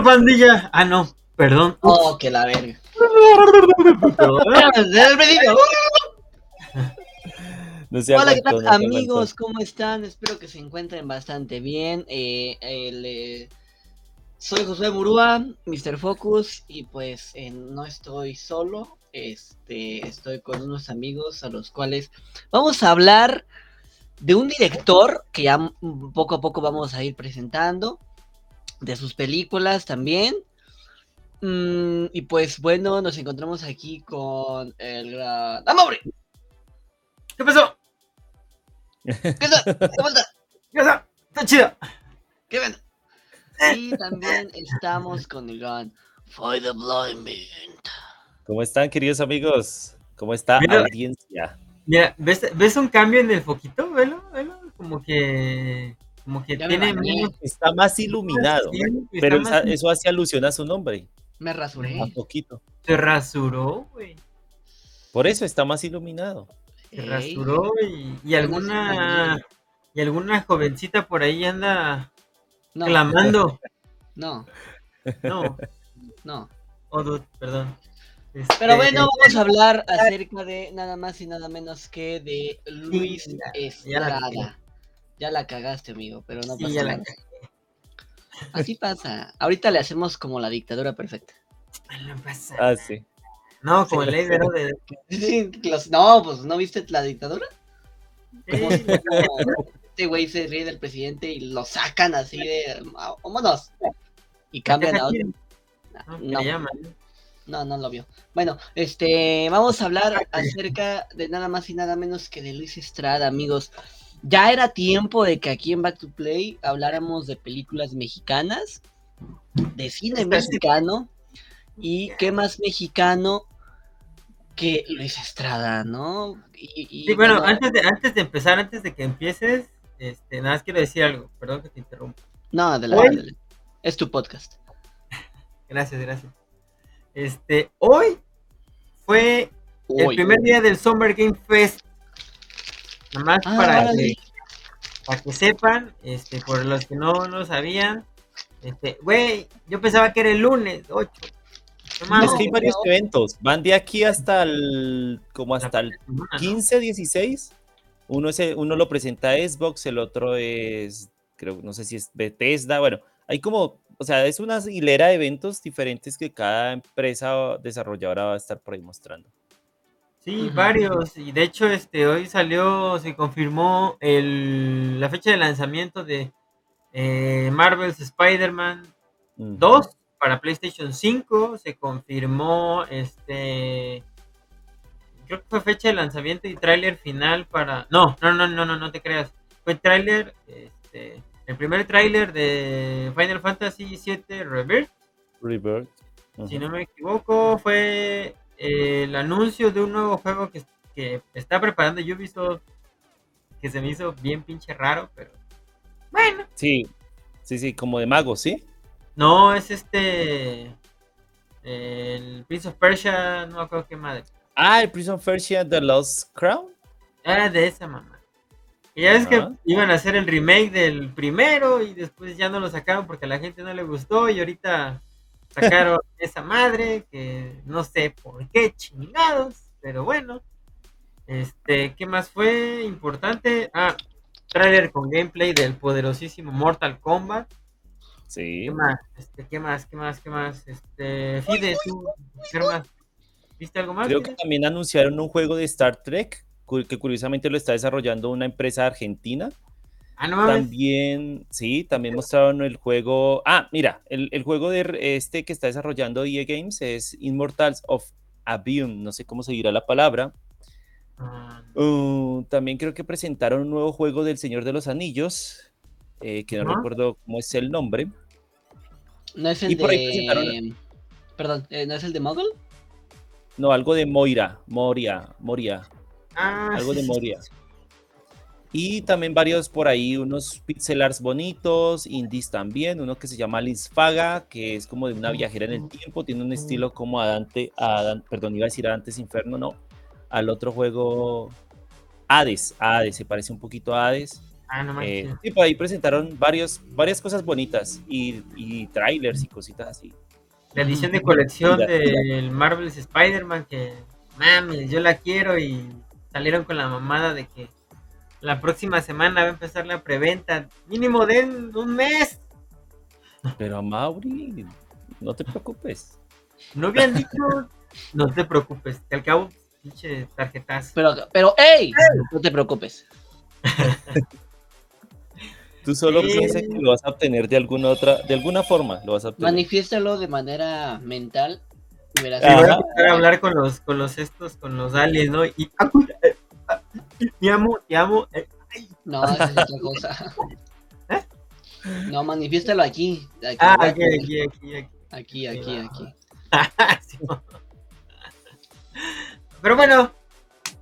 pandilla? Ah, no, perdón. Oh, que la verga. No Hola, ¿qué tal amigos? ¿Cómo están? Espero que se encuentren bastante bien. Eh, el, eh, soy José Murúa, Mr. Focus, y pues eh, no estoy solo. Este, estoy con unos amigos a los cuales vamos a hablar de un director que ya poco a poco vamos a ir presentando, de sus películas también. Mm, y pues bueno, nos encontramos aquí con el gran... ¡Ah, hombre! ¿Qué pasó? ¿Qué tal? ¿Cómo estás? ¿Qué pasó? Está chido. ¿Qué ven? Y también estamos con el gran Fight the Blind Man. ¿Cómo están, queridos amigos? ¿Cómo está Mira. audiencia? Mira, ¿ves, ¿ves un cambio en el foquito? Velo, velo. Como que. Como que tiene menos. Está más iluminado, Sí, está pero más- esa- eso hace alusión a su nombre, Me rasuré. a poquito. Se rasuró, güey. Por eso está más iluminado. Se rasuró y, y alguna. Y alguna jovencita por ahí anda No, clamando. no, No, no. oh, dude, perdón. Pero Este, bueno, vamos a hablar acerca de nada más y nada menos que de Luis Sí, ya- ya la Estrada. Ya la cagaste, amigo, pero no Sí, pasa ya la nada. Así pasa. Ahorita le hacemos como la dictadura perfecta. No pasa. Ah, sí. No, como el ley de. Sí, los- No, pues ¿no viste la dictadura? Sí, este güey se ríe del presidente y lo sacan así de "Ah, vámonos y cambian a otro. No, que No, no, no lo vio. Bueno, este, vamos a hablar acerca de nada más y nada menos que de Luis Estrada, amigos. Ya era tiempo de que aquí en Back to Play habláramos de películas mexicanas, de cine mexicano, y qué más mexicano que Luis Estrada, ¿no? Y, y, Sí, bueno, antes de, antes de empezar, antes de que empieces, este, nada más quiero decir algo. Perdón que te interrumpa. No, adelante, adelante. Es tu podcast. Gracias, gracias. Este, hoy fue el primer día del Summer Game Fest. Nada más Ah, para, que, para que sepan, este, por los que no lo sabían, este, güey, yo pensaba que era el lunes 8. No Es que hay varios eventos. Van de aquí hasta el. como hasta el ¿no? 15, 16. Uno, es el- uno lo presenta Xbox, el otro es. Creo, no sé si es Bethesda. Bueno, hay como. O sea, es una hilera de eventos diferentes que cada empresa desarrolladora va a estar por ahí mostrando. Sí, varios. Y de hecho, este, hoy salió, se confirmó el, la fecha de lanzamiento de eh, Marvel's Spider-Man Ujú. 2 para PlayStation 5. Se confirmó, este, creo que fue fecha de lanzamiento y tráiler final para... No, no, no, no, no, no te creas. Fue tráiler, este, el primer tráiler de Final Fantasy VII Rebirth. Rebirth. Si no me equivoco, fue eh, el anuncio de un nuevo juego que, que está preparando Ubisoft, que se me hizo bien pinche raro, pero bueno. Sí, sí, sí, como de mago, ¿sí? No, es este, el Prince of Persia, no me acuerdo qué madre. Ah, el Prison Persia The Lost Crown. Era de esa mamá. Y ya es que iban a hacer el remake del primero y después ya no lo sacaron porque a la gente no le gustó y ahorita sacaron esa madre que no sé por qué chingados, pero bueno. Este, ¿qué más fue importante? Ah, trailer con gameplay del poderosísimo Mortal Kombat. Sí. ¿Qué más? Este, ¿qué más? ¿Qué más? ¿Qué más? Este, Fide, tú, ¿qué más? ¿Viste algo más? Creo Fide? que también anunciaron un juego de Star Trek, que curiosamente lo está desarrollando una empresa argentina. Ah, no mames. También, sí, también mostraron el juego. Ah, mira, el, el juego de este que está desarrollando EA Games es Immortals of Abium, no sé cómo se dirá la palabra. Ah, Uh, también creo que presentaron un nuevo juego del Señor de los Anillos, eh, que no recuerdo cómo es el nombre. No es el Y por ahí de. presentaron- Perdón, eh, ¿no es el de Muggle? No, algo de Moira, Moria, Moria. ah, Algo sí, de Moria. sí, sí. Y también varios por ahí, unos pixel arts bonitos, indies también, uno que se llama Liz Faga, que es como de una viajera en el tiempo, tiene un estilo como a Dante, a Dan- perdón, iba a decir a Dantes Inferno, no, al otro juego Hades, Hades, se parece un poquito a Hades. Ah, no Eh, y por ahí presentaron varios, varias cosas bonitas y, y trailers y cositas así. La edición de colección del Marvel's Spider-Man que mames, yo la quiero y salieron con la mamada de que la próxima semana va a empezar la preventa. Mínimo de un mes. Pero Mauri, no te preocupes. No habían dicho, no te preocupes, que al cabo, pinche tarjetazo. Pero, pero, ¡ey! No te preocupes. Tú solo Sí. piensa que lo vas a obtener de alguna otra, de alguna forma lo vas a obtener. Manifiéstalo de manera mental. y verás Sí, voy a empezar a hablar con los, con los estos, con los aliens, ¿no? Y ah, eh, ah, te amo, te amo. eh, ay. No, esa es otra cosa. ¿Eh? No, manifiéstalo aquí. Aquí, Ah, aquí, aquí, aquí, aquí. aquí, aquí, aquí. Pero bueno,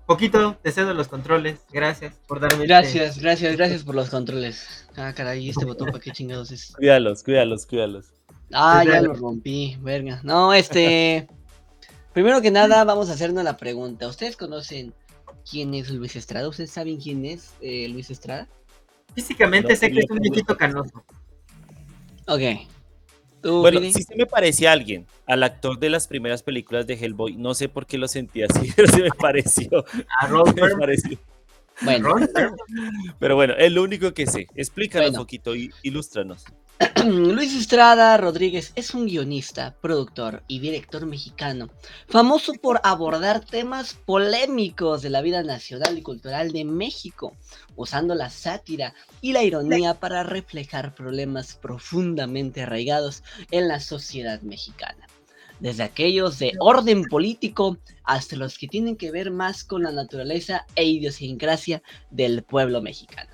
poquito, te cedo los controles. Gracias por darme este- Gracias, gracias, gracias por los controles. Ah, caray, este botón para qué chingados es. Cuídalos, cuídalos, cuídalos. Ah, ya lo rompí, verga. No, este. Primero que nada, vamos a hacernos la pregunta. ¿Ustedes conocen quién es Luis Estrada? ¿Ustedes saben quién es eh, Luis Estrada? Físicamente No, sé que es un viejito canoso. Ok. ¿Tú, Bueno, sí se me parecía a alguien, al actor de las primeras películas de Hellboy. No sé por qué lo sentía así, pero se me pareció. A Ron me pareció. Bueno. Pero bueno, es lo único que sé. Explícanos Bueno. un poquito y ilústranos. Luis Estrada Rodríguez es un guionista, productor y director mexicano, famoso por abordar temas polémicos de la vida nacional y cultural de México, usando la sátira y la ironía para reflejar problemas profundamente arraigados en la sociedad mexicana. Desde aquellos de orden político hasta los que tienen que ver más con la naturaleza e idiosincrasia del pueblo mexicano.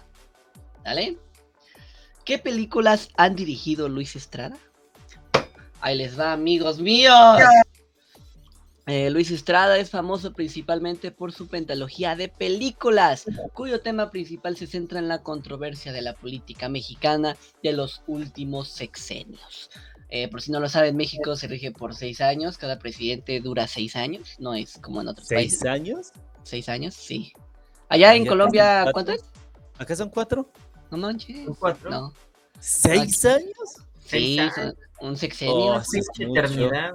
¿Vale? ¿Qué películas han dirigido Luis Estrada? Ahí les va, amigos míos. Eh, Luis Estrada es famoso principalmente por su pentalogía de películas, cuyo tema principal se centra en la controversia de la política mexicana de los últimos sexenios. Eh, por si no lo saben, México se rige por seis años, cada presidente dura seis años, no es como en otros ¿Seis países. años? Seis años, sí. Allá en Colombia, ¿cuánto es? ¿Acá son cuatro? No manches. ¿Son cuatro? No. ¿Seis años? Sí, Seis años. un sexenio. Oh, sí. eternidad.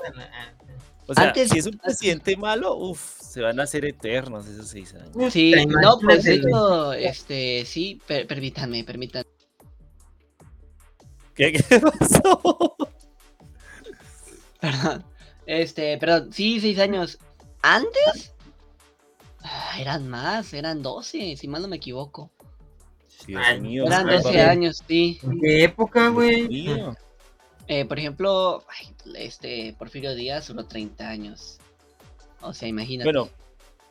O sea, Antes- si es un presidente malo, uff, se van a hacer eternos esos seis años. Sí, no, pues de hecho, este, sí, per- permítanme, permítanme. ¿Qué, qué pasó? Perdón. Este, perdón, sí, seis años. ¿Antes? Ah, eran más, eran 12, si mal no me equivoco. Dios Ay, mío, Eran ay, 12 ay. años, sí. ¿En qué época, güey? Eh, por ejemplo, ay, este, Porfirio Díaz duró 30 años. O sea, imagínate. Bueno,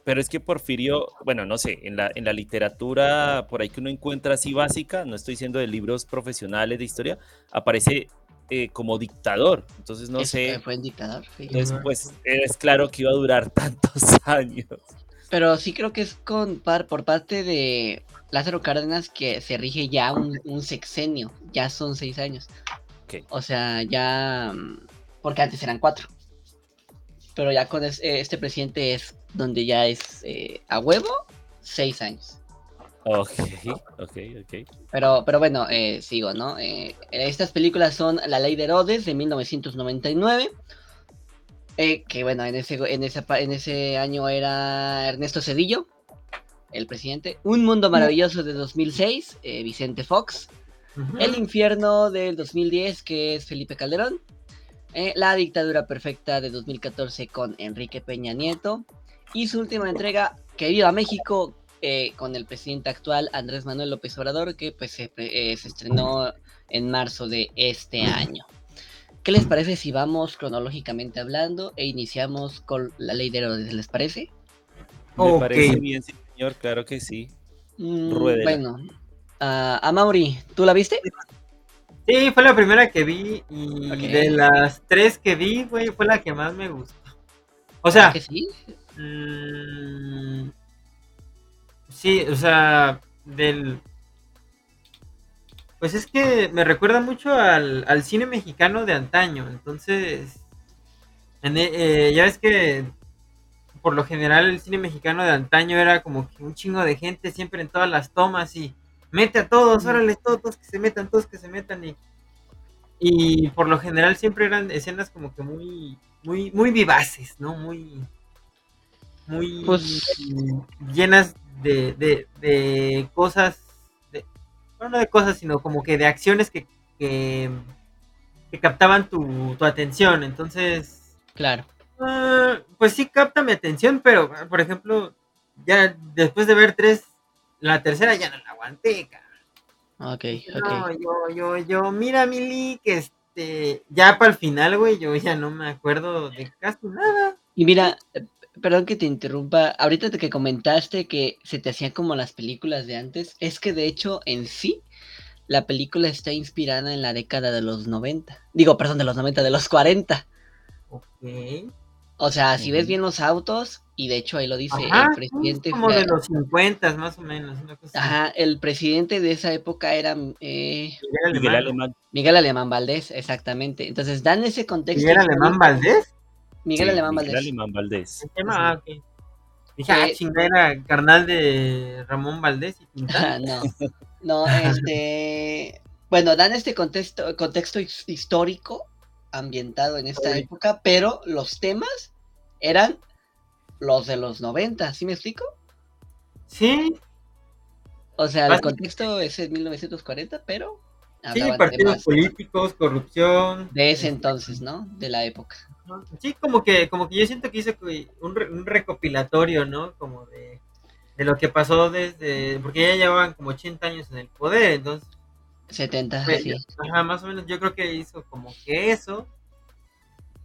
pero es que Porfirio, bueno, no sé, en la, en la literatura por ahí que uno encuentra así básica, no estoy diciendo de libros profesionales de historia, aparece eh, como dictador. Entonces no sé. Fue un dictador, sí. Entonces, pues es claro que iba a durar tantos años. Pero sí creo que es con par, por parte de Lázaro Cárdenas que se rige ya un, un sexenio, ya son seis años. O sea, ya... mm, Porque antes eran cuatro. Pero ya con es- eh, este presidente es donde ya es eh, a huevo seis años. Ok, ok, ok. Pero, pero bueno, eh, sigo, ¿no? Eh, estas películas son La Ley de Herodes de 1999. eh, que bueno, en ese, en, ese, en ese año era Ernesto Cedillo, el presidente. Un Mundo Maravilloso de 2006, eh, Vicente Fox. El Infierno del 2010, que es Felipe Calderón. eh, la Dictadura Perfecta de 2014 con Enrique Peña Nieto. Y su última entrega, Que viva México, eh, con el presidente actual Andrés Manuel López Obrador, que pues se, eh, se estrenó en marzo de este año. ¿Qué les parece si vamos cronológicamente hablando e iniciamos con la ley de Herodes? ¿Les parece? Me parece bien, sí, señor, claro que sí. Mm, bueno, a a Mauri, ¿tú la viste? Sí, fue la primera que vi y de las tres que vi, güey, fue la que más me gustó. O sea, ¿Que sí? mm, sí, o sea, del... Pues es que me recuerda mucho al, al cine mexicano de antaño, entonces... en e- eh, ya ves que por lo general el cine mexicano de antaño era como que un chingo de gente siempre en todas las tomas y mete a todos, órale, todos, todos que se metan, todos que se metan. Y, y por lo general siempre eran escenas como que muy, muy, muy vivaces, ¿no? Muy, muy Pues- llenas de, de, de cosas, de, bueno, no de cosas, sino como que de acciones que, que, que captaban tu, tu atención. Entonces, Claro. Ah, pues sí capta mi atención, pero por ejemplo, ya después de ver tres, la tercera ya no la aguanté, cabrón. Ok, No, ok. yo, yo, yo, mira, Mili, que este, ya para el final, güey, yo ya no me acuerdo de casi nada. Y mira, perdón que te interrumpa, ahorita que comentaste que se te hacían como las películas de antes, es que de hecho en sí la película está inspirada en la década de los 90. Digo, perdón, de los 90, de los 40. Ok. O sea, si ves bien los autos, y de hecho ahí lo dice Ajá, el presidente. como fue- de los 50 más o menos. Una cosa así. Ajá, el presidente de esa época era eh, Miguel Miguel Alemán. Alemán. Miguel Alemán Valdés, exactamente. Entonces dan ese contexto. Miguel Alemán Valdés. Miguel Sí, Alemán Miguel Valdés. Alemán Valdés. ¿Se llama? Ah, ok. Dije, ah, Eh, chinga, era carnal de Ramón Valdés y Quintana. no, no, este, bueno, dan este contexto, contexto his- histórico ambientado en esta época, pero los temas eran los de los 90, ¿sí me explico? Sí, O sea, el contexto es en 1940, pero sí, partidos temas políticos, corrupción. de ese entonces, ¿no? De la época. Sí, como que, como que yo siento que hizo que un, re- un recopilatorio, ¿no? Como de, de lo que pasó desde, porque ya llevaban como 80 años en el poder, entonces, 70, pues, sí. ajá, más o menos yo creo que hizo como que eso.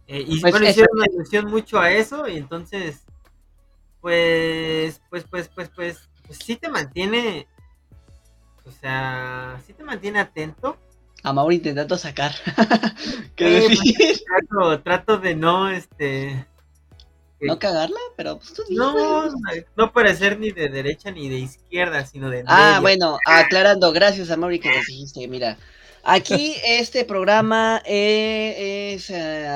Eh, y Pues bueno, hicieron una ilusión mucho a eso, y entonces, pues, pues, pues, pues, pues, pues sí te mantiene, o sea, sí te mantiene atento. A Mauro intentando sacar. ¿Qué Sí, decir? Trato, trato de no, este, No cagarla, pero pues tú No, güey. no parecer ni de derecha ni de izquierda, sino de Ah, media. bueno, aclarando, gracias a Mauri que nos dijiste, mira. Aquí este programa eh, es, eh,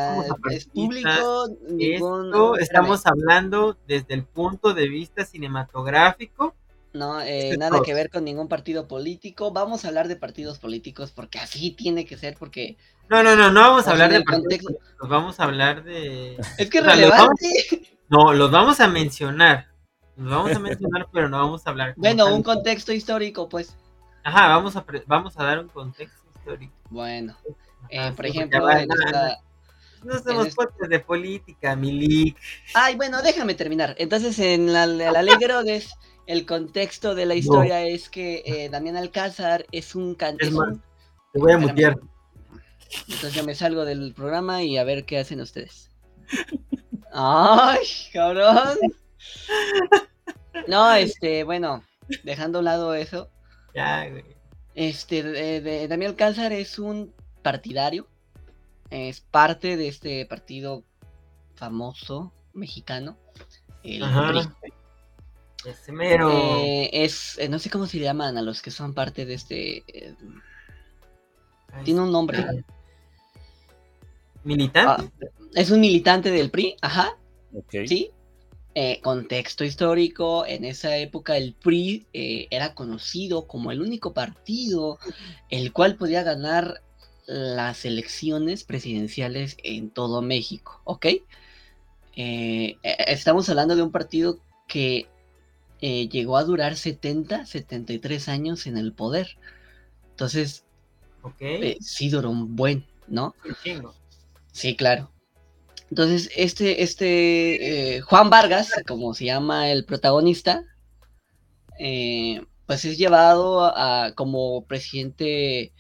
es público. Esto estamos hablando desde el punto de vista cinematográfico. No, eh, es nada que ver con ningún partido político. Vamos a hablar de partidos políticos porque así tiene que ser, porque No, no, no, no vamos a hablar de partidos políticos, vamos a hablar de... es que es O sea, los relevante. No, los vamos a mencionar. Los vamos a mencionar, pero no vamos a hablar. Bueno, un contexto histórico, pues. Ajá, vamos a, pre- vamos a dar un contexto histórico. Bueno, eh, por ejemplo, en no, esta- No somos podcast de política, Milik. Ay, bueno, déjame terminar. Entonces, en la, el Alegrodes, el contexto de la historia es que eh, Damián Alcázar es un can- Es es más, un- Te voy a Espérame. mutear. Entonces yo me salgo del programa y a ver qué hacen ustedes. Ay, cabrón. No, este, bueno, dejando a un lado eso, Ya, güey. este, de, de- Damián Alcázar es un partidario, es parte de este partido famoso mexicano, el Ajá. PRI. Ese mero. Eh, es, eh, no sé cómo se llaman a los que son parte de este. eh, tiene un nombre. ¿Militante? Ah, es un militante del PRI, ajá, sí. Eh, contexto histórico, en esa época el PRI eh, era conocido como el único partido el cual podía ganar las elecciones presidenciales en todo México, ¿ok? Estamos hablando de un partido que eh, llegó a durar 70, 73 años en el poder. Entonces, ok. eh, sí duró un buen, ¿no? Sí, claro. Entonces, este, este eh, Juan Vargas, como se llama el protagonista, pues es llevado a, como presidente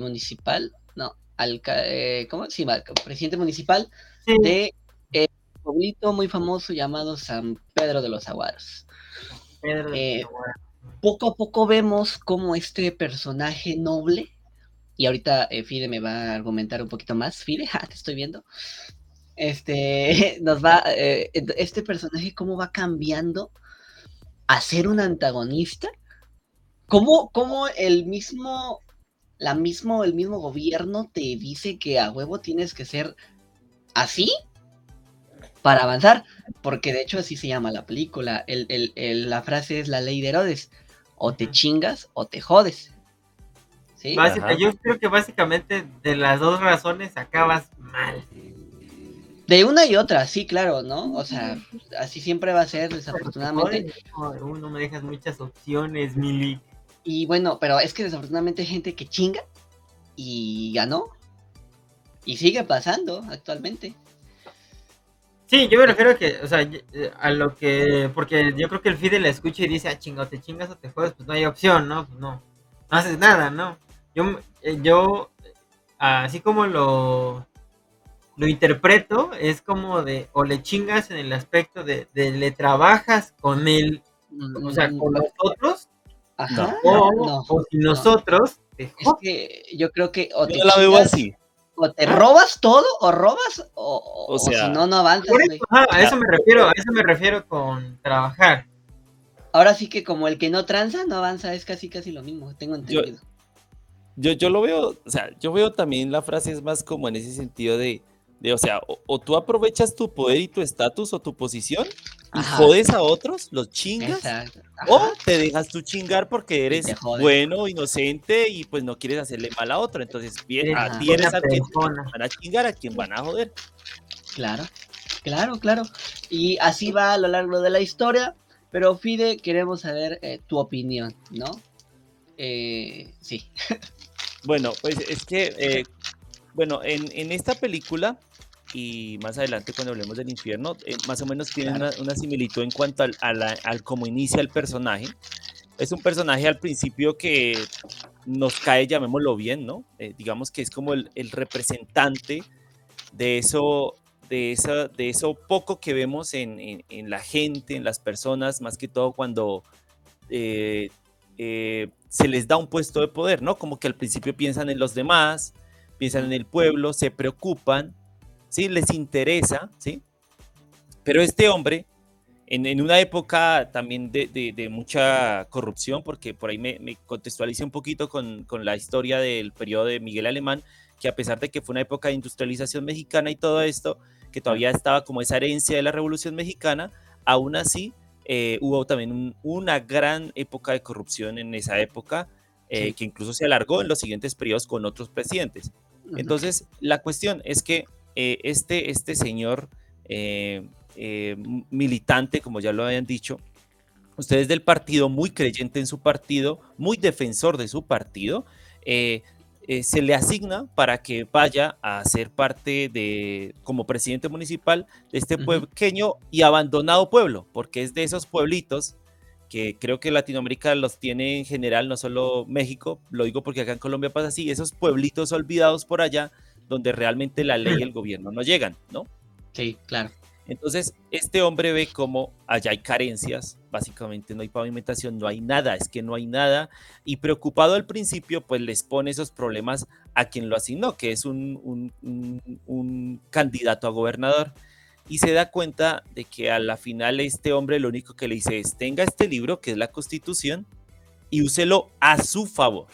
municipal, no, alca- eh, ¿cómo? Sí, presidente municipal Sí, de un pueblito muy famoso llamado San Pedro de los Aguaros. Pedro eh, poco a poco vemos cómo este personaje noble, y ahorita eh, Fide me va a argumentar un poquito más, Fide, ja, te estoy viendo, este, nos va, eh, este personaje cómo va cambiando a ser un antagonista, cómo, cómo el mismo, la mismo, el mismo gobierno te dice que a huevo tienes que ser así para avanzar, porque de hecho así se llama la película, el, el- el- la frase es la ley de Herodes. o te chingas o te jodes. ¿Sí? Básica- Ajá. yo creo que básicamente de las dos razones acabas mal. De una y otra, sí, claro, ¿no? O sea, así siempre va a ser, desafortunadamente. Uy, no me dejas muchas opciones, Mili. Y bueno, pero es que desafortunadamente hay gente que chinga y ganó. Y sigue pasando actualmente. Sí, yo me refiero a que, o sea, a lo que, porque yo creo que el Fidel la escucha y dice, ah, chingo, te chingas o te juegas, pues no hay opción, ¿no? Pues no, no haces nada, ¿no? Yo, eh, yo, así como lo, lo interpreto, es como de, o le chingas en el aspecto de, de le trabajas con él, o sea, con nosotros, Ajá. o, no. o si nosotros te Es jodes. que yo creo que o te Yo la veo así. O te robas todo, o robas, o, o- O sea, o si no, no avanzas, eso, ajá, a eso me refiero, a eso me refiero con trabajar. Ahora sí que como el que no tranza, no avanza, es casi casi lo mismo, tengo entendido. Yo, yo lo veo, o sea, yo veo también la frase es más como en ese sentido de, de o sea, o, o tú aprovechas tu poder y tu estatus o tu posición y jodes a otros, los chingas, o te dejas tú chingar porque eres bueno, inocente y pues no quieres hacerle mal a otro. Entonces, bien, a ti eres a quien van a chingar, a quien van a joder. Claro, claro, claro. Y así va a lo largo de la historia. Pero Fide, queremos saber eh, tu opinión, ¿no? Eh, sí. Bueno, pues es que, eh, bueno, en, en esta película y más adelante cuando hablemos del infierno, eh, más o menos tiene Claro. una, una similitud en cuanto al, a la- al cómo inicia el personaje. Es un personaje al principio que nos cae, llamémoslo bien, ¿no? Eh, digamos que es como el, el representante de eso, de, esa, de eso poco que vemos en, en- en la gente, en las personas, más que todo cuando eh, eh, se les da un puesto de poder, ¿no? Como que al principio piensan en los demás, piensan en el pueblo, se preocupan, ¿sí? Les interesa, ¿sí? Pero este hombre, en, en una época también de, de- de mucha corrupción, porque por ahí me, me contextualicé un poquito con, con la historia del periodo de Miguel Alemán, que a pesar de que fue una época de industrialización mexicana y todo esto, que todavía estaba como esa herencia de la Revolución Mexicana, aún así eh, hubo también un- una gran época de corrupción en esa época, eh, Sí. que incluso se alargó en los siguientes periodos con otros presidentes. Entonces, la cuestión es que eh, este, este señor eh, eh, militante, como ya lo habían dicho, usted es del partido, muy creyente en su partido, muy defensor de su partido, se le asigna para que vaya a ser parte de, como presidente municipal de este pequeño y abandonado pueblo, porque es de esos pueblitos que creo que Latinoamérica los tiene en general, no solo México, lo digo porque acá en Colombia pasa así, esos pueblitos olvidados por allá donde realmente la ley y el gobierno no llegan, ¿no? Sí, claro. Entonces, este hombre ve como allá hay carencias, básicamente no hay pavimentación, no hay nada, es que no hay nada, y preocupado al principio, pues les pone esos problemas a quien lo asignó, que es un, un- un- un candidato a gobernador, y se da cuenta de que a la final este hombre lo único que le dice es, tenga este libro, que es la constitución, y úselo a su favor.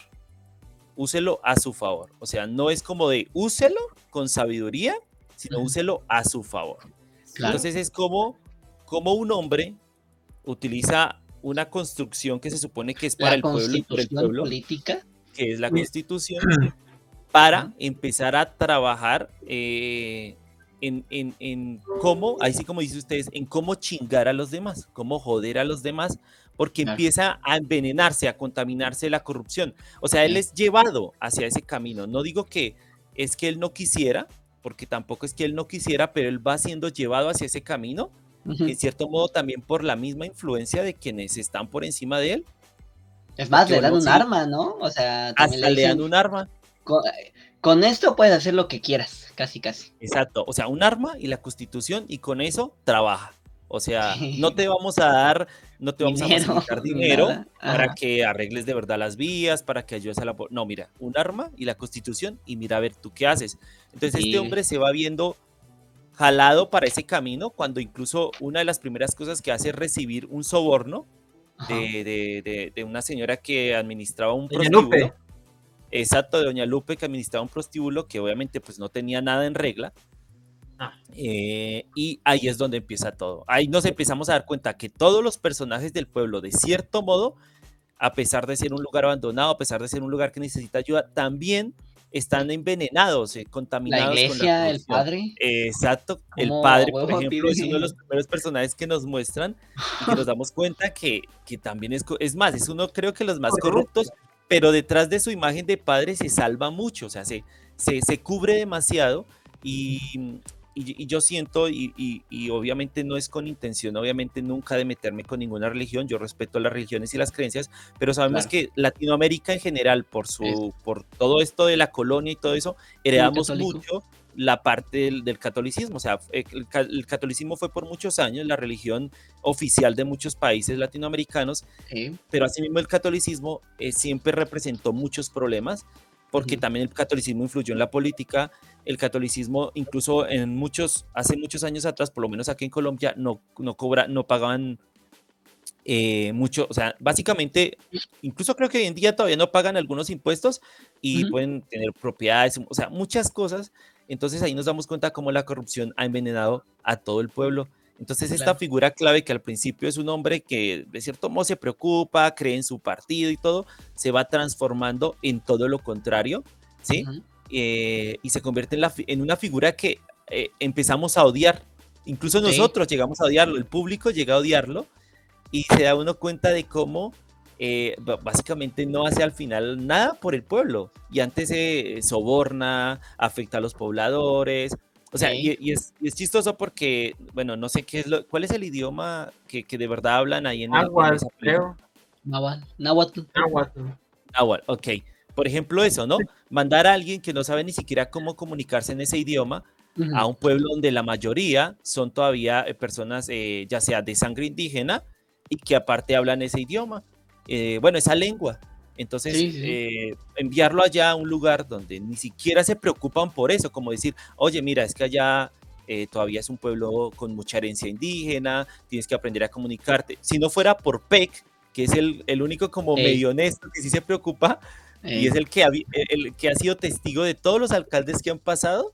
Úselo a su favor. O sea, no es como de úselo con sabiduría, sino úselo a su favor. Claro. Entonces es como, como un hombre utiliza una construcción que se supone que es para el pueblo por el pueblo, política. que es la constitución, para empezar a trabajar eh, en, en, en cómo, ahí sí como dice ustedes, en cómo chingar a los demás, cómo joder a los demás, porque Claro. empieza a envenenarse, a contaminarse la corrupción. O sea, él es llevado hacia ese camino. No digo que es que él no quisiera, porque tampoco es que él no quisiera, pero él va siendo llevado hacia ese camino, Ujú. en cierto modo también por la misma influencia de quienes están por encima de él. Es más, porque, le dan bueno, un sí. arma, ¿no? O sea, también Hasta le dan un arma. con, con esto puedes hacer lo que quieras, casi, casi. Exacto, o sea, un arma y la constitución y con eso trabaja. O sea, no te vamos a dar, no te vamos Dinero, a facilitar ni dinero para que arregles de verdad las vías, para que ayudes a la... No, mira, un arma y la constitución y mira a ver tú qué haces. Entonces Sí. este hombre se va viendo jalado para ese camino cuando incluso una de las primeras cosas que hace es recibir un soborno de, de- de- de una señora que administraba un Doña prostíbulo. Lupe. Exacto, de Doña Lupe que administraba un prostíbulo que obviamente pues no tenía nada en regla. Ah. Eh, y ahí es donde empieza todo. Ahí nos empezamos a dar cuenta que todos los personajes del pueblo, de cierto modo, a pesar de ser un lugar abandonado, a pesar de ser un lugar que necesita ayuda, también están envenenados, eh, contaminados. La iglesia, el padre. exacto, el padre, por ejemplo, es uno de los primeros personajes que nos muestran y que nos damos cuenta que, que también es, es más, es uno creo que los más corruptos, pero detrás de su imagen de padre se salva mucho, o sea, se, se, se cubre demasiado y, y, yo siento, y, y, obviamente no es con intención, obviamente nunca de meterme con ninguna religión, yo respeto las religiones y las creencias, pero sabemos que Latinoamérica en general, por, su, por todo esto de la colonia y todo eso, heredamos mucho la parte del, catolicismo, o sea, el, catolicismo fue por muchos años la religión oficial de muchos países latinoamericanos, pero asimismo el catolicismo eh, siempre representó muchos problemas, porque también el catolicismo influyó en la política. El catolicismo, incluso en muchos, hace muchos años atrás, por lo menos aquí en Colombia, no, no, cobra, no pagaban eh, mucho, o sea, básicamente, incluso creo que hoy en día todavía no pagan algunos impuestos y pueden tener propiedades, o sea, muchas cosas. Entonces ahí nos damos cuenta cómo la corrupción ha envenenado a todo el pueblo. Entonces esta figura clave que al principio es un hombre que de cierto modo se preocupa, cree en su partido y todo, se va transformando en todo lo contrario, ¿sí? Eh, y se convierte en, la, en, una figura que eh, empezamos a odiar. Incluso nosotros llegamos a odiarlo, el público llega a odiarlo y se da uno cuenta de cómo eh, básicamente no hace al final nada por el pueblo y antes se soborna, afecta a los pobladores, o sea, y, es, chistoso porque, bueno, no sé qué es lo, cuál es el idioma que, de verdad hablan ahí en el creo. Nahuatl. Nahuatl. Nahuatl. ok. Por ejemplo, eso, ¿no? Mandar a alguien que no sabe ni siquiera cómo comunicarse en ese idioma a un pueblo donde la mayoría son todavía eh, personas, eh, ya sea de sangre indígena, y que aparte hablan ese idioma. Eh, bueno, esa lengua. Entonces, eh, enviarlo allá a un lugar donde ni siquiera se preocupan por eso, como decir, oye, mira, es que allá eh, todavía es un pueblo con mucha herencia indígena, tienes que aprender a comunicarte. Si no fuera por PEC, que es el, el único como medio honesto que sí se preocupa, y es el que, ha, el que ha sido testigo de todos los alcaldes que han pasado,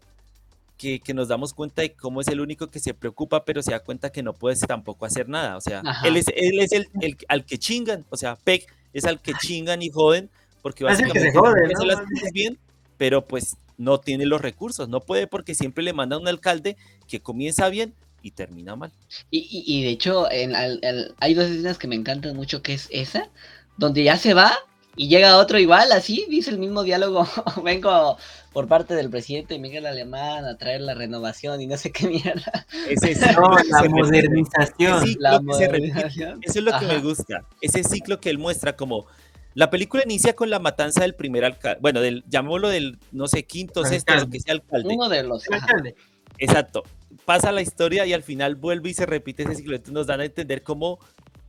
que, que, nos damos cuenta de cómo es el único que se preocupa, pero se da cuenta que no puede tampoco hacer nada. O sea, él es, él es el, el, al que chingan. O sea, PEC es al que chingan y joden, porque básicamente se las cosas bien, pero pues no tiene los recursos, no puede porque siempre le manda un alcalde que comienza bien y termina mal. Y, y, de hecho, en, hay dos escenas que me encantan mucho, que es esa, donde ya se va y llega otro igual, así, dice el mismo diálogo, vengo por parte del presidente Miguel Alemán a traer la renovación y no sé qué mierda. Ese la modernización. La modernización. Eso es lo que me gusta, ese ciclo que él muestra como... La película inicia con la matanza del primer alcalde, bueno, del, llamémoslo del, no sé, quinto, sexto, lo que sea alcalde. Uno de los. Alcalde. Exacto. Pasa la historia y al final vuelve y se repite ese ciclo. Entonces nos dan a entender cómo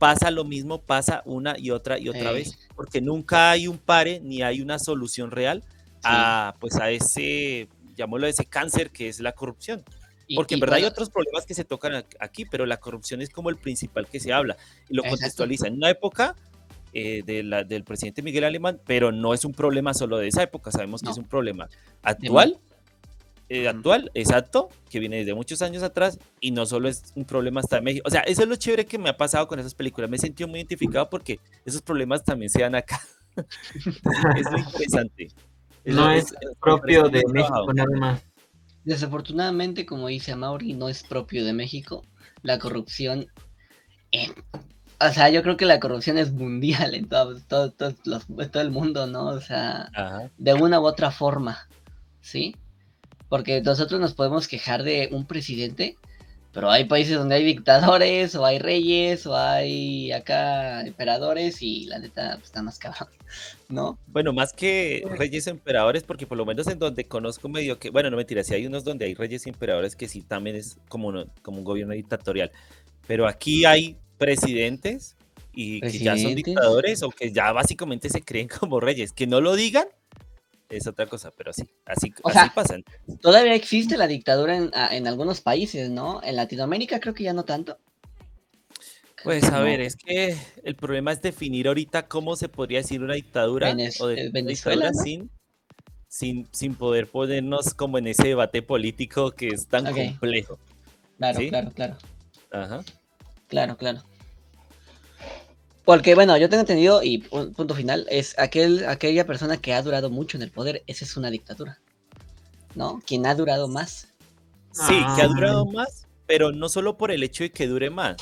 pasa lo mismo, pasa una y otra y otra vez, porque nunca hay un pare ni hay una solución real a, pues a ese, llamémoslo, ese cáncer que es la corrupción. Porque en verdad hay otros problemas que se tocan aquí, pero la corrupción es como el principal que se habla y lo contextualiza. En una época eh, de la, del presidente Miguel Alemán, pero no es un problema solo de esa época, sabemos que es un problema actual eh, actual, exacto, que viene desde muchos años atrás y no solo es un problema hasta México. O sea, eso es lo chévere que me ha pasado con esas películas. Me he sentido muy identificado porque esos problemas también se dan acá. es muy interesante. no es, propio de México nada más. Desafortunadamente, como dice Amaury, no es propio de México. La corrupción. o sea, yo creo que la corrupción es mundial en todo, todo, todo, el mundo, ¿no? O sea, de una u otra forma, ¿sí? Porque nosotros nos podemos quejar de un presidente, pero hay países donde hay dictadores, o hay reyes, o hay acá emperadores, y la neta pues, está más cabrón, ¿no? Bueno, más que reyes emperadores, porque por lo menos en donde conozco medio que, bueno, no mentira, sí hay unos donde hay reyes y emperadores que sí también es como, como un gobierno dictatorial, pero aquí hay presidentes y que ya son dictadores o que ya básicamente se creen como reyes, que no lo digan, es otra cosa, pero sí, así, así pasa. Todavía existe la dictadura en, algunos países, ¿no? En Latinoamérica creo que ya no tanto. Pues a ver, es que el problema es definir ahorita cómo se podría decir una dictadura o de Venezuela sin, sin, sin poder ponernos como en ese debate político que es tan complejo. Claro, claro, claro. Ajá. Claro, claro. Porque, bueno, yo tengo entendido, y pu- punto final, es aquel, aquella persona que ha durado mucho en el poder, esa es una dictadura. ¿No? Quien ha durado más. Sí, que ha Ah. durado más, pero no solo por el hecho de que dure más.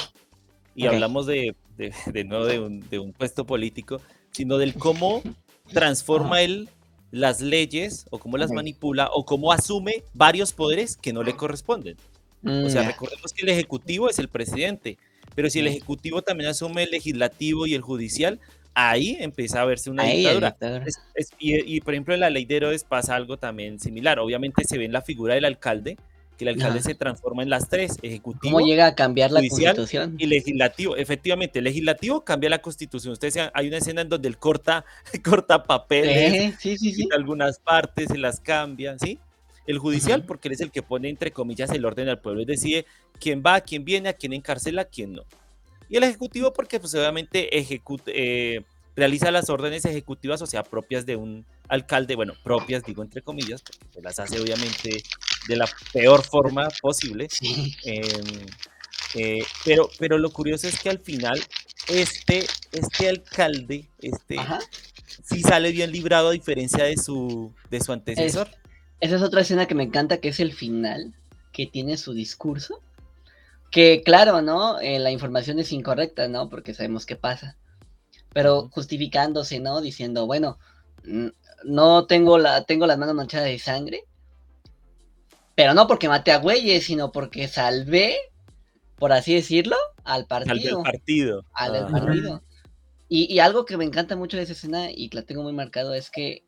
Y Ok. hablamos de, de, de no de un, de un puesto político, sino del cómo transforma él las leyes o cómo las Ok. manipula o cómo asume varios poderes que no le corresponden. Mm, O sea, ya. recordemos que el ejecutivo es el presidente, pero si el ejecutivo también asume el legislativo y el judicial, ahí empieza a verse una Ahí dictadura. dictador. Es- es- y, y, por ejemplo, en la ley de Herodes pasa algo también similar. Obviamente se ve en la figura del alcalde, que el alcalde Ajá. se transforma en las tres, ejecutivo ¿Cómo llega a cambiar la constitución? y legislativo. Efectivamente, el legislativo cambia la constitución. Ustedes se- hay una escena en donde él corta, corta papeles, Eh, sí, sí, sí. quita algunas partes, se las cambia, ¿sí? El judicial, porque él es el que pone, entre comillas, el orden al pueblo y decide quién va, quién viene, a quién encarcela, quién no. Y el ejecutivo, porque pues obviamente ejecuta, eh, realiza las órdenes ejecutivas, o sea, propias de un alcalde, bueno, propias, digo entre comillas, porque se las hace obviamente de la peor forma posible. Sí. Em, eh, pero, pero lo curioso es que al final este, este alcalde este, Ajá. sí sale bien librado a diferencia de su, de su antecesor. Esa es otra escena que me encanta, que es el final, que tiene su discurso. Que claro, ¿no? Eh, la información es incorrecta, ¿no? Porque sabemos qué pasa. Pero justificándose, ¿no? Diciendo, bueno, no tengo, la, tengo las manos manchadas de sangre. Pero no porque maté a güeyes, sino porque salvé, por así decirlo, al Al partido. del partido. al del partido. Y, y algo que me encanta mucho de esa escena y que la tengo muy marcado es que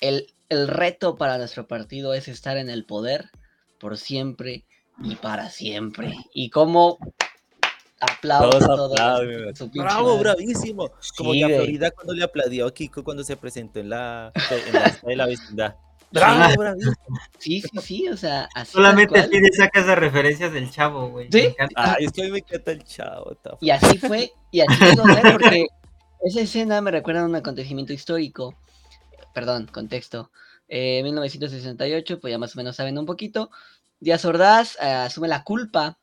el, el reto para nuestro partido es estar en el poder por siempre y para siempre. Y cómo aplaudo Todos todo. aplauden. su pinche Bravo, bravísimo. Como Sí, ya güey. Florida cuando le aplaudió a Kiko cuando se presentó en la, en la, de la vecindad. Bravo, bravísimo. Sí, sí, sí, o sea, así. Solamente cual. Fide saca esas referencias del chavo, güey. ¿Sí? Ay, es que a mí me encanta el chavo. Y así fue, y así llegó a ser, porque esa escena me recuerda a un acontecimiento histórico. Perdón, contexto. Eh, 1968, pues ya más o menos saben un poquito. Díaz Ordaz eh, asume la culpa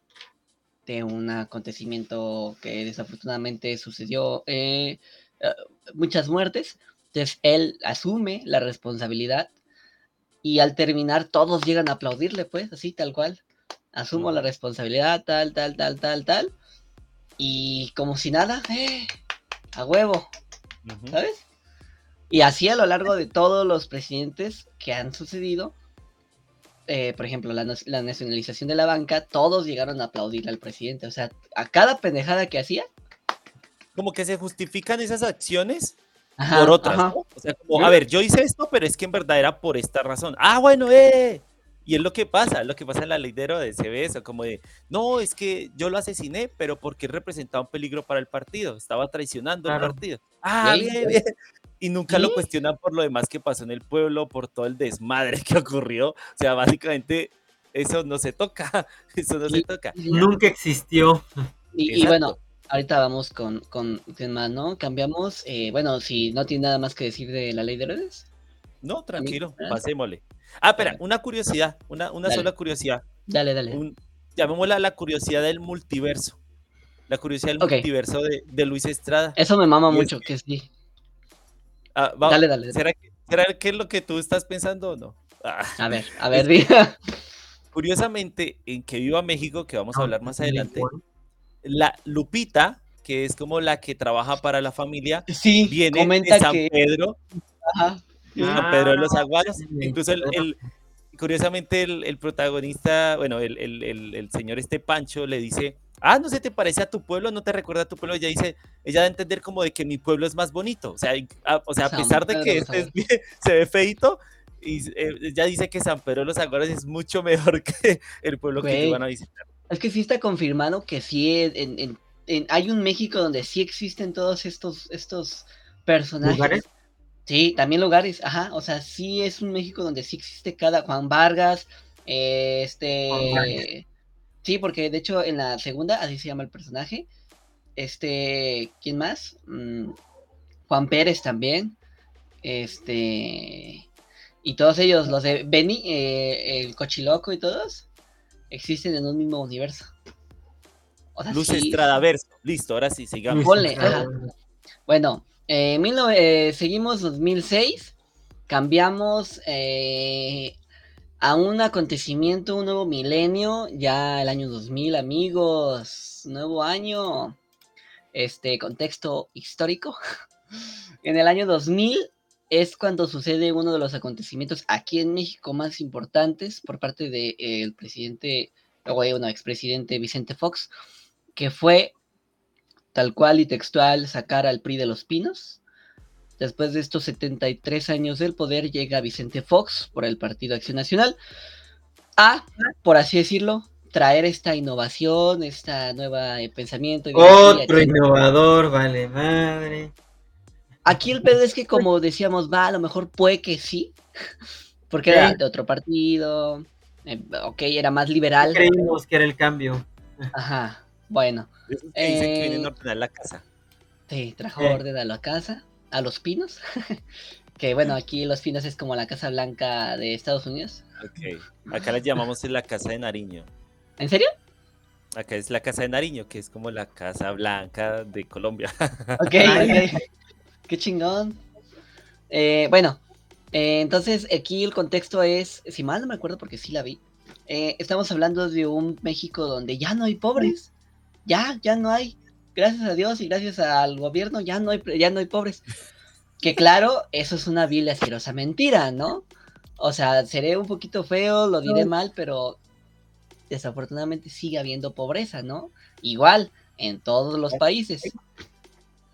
de un acontecimiento que desafortunadamente sucedió, eh, eh, muchas muertes. Entonces él asume la responsabilidad y al terminar todos llegan a aplaudirle, pues, así tal cual. Asumo la responsabilidad, tal, tal, tal, tal, tal. Y como si nada, eh, a huevo. ¿sabes? Y así a lo largo de todos los presidentes que han sucedido, eh, por ejemplo, la, la nacionalización de la banca, todos llegaron a aplaudir al presidente. O sea, a cada pendejada que hacía, Como que se justifican esas acciones ajá, por otras. ¿no? O sea, como, a ver, yo hice esto, pero es que en verdad era por esta razón. Ah, bueno, eh. Y es lo que pasa, es lo que pasa en la ley de Herodes, se ve eso, como de, no, es que yo lo asesiné, pero porque representaba un peligro para el partido, estaba traicionando Claro. el partido. Ah, bien, bien. Y nunca lo cuestionan por lo demás que pasó en el pueblo, por todo el desmadre que ocurrió. O sea, básicamente eso no se toca, eso no se toca. Nunca existió. Y, bueno, ahorita vamos con, con, con más, ¿no? Cambiamos. eh, bueno, si no tiene nada más que decir de la ley de Herodes. No, tranquilo, ¿verdad? pasémosle. Ah, espera, una curiosidad, una, una Dale. sola curiosidad. Dale, dale. un- llamémosla la curiosidad del multiverso. La curiosidad del multiverso de, de Luis Estrada. Eso me mama y es mucho, que- que sí. Ah, va- Dale, dale. ¿será, que, será que es lo que tú estás pensando o no? Ah, A ver, a ver, diga. curiosamente, en que viva México, que vamos a hablar más adelante, la Lupita, que es como la que trabaja para la familia, Sí, viene comenta de San que. Pedro, Ajá. San Pedro de los Ah, Aguaros. sí, Incluso el, curiosamente el, el protagonista, bueno, el, el- el- el señor este Pancho le dice, ah, no se te parece a tu pueblo, no te recuerda a tu pueblo. Ella dice, ella da a entender como de que mi pueblo es más bonito. O sea, a, o sea, a pesar de que este es bien- se ve feito, y eh, ella dice que San Pedro de los Aguaros es mucho mejor que el pueblo que ellos van a visitar. Es que sí está confirmado que sí, en, en- en- hay un México donde sí existen todos estos, estos personajes. ¿Lugares? Sí, también lugares, ajá. O sea, sí es un México donde sí existe cada Juan Vargas, eh, Juan Vargas. Sí, porque de hecho en la segunda, así se llama el personaje. Este, ¿quién más? Mm, Juan Pérez también. Este... Y todos ellos, los de Benny, eh, el Cochiloco y todos, existen en un mismo universo. O sea, Luz sí, Estradaverso. Listo, ahora sí, sigamos. Ponle, ajá. Bueno, eh, mil eh, seguimos 2006, cambiamos eh, a un acontecimiento, un nuevo milenio, ya el año 2000, amigos, nuevo año, este contexto histórico. En el año 2000 es cuando sucede uno de los acontecimientos aquí en México más importantes por parte del presidente, o bueno, expresidente Vicente Fox, que fue tal cual y textual sacar al PRI de los Pinos. Después de estos 73 años del poder llega Vicente Fox por el Partido Acción Nacional a, por así decirlo, traer esta innovación, esta nueva eh, pensamiento. Otro innovador, vale madre. Aquí el pedo es que como decíamos, va, a lo mejor puede que sí, porque era de otro partido, eh, ok, era más liberal. Creímos que era el cambio. Ajá, bueno, dicen que vienen Eh, a ordenar la casa. sí, trajo Eh. orden a la casa, a los pinos, que bueno, aquí los pinos es como la Casa Blanca de Estados Unidos. Ok. Acá la llamamos la casa de Nariño. ¿En serio? Acá es la casa de Nariño, que es como la casa blanca de Colombia. Ok, ok. Qué chingón. Eh, bueno, eh, entonces aquí el contexto es, si mal no me acuerdo porque sí la vi, eh, estamos hablando de un México donde ya no hay pobres, ya, ya no hay, gracias a Dios y gracias al gobierno ya no hay, ya no hay pobres. Que claro, eso es una vil y asquerosa mentira, ¿no? O sea, seré un poquito feo, lo diré mal, pero desafortunadamente sigue habiendo pobreza, ¿no? Igual en todos los países,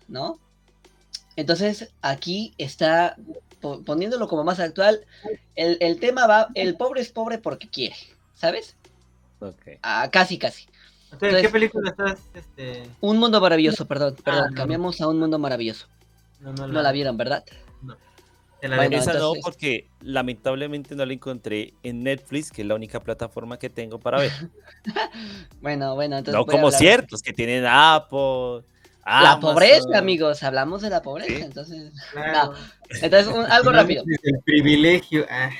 ¿no? Entonces, aquí está, po- poniéndolo como más actual, el, el tema va, el pobre es pobre porque quiere, ¿sabes? Ok. Ah, casi, casi. Entonces, ¿qué película estás? Este... Un mundo maravilloso, perdón, perdón, no. cambiamos a un mundo maravilloso. No, no, No la vieron, ¿verdad? te la Bueno. Esa no, porque lamentablemente no la encontré en Netflix, que es la única plataforma que tengo para ver. Bueno, bueno, entonces. no como hablar- ciertos que tienen Apple. La pobreza, amigos, hablamos de la pobreza, Sí. entonces. Claro. Entonces, un- algo rápido. El privilegio. ah.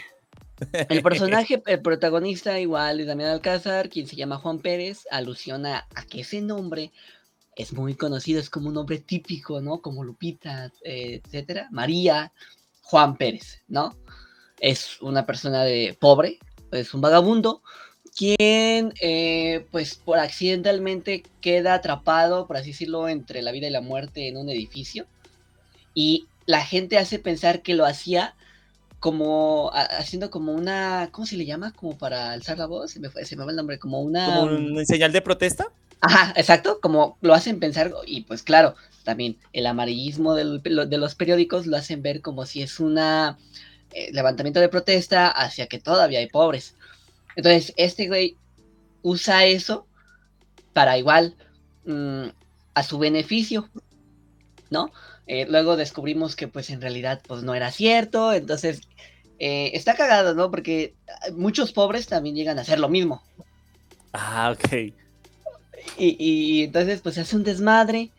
El personaje, el protagonista, igual es Damián Alcázar, quien se llama Juan Pérez, alusiona a que ese nombre es muy conocido, es como un nombre típico, ¿no? Como Lupita, eh, etcétera. María, Juan Pérez, ¿no? Es una persona de pobre, es un vagabundo, quien, eh, pues, por accidentalmente queda atrapado, por así decirlo, entre la vida y la muerte en un edificio. Y la gente hace pensar que lo hacía como a- haciendo como una, ¿cómo se le llama? Como para alzar la voz, se me, fue, se me va el nombre, como una... ¿Como una señal de protesta? Ajá, exacto, como lo hacen pensar, y pues claro, también el amarillismo del- de los periódicos lo hacen ver como si es una eh, levantamiento de protesta hacia que todavía hay pobres. Entonces, este güey usa eso para igual mm, a su beneficio, ¿no? Eh, luego descubrimos que pues en realidad pues no era cierto, entonces eh, está cagado, ¿no? Porque ah, muchos pobres también llegan a hacer lo mismo. Ah, ok. Y, y entonces pues se hace un desmadre.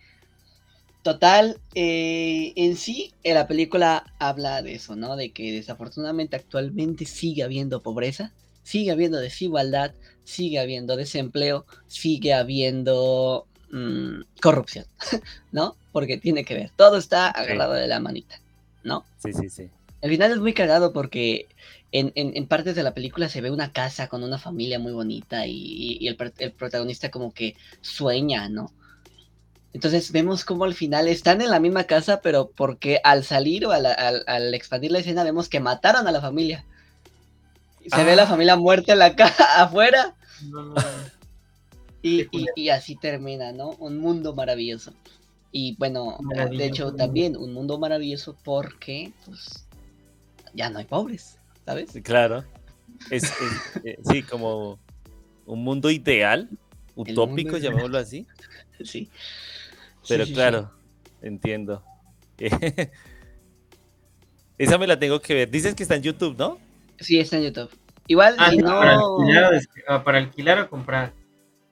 Total, eh, en sí, eh, la película habla de eso, ¿no? De que desafortunadamente actualmente sigue habiendo pobreza, sigue habiendo desigualdad, sigue habiendo desempleo, sigue habiendo mm, corrupción, ¿no? Porque tiene que ver, todo está agarrado de la manita, ¿no? Sí, sí, sí. El final es muy cagado porque en, en- en partes de la película se ve una casa con una familia muy bonita y, y el, el protagonista como que sueña, ¿no? Entonces vemos como al final están en la misma casa, pero porque al salir o al, al- al expandir la escena vemos que mataron a la familia. Se ve la Ah. familia muerta en la casa afuera No, no, y, y- así termina, ¿no? Un mundo maravilloso. Y bueno, de hecho también un mundo maravilloso porque pues ya no hay pobres, ¿sabes? Claro. Es, es, eh, sí, como un mundo ideal, utópico, llamémoslo así. Sí. Pero Sí, sí, sí. claro, entiendo. Esa me la tengo que ver. Dices que está en YouTube, ¿no? Sí, está en YouTube. Igual, Ah, si sí, para, no, alquilar, o ah, para alquilar o comprar.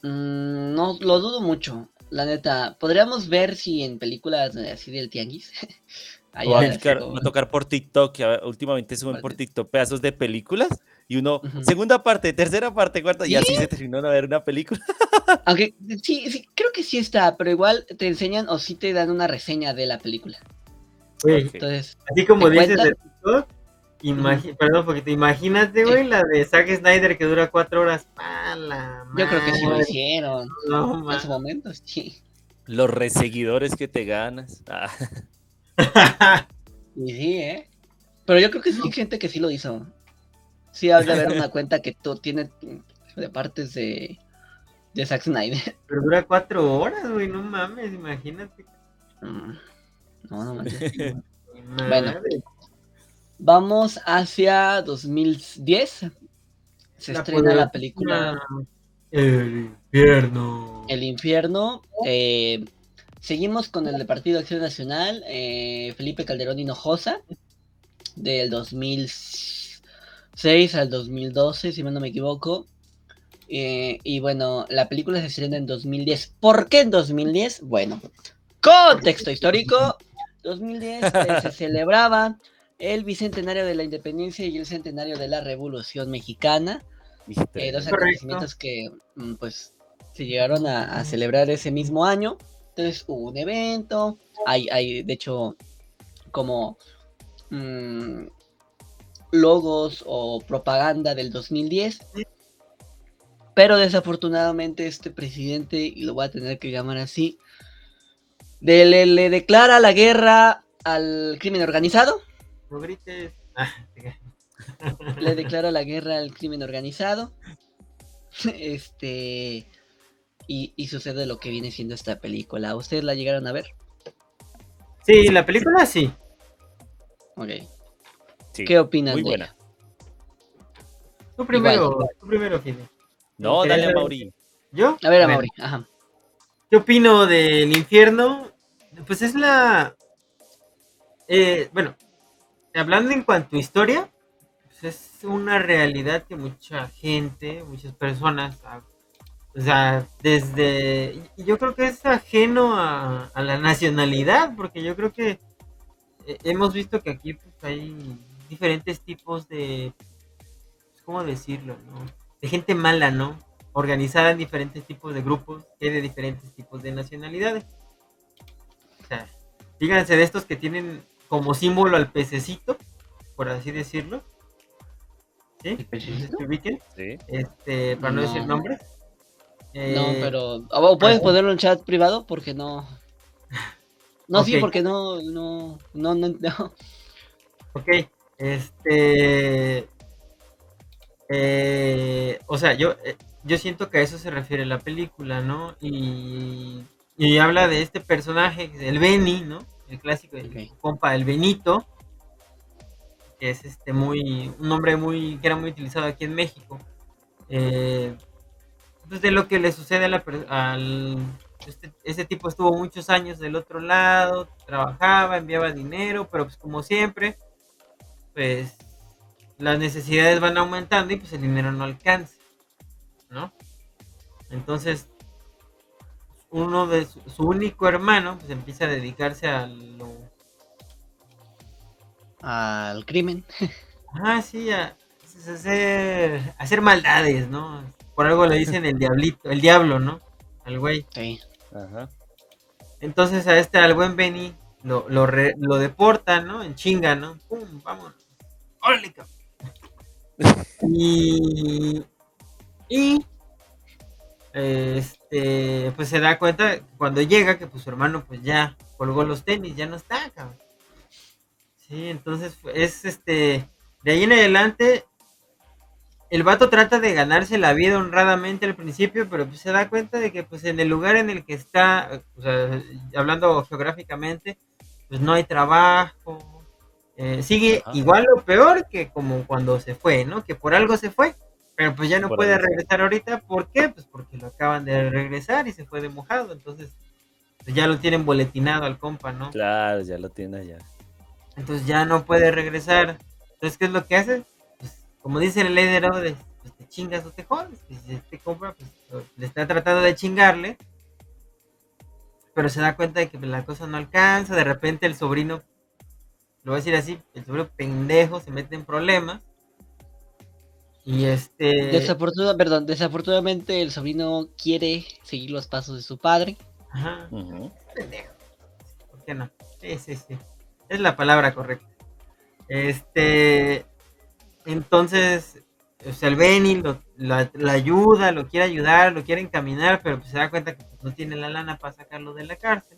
Mm, no lo dudo mucho, la neta. Podríamos ver si en películas así del tianguis Allá va, a tocar por TikTok, que últimamente suben por TikTok pedazos de películas y uno, segunda parte, tercera parte, cuarta, y así se terminó de ver una película. Aunque sí, sí, creo que sí está, pero igual te enseñan o sí te dan una reseña de la película. Entonces, así como dices de TikTok, perdón, porque te imagínate, güey, la de Zack Snyder que dura cuatro horas. Yo creo que sí lo hicieron. No, en su momento, sí. Los reseguidores que te ganas. Ah. y sí, ¿eh? Pero yo creo que sí hay gente que sí lo hizo. Sí, ha de haber una cuenta que tú tienes de partes de, de Zack Snyder. Pero dura cuatro horas, güey, no mames, imagínate. Mm, no, no manches. bueno, vamos hacia 2010. Se estrena la película El infierno. El infierno. Eh, seguimos con el de Partido Acción Nacional, eh, Felipe Calderón Hinojosa, del 2006 al 2012, si no me equivoco. Eh, y bueno, la película se estrena en 2010. ¿Por qué en 2010? Bueno, contexto histórico. 2010 se celebraba el bicentenario de la independencia y el centenario de la revolución mexicana. Eh, dos acontecimientos que mm, pues se llegaron a, celebrar ese mismo año. Entonces hubo un evento, hay, hay de hecho como mm, logos o propaganda del 2010. Pero desafortunadamente este presidente, y lo voy a tener que llamar así, le declara la guerra al crimen organizado no grites. Le declara la guerra al crimen organizado. Este. Y, sucede lo que viene siendo esta película. ¿Ustedes la llegaron a ver? Sí, la película sí. Ok. ¿Qué opinan muy buena. Tú primero, tú primero, Fide. No, dale a Mauri. ¿Yo? A ver, a, Mauri. Ajá. ¿Qué opino del infierno? Pues es la. Eh, bueno, hablando en cuanto a historia, pues es una realidad que mucha gente, muchas personas, ah, o sea, desde, yo creo que es ajeno a, la nacionalidad, porque yo creo que eh, hemos visto que aquí pues, hay diferentes tipos de, pues, ¿cómo decirlo? De gente mala, ¿no? Organizada en diferentes tipos de grupos, que de diferentes tipos de nacionalidades. O sea, fíjense de estos que tienen como símbolo al pececito, por así decirlo. ¿Sí? ¿Sí? Este, para no, decir nombres. no, eh, pero. ¿Puedes ponerlo en chat privado? Porque no. No, sí, porque no, no, no, no, Ok, este. Eh, o sea, yo, eh, yo siento que a eso se refiere la película, ¿no? Y, y habla de este personaje, el Benny, ¿no? El clásico, el compa, el Benito, que es este muy, un nombre muy, que era muy utilizado aquí en México. Eh, pues de lo que le sucede a la, al, este, ese tipo estuvo muchos años del otro lado, trabajaba, enviaba dinero, pero pues como siempre, pues las necesidades van aumentando y pues el dinero no alcanza, ¿no? Entonces uno de su, único hermano pues empieza a dedicarse a lo al crimen. Ah, sí, a, hacer, hacer maldades, ¿no? Por algo le dicen el diablito, el diablo, ¿no? Al güey. Sí. Ajá. Entonces a este, al buen Benny, lo, lo, lo deportan, ¿no? En chinga, ¿no? ¡Pum! Vamos. ¡Órale, Y. Y. Este, pues se da cuenta cuando llega que pues su hermano pues ya colgó los tenis, ya no está, cabrón. Sí, entonces es este, de ahí en adelante, el vato trata de ganarse la vida honradamente al principio, pero pues se da cuenta de que pues en el lugar en el que está, o sea, hablando geográficamente, pues no hay trabajo, eh, sigue igual o peor que como cuando se fue, ¿no? Que por algo se fue pero pues ya no puede regresar ahorita, ¿por qué? Pues porque lo acaban de regresar y se fue de mojado, entonces pues ya lo tienen boletinado al compa, ¿no? Claro, ya lo tiene allá. Entonces ya no puede regresar. Entonces, ¿qué es lo que hace? Pues como dice la ley de Herodes, pues te chingas o te jodes. Y si este compa pues, le está tratando de chingarle, pero se da cuenta de que la cosa no alcanza, de repente el sobrino lo voy a decir así, el sobrino pendejo se mete en problemas. Y este. Desafortunadamente, perdón, desafortunadamente el sobrino quiere seguir los pasos de su padre. Ajá. Pendejo. ¿Por qué no? Sí, sí, sí. Es la palabra correcta. Este. Entonces, o sea, el Benny lo, ayuda, lo quiere ayudar, lo quiere encaminar, pero pues se da cuenta que pues, no tiene la lana para sacarlo de la cárcel.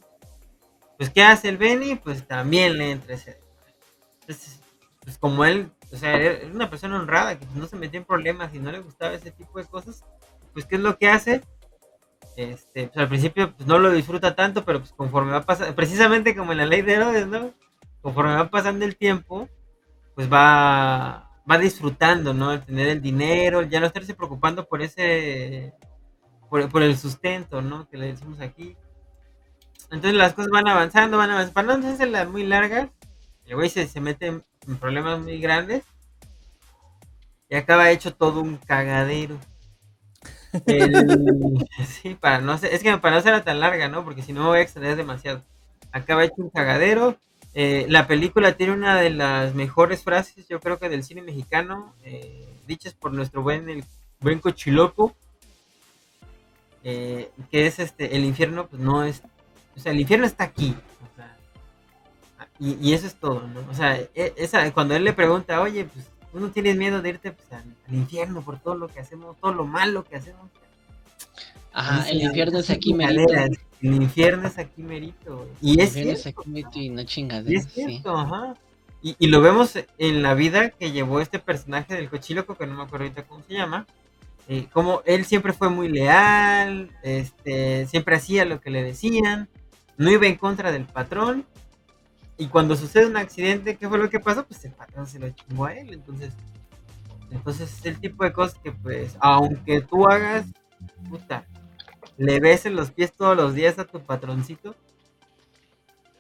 Pues, ¿qué hace el Benny? Pues también le entra ese. Entonces, pues como él, o sea, era una persona honrada, que no se metía en problemas y no le gustaba ese tipo de cosas, pues, ¿qué es lo que hace? Este, pues al principio pues, no lo disfruta tanto, pero pues conforme va pasando, precisamente como en la ley de Herodes, ¿no? Conforme va pasando el tiempo, pues va, va disfrutando, ¿no? El tener el dinero, ya no estarse preocupando por ese, por, el sustento, ¿no? Que le decimos aquí. Entonces las cosas van avanzando, van avanzando. Para no hacerlas muy largas, el güey se, se mete problemas muy grandes y acaba hecho todo un cagadero. sí, para no ser, es que para no ser tan larga, ¿no? Porque si no me voy a extender demasiado. Acaba hecho un cagadero eh, la película tiene una de las mejores frases, yo creo que del cine mexicano, eh, dichas por nuestro buen, el buen cochiloco, eh, que es este, el infierno, pues no es, o sea, el infierno está aquí, y, eso es todo, ¿no? O sea, e, esa, cuando él le pregunta, oye, pues, ¿tú no tienes miedo de irte pues, al, infierno por todo lo que hacemos, todo lo malo que hacemos? Ajá, el infierno es aquí, merito. El infierno es aquí merito, Y es cierto. y no y es cierto, ajá. Y, lo vemos en la vida que llevó este personaje del cochiloco, que no me acuerdo ahorita cómo se llama. Eh, como él siempre fue muy leal, este, siempre hacía lo que le decían, no iba en contra del patrón. Y cuando sucede un accidente, ¿qué fue lo que pasó? Pues el patrón se lo chingó a él. Entonces, entonces es el tipo de cosas que, pues, aunque tú hagas, puta, le besen los pies todos los días a tu patroncito,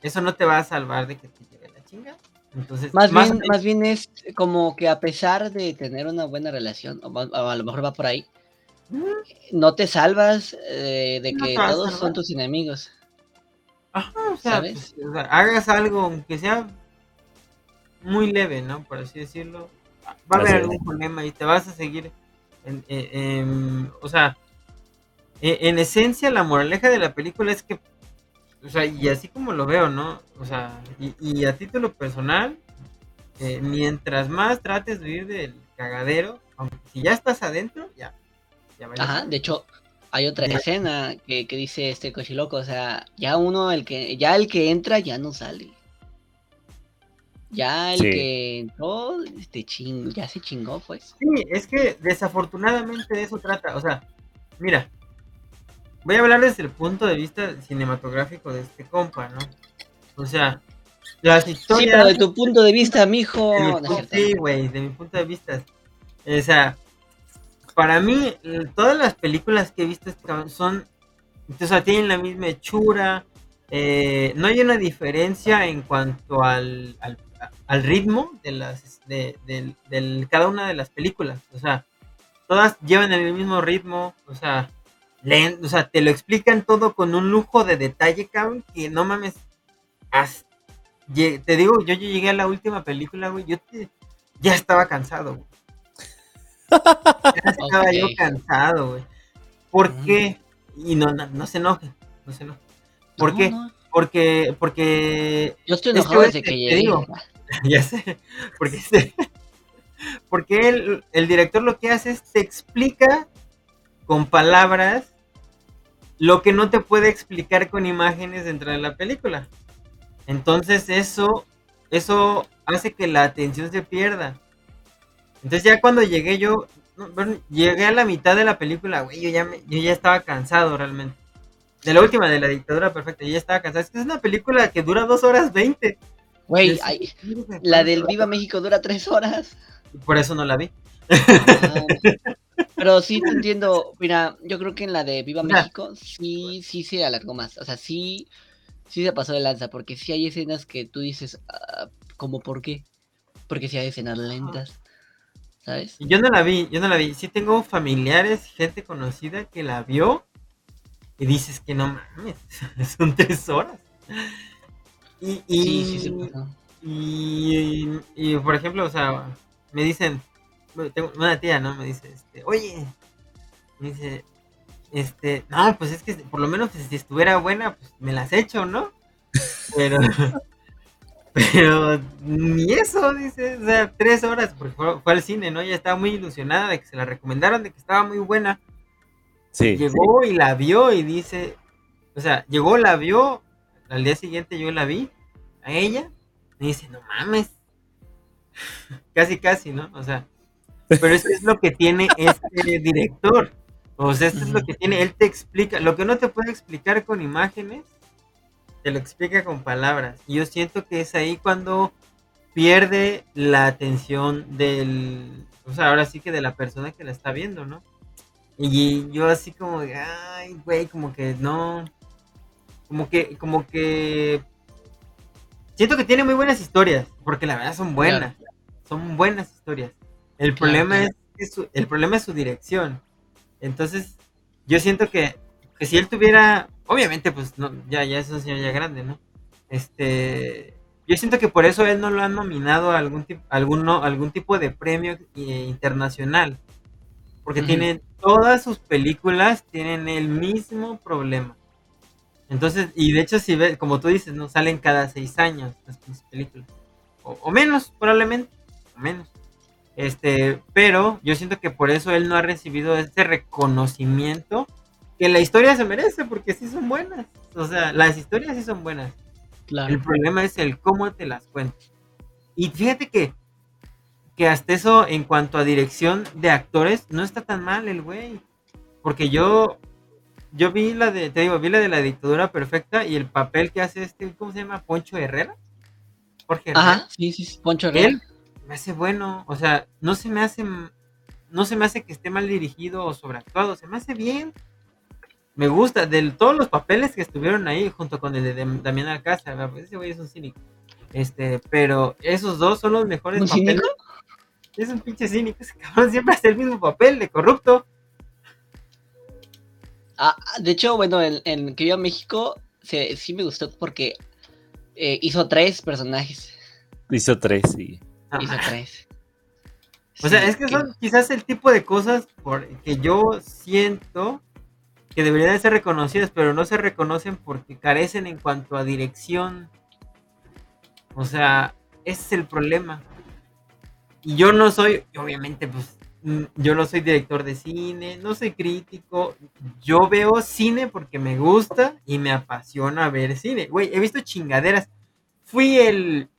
eso no te va a salvar de que te lleve la chinga. Entonces, más, bien, más bien es como que a pesar de tener una buena relación, o, a lo mejor va por ahí, no te salvas eh, de que todos son tus enemigos. Ajá, o sea, pues, hagas algo, aunque sea muy leve, ¿no? Por así decirlo. Va a haber algún problema y te vas a seguir. En, o sea, en esencia, la moraleja de la película es que, o sea, y así como lo veo, ¿no? O sea, y, a título personal, eh, mientras más trates de huir del cagadero, aunque si ya estás adentro, ya. ya Ajá, de hecho, hay otra escena que, dice este cochiloco, o sea, ya uno, el que, ya el que entra ya no sale. Ya el que entró, este ching, ya se chingó, pues. Sí, es que desafortunadamente de eso trata, o sea, mira, voy a hablar desde el punto de vista cinematográfico de este compa, ¿no? O sea, las historias. Sí, pero de tu punto de vista, mijo. sí, güey, de mi punto de vista. O sea, para mí, todas las películas que he visto son. O sea, tienen la misma hechura. Eh, no hay una diferencia en cuanto al, al, ritmo de las de, de, cada una de las películas. O sea, todas llevan el mismo ritmo. O sea, o sea, te lo explican todo con un lujo de detalle, cabrón, que no mames. te digo, yo, llegué a la última película, güey, yo ya estaba cansado, güey. Ya estaba yo cansado, güey. ¿Por mm. qué? Y no, no, se enoje, no se enoje. ¿Por qué? Porque, porque... Yo estoy enojado desde que, llegué. Digo, ya sé, porque, porque el, el director lo que hace es te explica con palabras lo que no te puede explicar con imágenes dentro de la película. Entonces eso, eso hace que la atención se pierda. Entonces ya cuando llegué yo, llegué a la mitad de la película, güey, yo ya, me, yo ya estaba cansado realmente. De la última, de la dictadura perfecta, yo ya estaba cansado. Es que es una película que dura dos horas veinte. Güey, la del Viva México dura tres horas. Por eso no la vi. Ah, pero sí te entiendo, mira, yo creo que en la de Viva México sí, sí se alargó más. O sea, sí, sí se pasó de lanza, porque sí hay escenas que tú dices, ah, ¿cómo por qué? Porque sí hay escenas lentas. ¿Sabes? Yo no la vi, yo no la vi. Sí tengo familiares, gente conocida que la vio y dices que no mames, son tres horas. Y, y, sí, sí se pasó. Y, y, por ejemplo, o sea, me dicen, tengo una tía, ¿no? Me dice, este, oye, me dice, este, no, pues es que por lo menos si estuviera buena, pues me las echo, ¿no? Pero, pero ni eso, dice, o sea, tres horas, porque fue, al cine, ¿no? Ella estaba muy ilusionada de que se la recomendaron, de que estaba muy buena. Sí. Llegó y la vio y dice, o sea, llegó, la vio, al día siguiente yo la vi, a ella, y dice, no mames. casi, casi, ¿no? O sea, pero eso es lo que tiene este director. O sea, esto es lo que tiene, él te explica, lo que no te puede explicar con imágenes, te lo explica con palabras. Y yo siento que es ahí cuando pierde la atención del, o sea, ahora sí que de la persona que la está viendo, ¿no? Y yo así como, ay, güey, como que no, como que, como que, siento que tiene muy buenas historias, porque la verdad son buenas, son buenas historias. El problema es que el problema es su dirección. Entonces, yo siento que, si él tuviera, obviamente, pues no, ya, ya es un señor ya grande, ¿no? Este, yo siento que por eso él no lo han nominado a algún, tipo, algún tipo de premio eh, internacional. Porque tiene, todas sus películas tienen el mismo problema. Entonces, y de hecho, si ves, como tú dices, no salen cada seis años las películas. O, o menos, probablemente. O menos. Este, pero yo siento que por eso él no ha recibido este reconocimiento que la historia se merece, porque sí son buenas. O sea, las historias sí son buenas. El problema es el cómo te las cuentas. Y fíjate que, que hasta eso, en cuanto a dirección de actores, no está tan mal el güey. Porque yo, yo vi la de, te digo, vi la de la dictadura perfecta y el papel que hace este, ¿cómo se llama? Poncho Herrera. Jorge Herrera. Ajá, sí, sí, Poncho Herrera me hace bueno, o sea, no se me hace, no se me hace que esté mal dirigido o sobreactuado, se me hace bien. Me gusta, de todos los papeles que estuvieron ahí, junto con el de Damián Alcázar, ese güey es un cínico. Este, pero esos dos son los mejores ¿Un papeles. Cínico? Es un pinche cínico, ese cabrón siempre hace el mismo papel de corrupto. Ah, de hecho, bueno, en, en Querido México sí, me gustó porque eh, hizo tres personajes. Hizo tres, sí. O sea, es que son quizás el tipo de cosas por, que yo siento que deberían de ser reconocidas, pero no se reconocen porque carecen en cuanto a dirección. O sea, ese es el problema. Y yo no soy, obviamente, pues, mm, yo no soy director de cine, no soy crítico. Yo veo cine porque me gusta y me apasiona ver cine. Güey, he visto chingaderas. Fui el,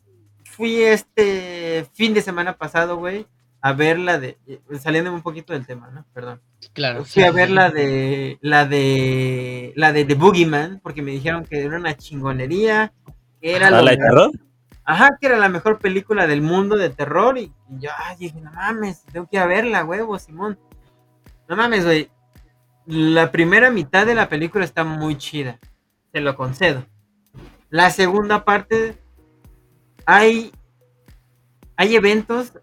fui este fin de semana pasado, güey, a ver la de, eh, saliendo un poquito del tema, ¿no? Perdón. Claro. Fui a ver la de, la de, la de The Boogeyman, porque me dijeron que era una chingonería, que era ¿La, de terror? Ajá, que era la mejor película del mundo de terror, y, yo dije, no mames, tengo que ir a verla, huevo, Simón. No mames, güey. La primera mitad de la película está muy chida, te lo concedo. La segunda parte hay, hay eventos,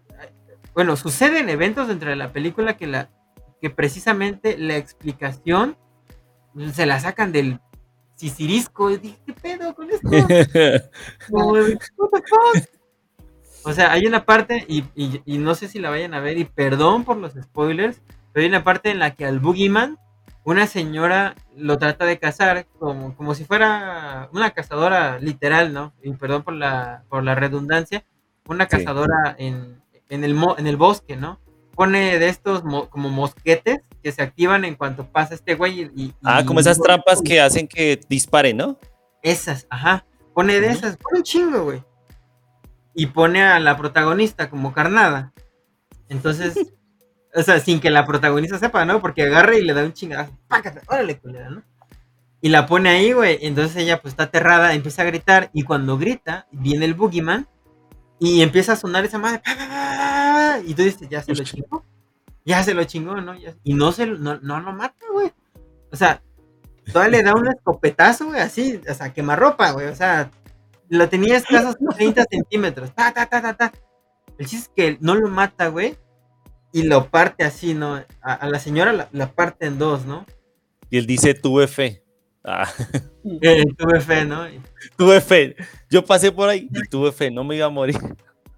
bueno, suceden eventos dentro de la película que, la, que precisamente la explicación se la sacan del sisirisco. dije, ¿qué pedo con esto? o sea, hay una parte, y, y, no sé si la vayan a ver, y perdón por los spoilers, pero hay una parte en la que al Boogeyman una señora lo trata de cazar como, como si fuera una cazadora literal, ¿no? Y perdón por la, por la redundancia, una cazadora en, en, el, en el bosque, ¿no? Pone de estos como mosquetes que se activan en cuanto pasa este güey. Y, ah, como esas trampas que hacen que disparen, ¿no? Esas, ajá. Pone de esas, pone un chingo, güey. Y pone a la protagonista como carnada. Entonces, O sea, sin que la protagonista sepa, ¿no? Porque agarra y le da un chingazo. ¡Pácate! ¡Órale, culera, ¿no? Y la pone ahí, güey. Entonces ella, pues, está aterrada, empieza a gritar. Y cuando grita, viene el boogeyman. Y empieza a sonar esa madre. Y tú dices, ya se lo chingó. Ya se lo chingó, ¿no? y no se no, no lo mata, güey. O sea, todavía le da un escopetazo, güey, así. O sea, quemarropa, güey. O sea, lo tenía escasos 30 centímetros. Ta, ta, ta, ta, ta. El chiste es que no lo mata, güey y lo parte así, ¿no? A, la señora la, parte en dos, ¿no? Y él dice, tuve fe. Ah, Eh, tuve fe, ¿no? Tuve fe. Yo pasé por ahí y tuve fe, no me iba a morir.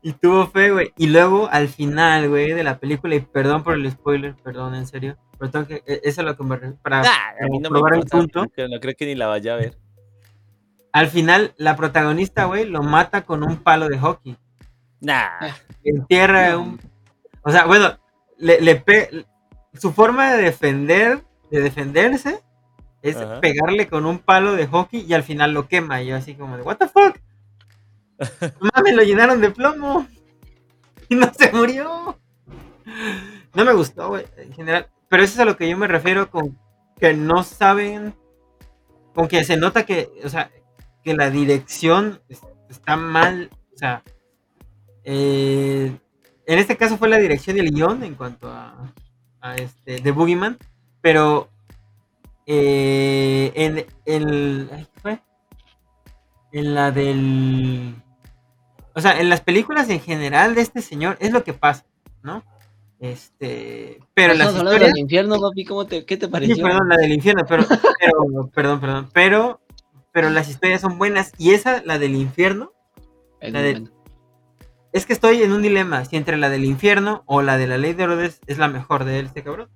y tuvo fe, güey. Y luego, al final, güey, de la película, y perdón por el spoiler, perdón, en serio. Pero tengo que, e- eso es lo que me para Ah, a mí no me probar el importa, punto. porque no creo que ni la vaya a ver. Al final, la protagonista, güey, lo mata con un palo de hockey. Nah. Entierra No. un. O sea, bueno, le, le pe- su forma de defender, de defenderse, es Ajá. pegarle con un palo de hockey y al final lo quema. Y yo así como de, ¿What the fuck? Mames, lo llenaron de plomo. Y no se murió. No me gustó, güey, en general. Pero eso es a lo que yo me refiero con que no saben. Con que se nota que, o sea, que la dirección es- está mal. O sea, eh, en este caso fue la dirección y el guion en cuanto a, a este, The Boogeyman. Pero eh, en el. ay, ¿qué fue? En la del. O sea, en las películas en general de este señor es lo que pasa, ¿no? Este. Pero las hablando historias. del infierno, papi, ¿cómo te, ¿qué te Sí, pareció? perdón, la del infierno, pero, pero, perdón, perdón, pero, pero las historias son buenas y esa, la del infierno, Es la es que estoy en un dilema si entre la del infierno o la de la ley de Herodes es la mejor de este cabrón,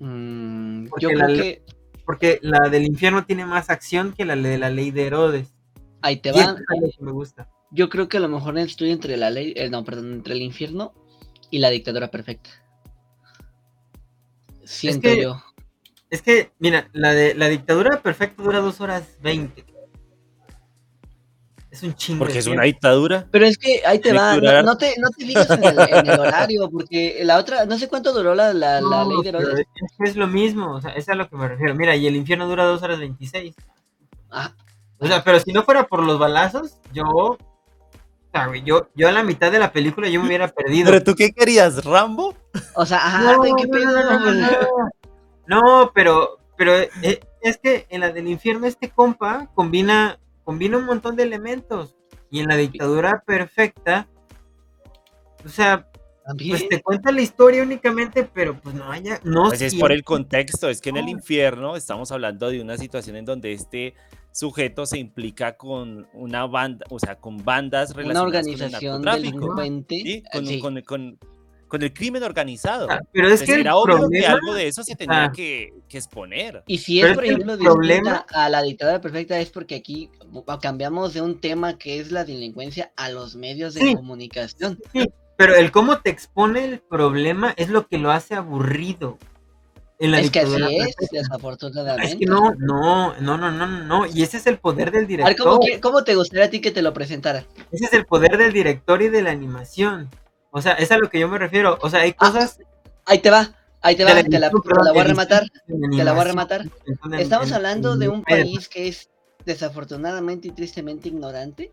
Mm, yo la creo le- que porque la del infierno tiene más acción que la de la ley de Herodes. ahí te va. es me gusta. Yo creo que a lo mejor estoy entre la ley, eh, no, perdón, entre el infierno y la dictadura perfecta. Siento que- yo. Es que, mira, la de la dictadura perfecta dura dos horas 20. Es un chingo. Porque es una dictadura. Pero es que ahí te va, no, te, no te fijas en el, en el horario, porque la otra, no sé cuánto duró la, la, la ley de Herodes. es, que es lo mismo, o sea, es a lo que me refiero. Mira, y el infierno dura dos horas 26. Ah, O sea, pero si no fuera por los balazos, yo. O sea, güey, yo, yo a la mitad de la película yo me hubiera perdido. ¿Pero tú qué querías, Rambo? o sea, ajá, no, güey, qué no, pedo, no, no, güey. no. No, pero, pero eh, es que en la del infierno este compa combina, combina un montón de elementos. Y en la dictadura perfecta, o sea, También. pues te cuenta la historia únicamente, pero pues no haya, no Pues es por el contexto, es que en el No. infierno estamos hablando de una situación en donde este sujeto se implica con una banda, o sea, con bandas Una relacionadas organización con el narcotráfico, delincuente. ¿sí? con, sí. con- con- con el crimen organizado. Ah, Pero es Entonces, que el era obvio que algo de eso se tenía ah. que, que exponer. Y si es, por el ejemplo, distinta problema- a la dictadura perfecta, es porque aquí cambiamos de un tema que es la delincuencia a los medios de Sí. comunicación. Sí, pero el cómo te expone el problema es lo que lo hace aburrido. En la Es que así es, desafortunadamente. Es que no, no, no, no, no, no. Y ese es el poder del A ver, director. ¿cómo, qui- cómo te gustaría a ti que te lo presentara? Ese es el poder del director y de la animación. O sea, es a lo que yo me refiero. O sea, hay Ah, cosas. Ahí te va, ahí te va, te la, te voy a rematar. Te la voy a rematar. Estamos hablando de un país que es desafortunadamente y tristemente ignorante.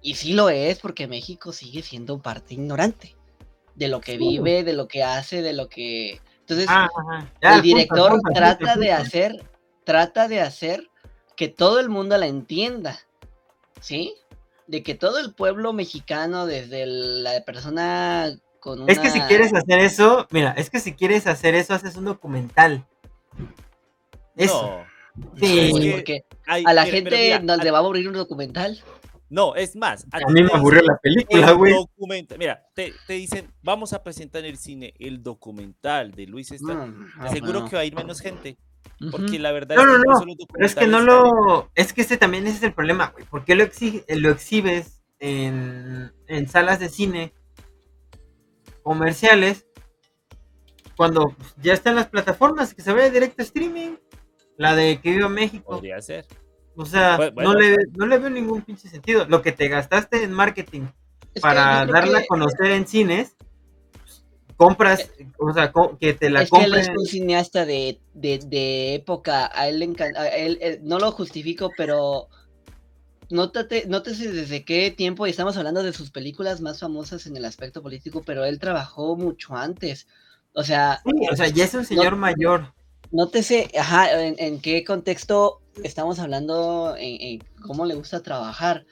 Y sí lo es porque México sigue siendo parte ignorante de lo que vive, de lo que hace, de lo que... Entonces, Ah, ajá. Ya, el director punto, trata punto, de hacer, trata de hacer que todo el mundo la entienda, ¿sí? De que todo el pueblo mexicano, desde el- la persona con una... Es que si quieres hacer eso, mira, es que si quieres hacer eso, haces un documental. Eso. No. Sí. Es que porque hay- a la mira, pero gente mira, no a- le va a aburrir un documental. No, es más. A ti mí me aburrió la película, el güey. documenta- Mira, te, te dicen, vamos a presentar en el cine el documental de Luis Estrada. Mm, bueno. que va a ir menos gente. Porque la verdad No, es que no, no, Pero es que no lo. Es que ese también ese es el problema, güey. ¿Por qué lo, exhi- lo exhibes en, en salas de cine comerciales cuando pues, ya están las plataformas que se vea directo streaming? La de que viva México. Podría ser. O sea, bueno. no, le, no le veo ningún pinche sentido. Lo que te gastaste en marketing para darla que- a conocer en cines, pues, compras, o sea, que te la es que él es un cineasta de, de, de época, a él le encanta, a él, eh, no lo justifico, pero nótate, nótese desde qué tiempo, y estamos hablando de sus películas más famosas en el aspecto político, pero él trabajó mucho antes. O sea, Sí, o sea, ya es un señor mayor. nótese, ajá, en, en qué contexto estamos hablando, en, en cómo le gusta trabajar.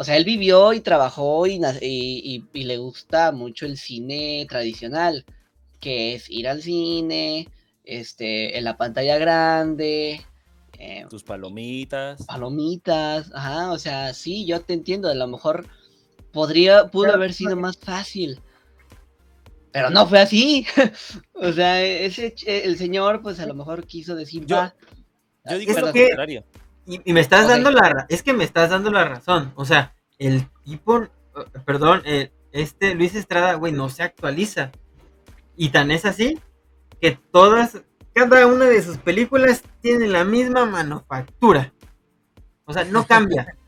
O sea, él vivió y trabajó y, na- y- y- y le gusta mucho el cine tradicional, que es ir al cine, este, en la pantalla grande, eh, Tus palomitas. palomitas, ajá, o sea, sí, yo te entiendo, a lo mejor podría, pudo Pero, haber sido más fácil, pero no fue así, o sea, ese, el señor, pues a lo mejor quiso decir, Yo- va, Yo digo lo que- contrario. Y, y me estás dando la es que me estás dando la razón. O sea, el tipo, eh, perdón, eh, este Luis Estrada, güey, no se actualiza. Y tan es así que todas, cada una de sus películas tiene la misma manufactura. O sea, no cambia.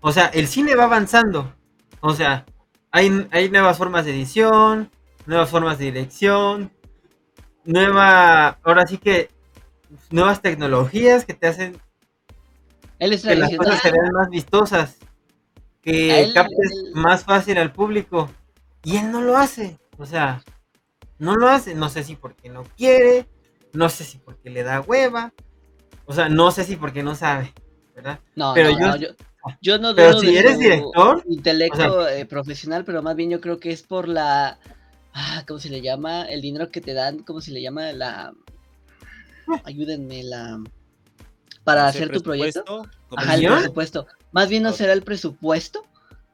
O sea, el cine va avanzando. O sea, hay, hay nuevas formas de edición, nuevas formas de dirección, nueva, ahora sí que nuevas tecnologías que te hacen él es que las cosas se vean más vistosas, que él- captes él- más fácil al público. Y él no lo hace. O sea, no lo hace. No sé si porque no quiere, no sé si porque le da hueva, o sea, no sé si porque no sabe, ¿verdad? no, pero no, yo- no, yo, yo no Pero si de eres director, intelecto eh, profesional, pero más bien yo creo que es por la, ah, ¿cómo se le llama? El dinero que te dan, ¿cómo se le llama? La, ayúdenme, la, para hacer tu proyecto. presupuesto, Ajá, el ¿Guión? presupuesto. Más bien no será el presupuesto,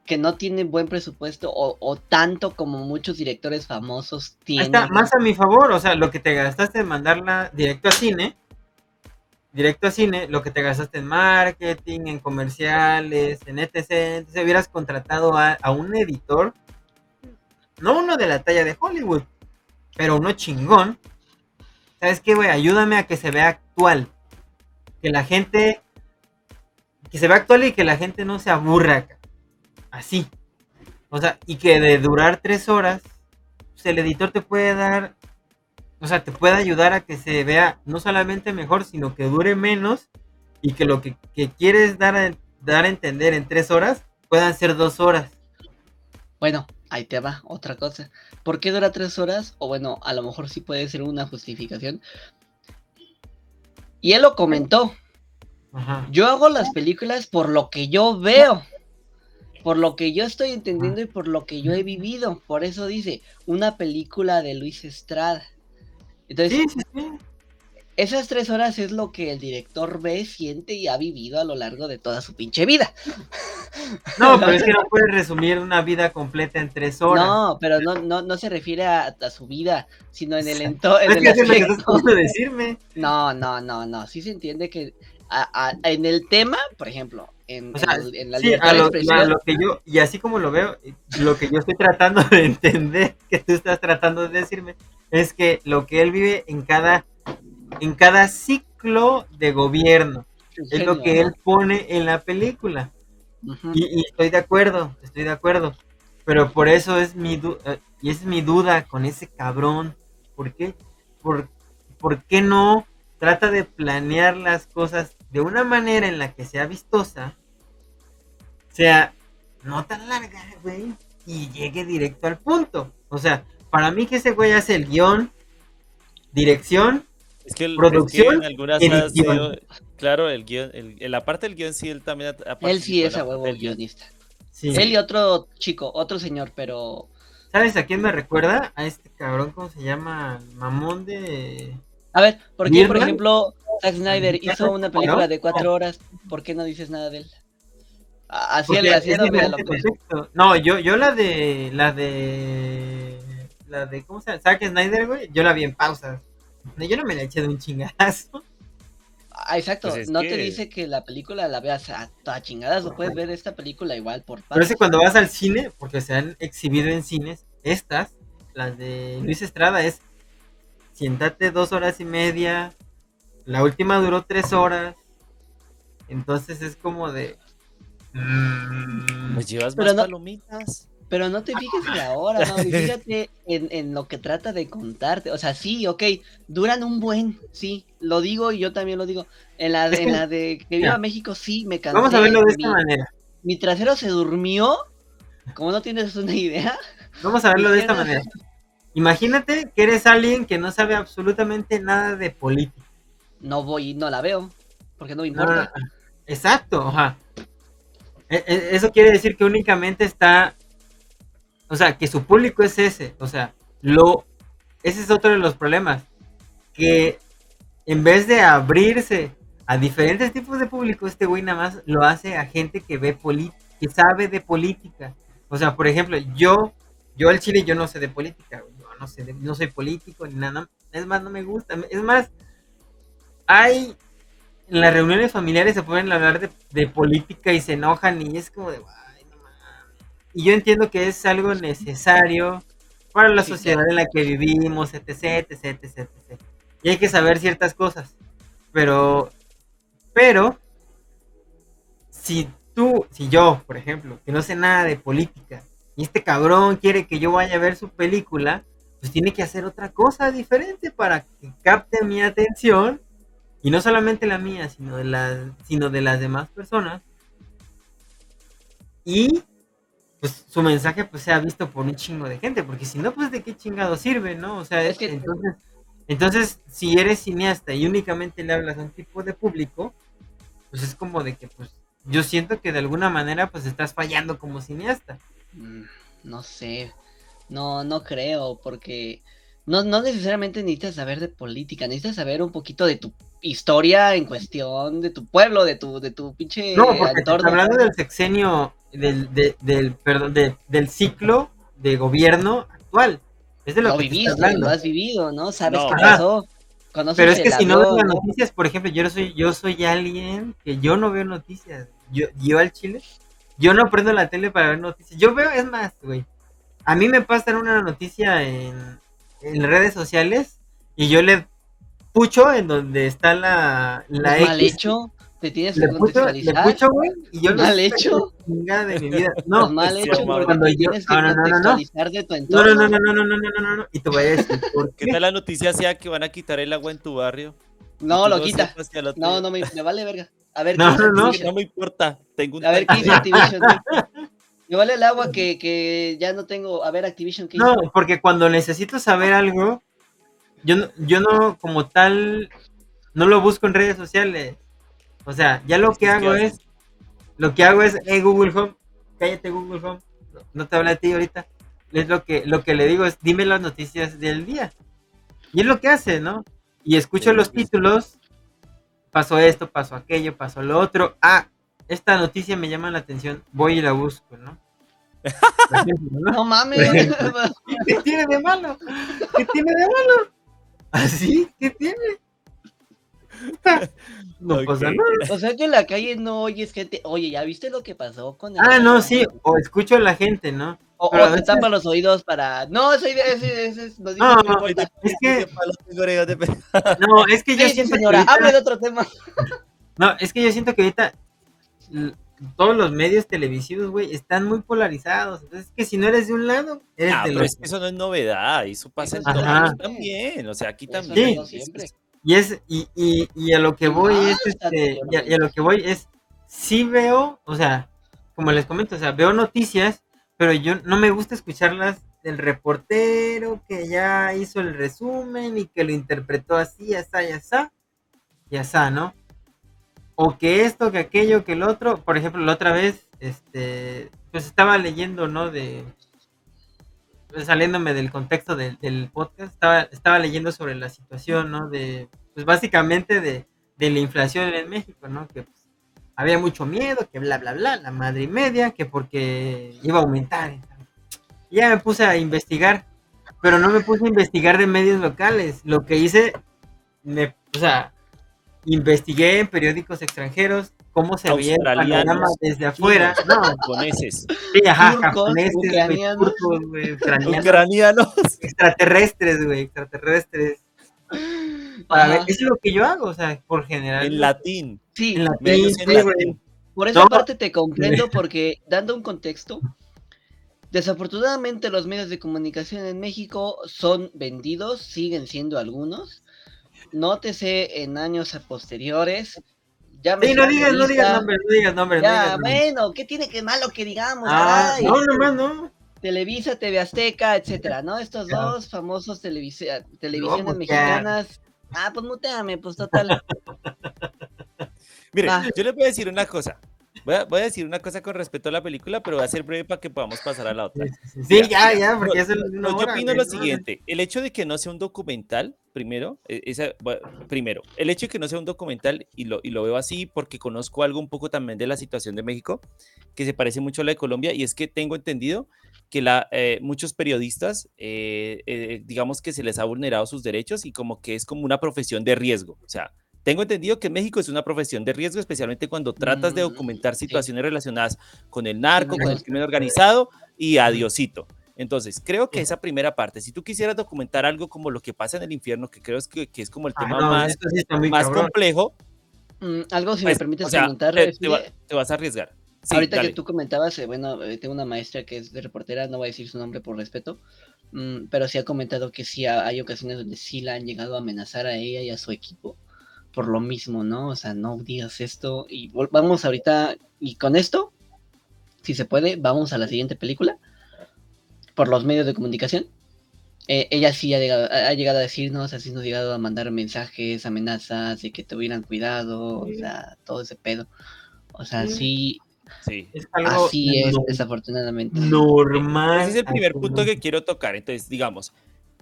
que no tienen buen presupuesto o, o tanto como muchos directores famosos ahí tienen. está, más a mi favor, o sea, lo que te gastaste en mandarla directo a cine, directo a cine, lo que te gastaste en marketing, en comerciales, en etc. Entonces hubieras contratado a, a un editor, no uno de la talla de Hollywood, pero uno chingón. ¿Sabes qué, güey? Ayúdame a que se vea actual. Que la gente. Que se vea actual y que la gente no se aburra. Así. O sea, y que de durar tres horas, pues el editor te puede dar. O sea, te puede ayudar a que se vea no solamente mejor, sino que dure menos y que lo que, que quieres dar a, dar a entender en tres horas puedan ser dos horas. Bueno, ahí te va, otra cosa. ¿Por qué dura tres horas? O bueno, a lo mejor sí puede ser una justificación. Y él lo comentó. Ajá. Yo hago las películas por lo que yo veo, por lo que yo estoy entendiendo y por lo que yo he vivido. Por eso dice, una película de Luis Estrada. Entonces, Sí, sí, sí. Esas tres horas es lo que el director ve, siente y ha vivido a lo largo de toda su pinche vida. No, pero es que no puedes resumir una vida completa en tres horas. No, pero no, no, no se refiere a, a su vida, sino en el entorno. es que eso es lo que estás tratando de decirme. No, no, no, no. Sí se entiende que a- a- en el tema, por ejemplo, en, O sea, en en la Sí, lo, a lo que yo, y así como lo veo, lo que yo estoy tratando de entender, que tú estás tratando de decirme, es que lo que él vive en cada, en cada ciclo de gobierno, es lo que él pone en la película. Y, y estoy de acuerdo, estoy de acuerdo. Pero por eso es mi duda, y es mi duda con ese cabrón. ¿Por qué? ¿Por, ¿Por qué no trata de planear las cosas de una manera en la que sea vistosa? Sea no tan larga, güey, y llegue directo al punto. O sea, para mí que ese güey hace el guion, dirección, Es que, el, Producción, es que en algunas ha edición. sido- claro, el guion, el- la parte del guion sí, él también ha, ha Él sí es a huevo guionista. sí. Él y otro chico, otro señor, pero ¿Sabes a quién me recuerda? A este cabrón, ¿cómo se llama? Mamón de... A ver, ¿por qué, por ejemplo, Zack Snyder ¿Ya hizo una película de cuatro horas? ¿Por qué no dices nada de él? Así él, así no me lo-. No, yo, yo la de. La de. La de. ¿Cómo se llama? Zack Snyder, güey. Yo la vi en pausas. No, yo no me la eché de un chingazo. Ah, exacto, Pues es no te dice que la película la veas a toda chingadas, o puedes ver esta película igual por Pero es que partes. cuando vas al cine, porque se han exhibido en cines, estas, las de Luis Estrada, es. Siéntate dos horas y media. La última duró tres horas. Entonces es como de. mm, Pues llevas Pero más no- palomitas. Pero no te fijes en la hora, no, fíjate en, en lo que trata de contarte. O sea, sí, ok, duran un buen, sí, lo digo y yo también lo digo. En la, Es de- en la de que viva México, sí, me cansé. Vamos a verlo de mi, esta manera. mi trasero se durmió, como no tienes una idea. Vamos a verlo de esta manera. Imagínate que eres alguien que no sabe absolutamente nada de política. No voy, no la veo, porque no me importa. Ah, exacto, ajá. E- e- Eso quiere decir que únicamente está, o sea, que su público es ese, o sea, lo, ese es otro de los problemas, que en vez de abrirse a diferentes tipos de público, este güey nada más lo hace a gente que ve que sabe de política. O sea, por ejemplo, yo, yo al Chile, yo no sé de política, yo no sé, de- no soy político ni nada. Es más, no me gusta. Es más, hay en las reuniones familiares se pueden hablar de, de política y se enojan y es como de. Y yo entiendo que es algo necesario para la Sí, sociedad en la que vivimos, etc, etc, etc, etc. Y hay que saber ciertas cosas. Pero, pero, si tú, si yo, por ejemplo, que no sé nada de política, y este cabrón quiere que yo vaya a ver su película, pues tiene que hacer otra cosa diferente para que capte mi atención y no solamente la mía, sino de las, sino de las demás personas. Y pues su mensaje pues sea visto por un chingo de gente, porque si no, pues de qué chingado sirve, ¿no? O sea, Es es que- entonces, entonces, si eres cineasta y únicamente le hablas a un tipo de público, pues es como de que pues yo siento que de alguna manera pues estás fallando como cineasta. Mm, No sé, no, no creo, porque no, no necesariamente necesitas saber de política, necesitas saber un poquito de tu historia en cuestión, de tu pueblo, de tu, de tu pinche No, porque hablando del sexenio, del, de- del, perdón, de- del ciclo de gobierno actual. Es de lo, Lo que viviste, hablando. lo has vivido, ¿no? Sabes No. qué pasó. Conoces Pero es que si no ves avión, las ¿no? noticias, por ejemplo, yo no soy, yo soy alguien que yo no veo noticias. Yo, yo al Chile, yo no prendo la tele para ver noticias. Yo veo, es más, güey. A mí me pasan una noticia en, en redes sociales y yo le pucho en donde está la, la Pues mal X. hecho, te tienes que Le pucho, le contextualizar. pucho, güey, y yo Mal hecho. qué chingada de mi vida. No, Pues mal hecho, porque Cuando te yo- tienes que no, no, no, no, no. contextualizar de tu no, entorno. no, no, no, no, no, no, no, no, no, y te voy a decir por ¿Qué qué. tal la noticia sea que van a quitar el agua en tu barrio? No, lo quita. No, no me, me vale verga. A ver, No, ¿qué hizo no, no. No me importa, tengo un A ver, ¿qué hizo Activision? Me vale el agua que, que ya no tengo. A ver, Activision, ¿qué hizo? No, porque cuando necesito saber algo, yo no, yo no como tal, no lo busco en redes sociales. O sea, ya lo que hago es, lo que hago es, hey Google Home, cállate Google Home, no, te habla de ti ahorita. Es lo que, lo que le digo es, dime las noticias del día. Y es lo que hace, ¿no? Y escucho los títulos, pasó esto, pasó aquello, pasó lo otro. Ah, esta noticia me llama la atención, voy y la busco, ¿no? ¿no? No mames. ¿Qué tiene de malo? ¿Qué tiene de malo? ¿Así? ¿Qué tiene? No Ok. pasa nada. o sea que en la calle no oyes gente. Oye, ¿ya viste lo que pasó con el Ah, no, sí, o escucho a la gente, ¿no? O, o te tapan los oídos para. No, ese, ese, ese, No, que no no. Es que, de no, es que yo Sí, siento que señora, ahorita- hable de otro tema. No, es que yo siento que ahorita todos los medios televisivos, güey, están muy polarizados. Entonces, es que si no eres de un lado, eres Ah, del pero es otro. que eso no es novedad, eso pasa en todos también, o sea, aquí Eso también. siempre. Y es, y, y, y a lo que voy es, este, y a, y a lo que voy es, sí veo, o sea, como les comento, o sea, veo noticias, pero yo no me gusta escucharlas del reportero que ya hizo el resumen y que lo interpretó así, asá, y asá, y asá, ¿no? O que esto, que aquello, que el otro, por ejemplo, la otra vez, este, pues estaba leyendo, ¿no? De, pues, saliéndome del contexto del, podcast, estaba, estaba leyendo sobre la situación, ¿no? De, pues básicamente de, de la inflación en México, ¿no? Que pues, había mucho miedo, que bla, bla, bla, la madre y media, que porque iba a aumentar. Y ya me puse a investigar, pero no me puse a investigar de medios locales. Lo que hice, me, o sea, investigué en periódicos extranjeros cómo se veía el panorama desde afuera. No, Japoneses, sí, ajá, japoneses, ucranianos. ucranianos. extraterrestres, güey, extraterrestres. Para ver, eso es lo que yo hago, o sea, por general. En latín. Sí, en en latín. por esa No. parte te comprendo porque dando un contexto, desafortunadamente los medios de comunicación en México son vendidos, siguen siendo algunos. Nótese en años posteriores. Sí, no digas, no digas nombres, no digas nombres. no Ya, digas bueno, ¿qué tiene que malo que digamos? Ah, no, nomás no. Televisa, TV Azteca, etcétera, ¿no? Estos Ya. dos famosos televisi- televisiones mutear. mexicanas. Ah, pues muteame, pues total. Mire, yo les voy a decir una cosa. Voy a, voy a, decir una cosa con respecto a la película, pero voy a ser breve para que podamos pasar a la otra. Sí, ya, ya, porque es el, no, Yo opino lo siguiente, el hecho de que no sea un documental, primero, e, esa, bueno, primero, el hecho de que no sea un documental, y lo, y lo veo así porque conozco algo un poco también de la situación de México, que se parece mucho a la de Colombia, y es que tengo entendido que la, eh, muchos periodistas, eh, eh, digamos que se les ha vulnerado sus derechos y como que es como una profesión de riesgo, o sea, tengo entendido que México es una profesión de riesgo, especialmente cuando tratas de mm, documentar situaciones relacionadas con el narco, con el crimen organizado y adiosito. Entonces, creo que esa primera parte, si tú quisieras documentar algo como lo que pasa en el infierno, que creo es que, es como el ah, tema más, más complejo. Mm, algo, si me pues, permites comentar. Te, vas a arriesgar. Ahorita que tú comentabas, eh, bueno, eh, tengo una maestra que es de reportera, no voy a decir su nombre por respeto, mm, pero sí ha comentado que sí hay ocasiones donde sí la han llegado a amenazar a ella y a su equipo por lo mismo, ¿no? O sea, no digas esto y vamos ahorita y con esto, si se puede, vamos a la siguiente película por los medios de comunicación. Eh, ella sí ha llegado, ha llegado, a decirnos, así nos ha llegado a mandar mensajes, amenazas de que tuvieran cuidado, o sea, todo ese pedo. O sea, sí. sí. así es, desafortunadamente. Normal. Ese es el primer punto que quiero tocar. Entonces, digamos,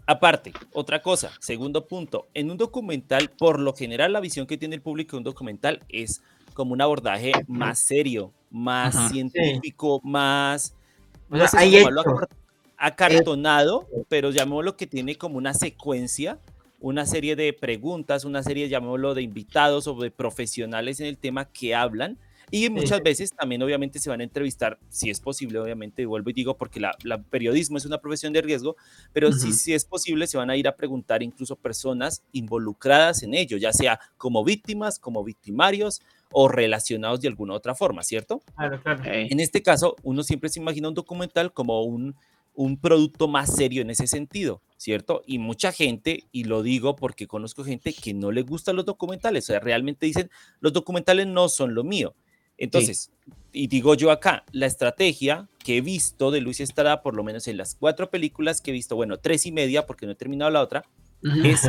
Aparte, otra cosa, segundo punto, en un documental, por lo general la visión que tiene el público de un documental es como un abordaje más serio, más científico, más... Sé acartonado, pero llamémoslo que tiene como una secuencia, una serie de preguntas, una serie, llamémoslo, de invitados o de profesionales en el tema que hablan y muchas veces también obviamente se van a entrevistar, si es posible, obviamente, y vuelvo y digo, porque la, periodismo es una profesión de riesgo, pero si, si es posible, se van a ir a preguntar incluso personas involucradas en ello, ya sea como víctimas, como victimarios o relacionados de alguna otra forma, ¿cierto? Claro, claro. En este caso, uno siempre se imagina un documental como un, un producto más serio en ese sentido, ¿cierto? Y mucha gente, y lo digo porque conozco gente que no le gustan los documentales, o sea, realmente dicen, los documentales no son lo mío. Entonces, y digo yo acá, la estrategia que he visto de Luis Estrada, por lo menos en las cuatro películas que he visto, bueno, tres y media, porque no he terminado la otra, es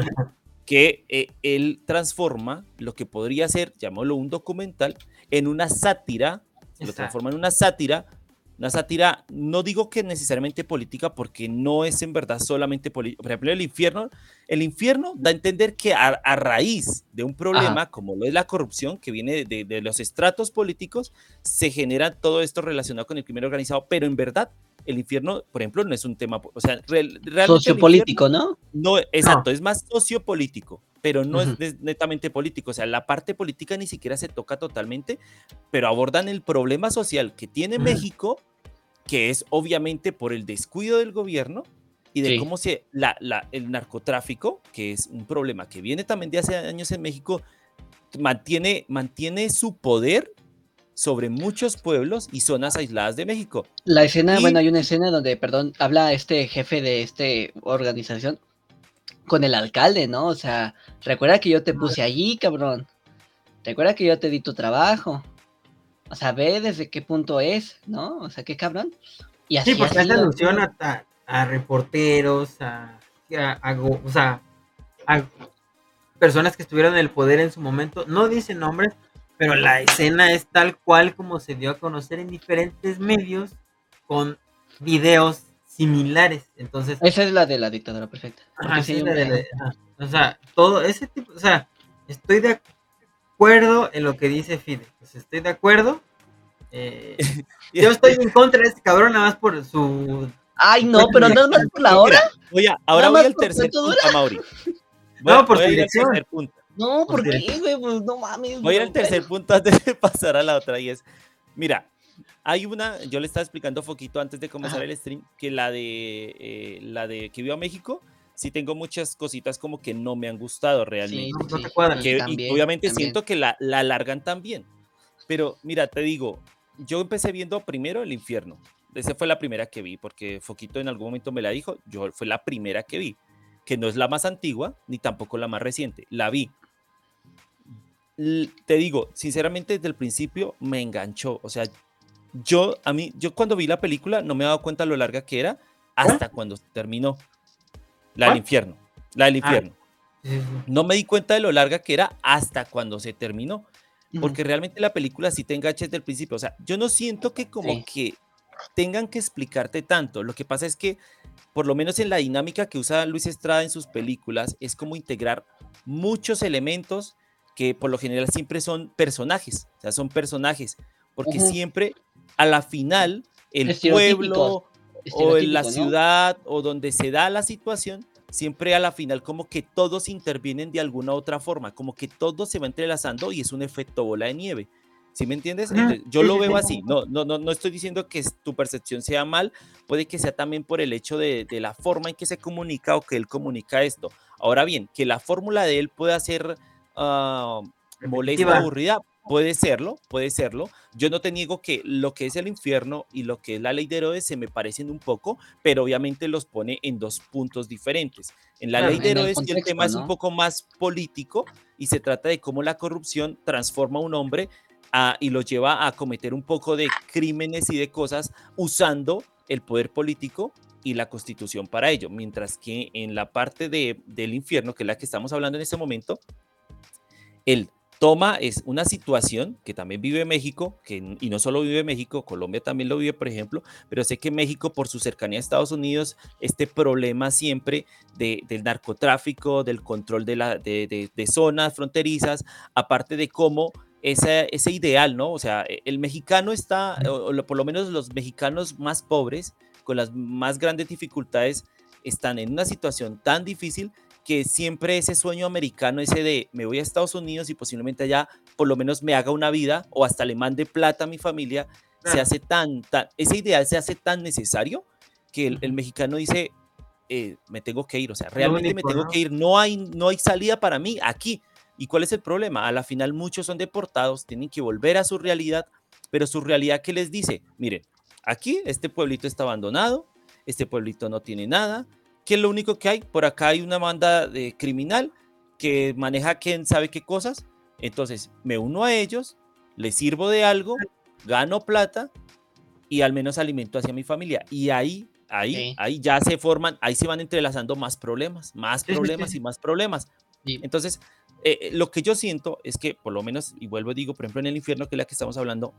que eh, él transforma lo que podría ser, llamémoslo un documental, en una sátira, lo transforma en una sátira una sátira, no digo que necesariamente política, porque no es en verdad solamente política. Por ejemplo, el infierno, el infierno da a entender que a, raíz de un problema como lo es la corrupción, que viene de, los estratos políticos, se genera todo esto relacionado con el crimen organizado, pero en verdad el infierno, por ejemplo, no es un tema, o sea, realmente sociopolítico, ¿no? No, exacto, es más sociopolítico pero no es netamente político. O sea, la parte política ni siquiera se toca totalmente, pero abordan el problema social que tiene México, que es obviamente por el descuido del gobierno y de cómo se la, la, el narcotráfico, que es un problema que viene también de hace años en México, mantiene, mantiene su poder sobre muchos pueblos y zonas aisladas de México. La escena, bueno, hay una escena donde, perdón, habla este jefe de esta organización con el alcalde, ¿no? O sea, recuerda que yo te puse allí, cabrón. Recuerda que yo te di tu trabajo. O sea, ve desde qué punto es, ¿no? O sea, qué cabrón. Y así, sí, porque hace alusión a, reporteros, a, o sea, a personas que estuvieron en el poder en su momento. No dice nombres, pero la escena es tal cual como se dio a conocer en diferentes medios con videos similares. Entonces, esa es la de la dictadura perfecta. o sea, todo ese tipo, o sea, estoy de acuerdo en lo que dice Fide. Pues estoy de acuerdo. Eh, yo estoy en contra de este cabrón nada más por su Ay, no, pero no más por la hora. Oye, ahora voy al tercer punto, Mauri. no, por su dirección. No, ¿por qué, güey? Pues no mames. Voy al tercer punto antes de pasar a la otra y es, mira, hay una, yo le estaba explicando Foquito antes de comenzar el stream, que la de eh, la de que vio a México, sí tengo muchas cositas como que no me han gustado realmente. y obviamente siento que la, la alargan también. Pero mira, te digo, yo empecé viendo primero El Infierno. Esa fue la primera que vi, porque Foquito en algún momento me la dijo. Yo fue la primera que vi, que no es la más antigua ni tampoco la más reciente. La vi. te digo, sinceramente desde el principio me enganchó. O sea, yo, a mí, yo cuando vi la película no me he dado cuenta lo larga que era hasta cuando terminó. La del infierno. La del ah, infierno. No me di cuenta de lo larga que era hasta cuando se terminó. porque realmente la película sí te engancha desde el principio. O sea, yo no siento que como Sí. que tengan que explicarte tanto. Lo que pasa es que, por lo menos en la dinámica que usa Luis Estrada en sus películas, es como integrar muchos elementos que por lo general siempre son personajes, o sea, son personajes, porque siempre a la final el pueblo o en la ¿no? ciudad o donde se da la situación, siempre a la final como que todos intervienen de alguna otra forma, como que todo se va entrelazando y es un efecto bola de nieve. ¿Sí me entiendes? Entonces, yo lo veo sí. así. No, no, no, no estoy diciendo que tu percepción sea mal, puede que sea también por el hecho de, de la forma en que se comunica o que él comunica esto. Ahora bien, que la fórmula de él pueda ser ah, molesta, aburrida, puede serlo, puede serlo. Yo no te niego que lo que es el infierno y lo que es la ley de Herodes se me parecen un poco, pero obviamente los pone en dos puntos diferentes. En la Claro, ley de el Herodes el tema es un poco más político y se trata de cómo la corrupción transforma a un hombre a- y lo lleva a cometer un poco de crímenes y de cosas usando el poder político y la constitución para ello. Mientras que en la parte de, del infierno, que es la que estamos hablando en este momento, él toma es una situación que también vive México, que, y no solo vive México, Colombia también lo vive, por ejemplo, pero sé que México, por su cercanía a Estados Unidos, este problema siempre de- del narcotráfico, del control de, la, de, de- de zonas fronterizas, aparte de cómo ese, ese ideal, ¿no? O sea, e- el mexicano está, o, o por lo menos los mexicanos más pobres, con las más grandes dificultades, están en una situación tan difícil que siempre ese sueño americano, ese de me voy a Estados Unidos y posiblemente allá por lo menos me haga una vida o hasta le mande plata a mi familia, se hace tan, tan, ese ideal se hace tan necesario que el, mexicano dice, eh, me tengo que ir, o sea, realmente me tengo ¿no? que ir, no hay, no hay salida para mí aquí. ¿Y cuál es el problema? A la final muchos son deportados, tienen que volver a su realidad, pero su realidad que les dice, miren, aquí este pueblito está abandonado, este pueblito no tiene nada, ¿qué es lo único que hay? Por acá hay una banda de criminal que maneja quién sabe qué cosas, entonces me uno a ellos, les sirvo de algo, gano plata y al menos alimento hacia mi familia. Y ahí, ahí, Sí. ahí ya se forman, ahí se van entrelazando más problemas, más problemas y más problemas. Sí. Entonces, eh, eh, lo que yo siento es que, por lo menos, y vuelvo y digo, por ejemplo, en el infierno, que es la que estamos hablando,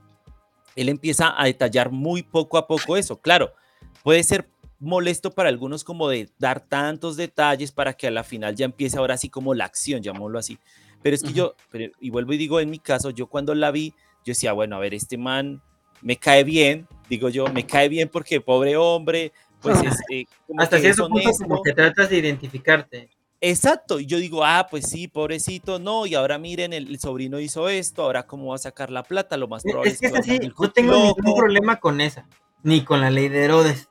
él empieza a detallar muy poco a poco eso. Claro, puede ser molesto para algunos como de dar tantos detalles para que a la final ya empiece ahora así como la acción, llamémoslo así. Pero es que Ujú. yo, pero- y vuelvo y digo, en mi caso, yo cuando la vi, yo decía, bueno, a ver, este man me cae bien, digo yo, me cae bien porque pobre hombre, pues es eh, como Hasta que es cierto punto como que tratas de identificarte. Exacto, y yo digo, ah, pues sí, pobrecito, no, y ahora miren, el, el sobrino hizo esto, ahora cómo va a sacar la plata, lo más Es- probable Es es que que es así, andar el no tengo ningún loco. problema con esa, ni con la ley de Herodes.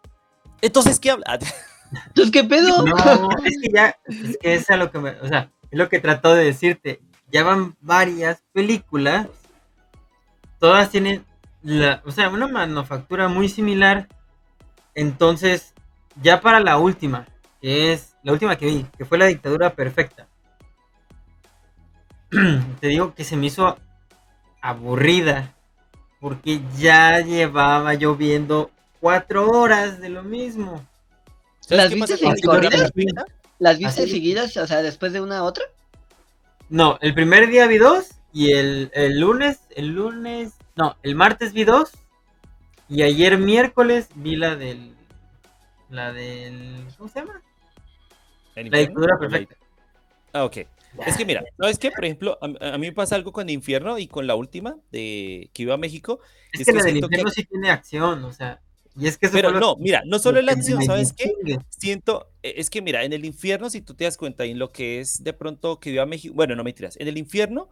Entonces, ¿qué habla? Entonces, ¿qué pedo? No, es que ya, es que es a lo que me, o sea, es lo que trató de decirte. Ya van varias películas, todas tienen, la, o sea, una manufactura muy similar. Entonces, ya para la última, que es la última que vi, que fue la dictadura perfecta. Te digo que se me hizo aburrida, porque ya llevaba yo viendo cuatro horas de lo mismo. ¿Sabes ¿Las viste perfecta? ¿Las viste Así. seguidas, o sea, después de una a otra? No, el primer día vi dos y el, el lunes, el lunes, no, el martes vi dos y ayer miércoles vi la del, la del, ¿cómo se llama? ¿El La dictadura ¿O la- perfecta. Ah, ok. Es que mira, no es que, por ejemplo, a, a mí me pasa algo con Infierno y con la última de que iba a México. Es Es que que la del siento que- infierno sí tiene acción, o sea, y es que Pero no, mira, no solo lo la me acción, ¿sabes qué? Siento, eh, es que mira, en el infierno, si tú te das cuenta, y en lo que es de pronto que viva México, bueno, no mentiras, en el infierno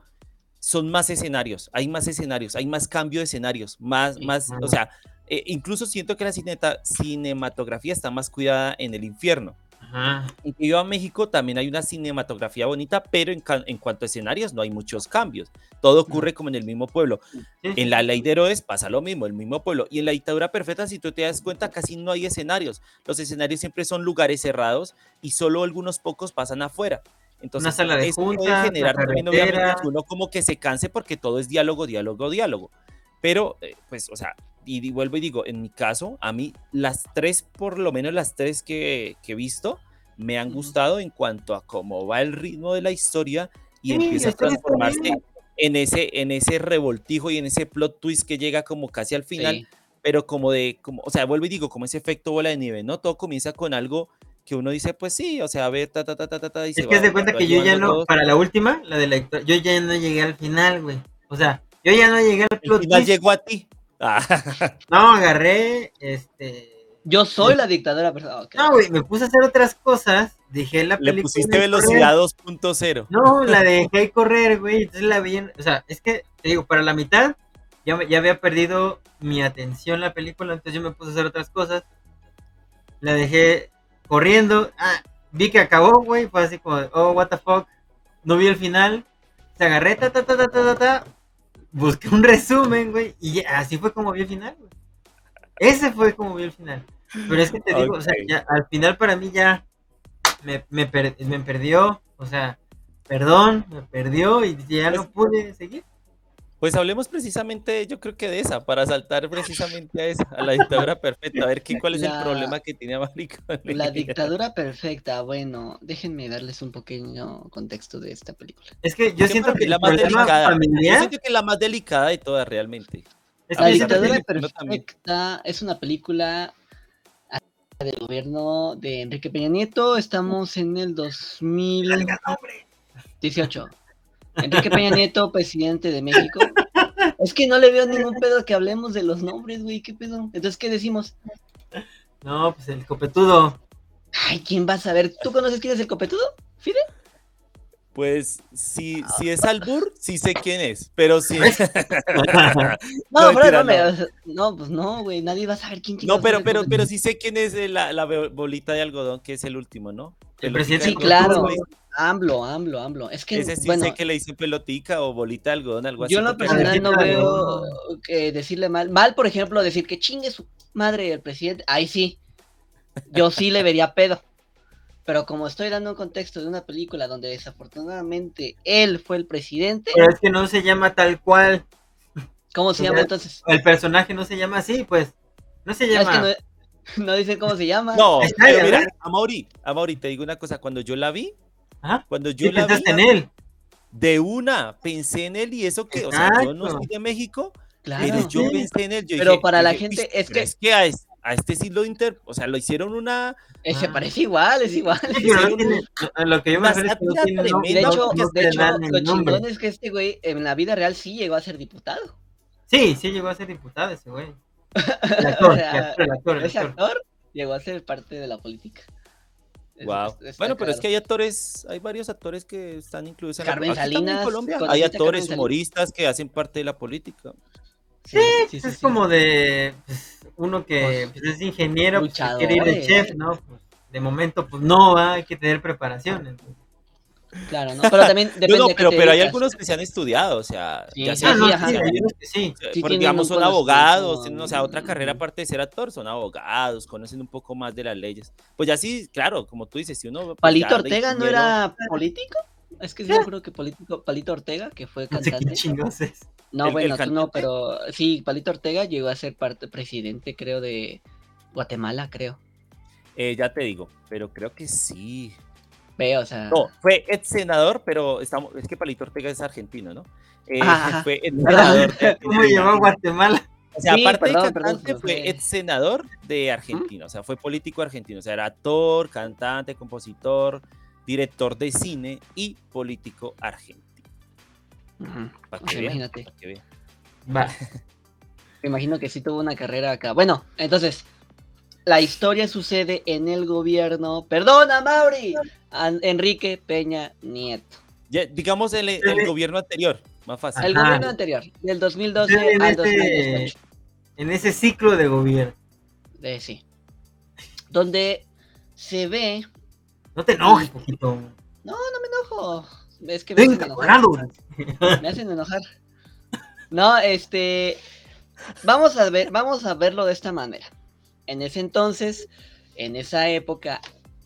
son más escenarios, hay más escenarios, hay más cambio de escenarios, más, Sí. más, o sea, eh, incluso siento que la cineta- cinematografía está más cuidada en el infierno. Ajá. En que viva México también hay una cinematografía bonita, pero en, en cuanto a escenarios no hay muchos cambios. Todo ocurre como en el mismo pueblo. En la ley de Herodes pasa lo mismo, el mismo pueblo. Y en la dictadura perfecta, si tú te das cuenta, casi no hay escenarios. Los escenarios siempre son lugares cerrados y solo algunos pocos pasan afuera. Entonces, sala de eso puede juntas, la generar también, obviamente, uno como que se canse porque todo es diálogo, diálogo, diálogo. Pero, eh, pues, o sea, y, vuelvo y digo, en mi caso, a mí las tres, por lo menos las tres que, que he visto, me han gustado en cuanto a cómo va el ritmo de la historia y Sí, empieza a transformarse en ese, en ese revoltijo y en ese plot twist que llega como casi al final, Sí. pero como de, como, o sea, vuelvo y digo, como ese efecto bola de nieve, ¿no? Todo comienza con algo que uno dice, pues sí, o sea, a ver, ta, ta, ta, ta, ta, ta, y se Es que va- cuenta va que yo ya no, todo. para la última, la de la yo ya no llegué al final, güey. O sea, yo ya no llegué al El plot final twist. llegó a ti. Ah, No, agarré, este... Yo soy la dictadora, pero ok. No, güey, me puse a hacer otras cosas, dejé la Le película pusiste de velocidad correr. 2.0. No, la dejé correr, güey, entonces la vi, en- o sea, es que, te digo, para la mitad, ya, me- ya había perdido mi atención la película, entonces yo me puse a hacer otras cosas, la dejé corriendo, ah, vi que acabó, güey, fue así como, de, oh, what the fuck, no vi el final, se agarré, ta, ta, ta, ta, ta, ta, ta, busqué un resumen, güey, y así fue como vi el final, güey. Ese fue como vi el final. Pero es que te digo, o sea, ya, al final para mí ya me, me, per- me perdió, o sea, perdón, me perdió y ya no pude seguir. Pues hablemos precisamente, yo creo que de esa, para saltar precisamente a esa, a la dictadura perfecta, a ver qué, cuál es el problema que tiene Américo. La dictadura perfecta, bueno, déjenme darles un pequeño contexto de esta película. Es que yo siento que la más delicada. Yo familiar siento que es la más delicada de todas realmente. es La yo dictadura perfecta es una película del gobierno de Enrique Peña Nieto. Estamos en el 2018. Enrique Peña Nieto, presidente de México. Es que no le veo ningún pedo que hablemos de los nombres, güey. ¿Qué pedo? Entonces, ¿qué decimos? No, pues el copetudo. Ay, ¿quién va a saber? ¿Tú conoces quién es el copetudo? ¿Fide? Pues si, si es Albur, sí sé quién es, pero sí. No, No, pero mentira, no, me- no. no, pues no, güey. Nadie va a saber quién No, pero, es el pero, pero sí sé quién es la, bolita de algodón, que es el último, ¿no? El Pelotica presidente de Sí, claro. AMLO, AMLO, AMLO. Es que, Ese sí bueno, sé que le dicen pelotica o bolita de algodón, algo así. Yo en lo personal no veo que decirle mal. Mal, por ejemplo, decir que chingue su madre el presidente. Ahí sí. Yo sí le vería pedo. Pero como estoy dando un contexto de una película donde desafortunadamente él fue el presidente, Pero es que no se llama tal cual. ¿cómo se llama entonces? El personaje no se llama así, pues. No se Ah, Es llama. que no, no dicen cómo se llama. No, pero mira. Amaury, Amaury, te digo una cosa, cuando yo la vi, Ajá. cuando yo la vi, en él. de una, pensé en él y eso que, o sea, yo no soy de México, claro. pero yo Sí. pensé en él. yo Pero dije- para la dije, gente, "Uy, es que- es que a, es- a este sí lo inter, o sea, lo hicieron una, Eh, se Ah. parece igual, es igual. Sí, pero no hicieron tiene- a lo que yo me refiero es que no tiene de hecho, de hecho lo chingón es que este güey en la vida real sí llegó a ser diputado. Sí, sí llegó a ser diputado ese güey. El actor, O el sea, actor, el actor, el Ese actor. actor llegó a ser parte de la política. Wow. Bueno, pero es que hay actores, hay varios actores que están incluidos en Carmen la aquí también en Salinas, Colombia. ¿conociste Hay actores, Carmen Salinas? humoristas que hacen parte de la política. Sí, sí, sí, es sí. como de pues, uno que Pues, pues, es ingeniero, pues, quiere ir de chef, ¿no? Pues, de momento, pues no, hay que tener preparación. entonces. Claro, ¿no? Pero también depende No, no, pero, hay algunos que se han estudiado, o sea, Sí, ya sí, sea, Ah, no, sí, sí, ajá. hay unos que sí. Sí por- tienen digamos, son abogados, tienen, o sea, otra carrera aparte de ser actor, son abogados, conocen un poco más de las leyes. Pues ya sí, claro, como tú dices, si uno... pues, ¿Palito Ortega no era político? Es que sí, yo creo que político, Palito Ortega, que fue No sé qué cantante. No, ¿El- bueno, el tú no, pero sí, Palito Ortega llegó a ser parte presidente, creo, de Guatemala, creo. Eh, ya te digo, pero creo que sí. Ve, o sea. No, fue ex senador, pero estamos, es que Palito Ortega es argentino, ¿no? Eh, ajá. fue ex senador ¿Cómo a Guatemala? O sea, Sí, aparte perdón, de cantante, fue ex senador de Argentina, o sea, fue político argentino, o sea, era actor, cantante, compositor, director de cine y político argentino. Ujú. Para O que sea, vean, imagínate. para que vean. Va. Me imagino que sí tuvo una carrera acá. Bueno, entonces, la historia sucede en el gobierno. ¡Perdona, Mauri! Enrique Peña Nieto. Ya, digamos el, el gobierno anterior, más fácil. El Ajá. gobierno anterior, del 2012 Sí, en al ese- 2018. En ese ciclo de gobierno. Eh, sí. Donde se ve. No te enojes, poquito. No, no me enojo. Es que me hacen enojar. Me hacen enojar. No, este. Vamos a ver, vamos a verlo de esta manera. En ese entonces, en esa época,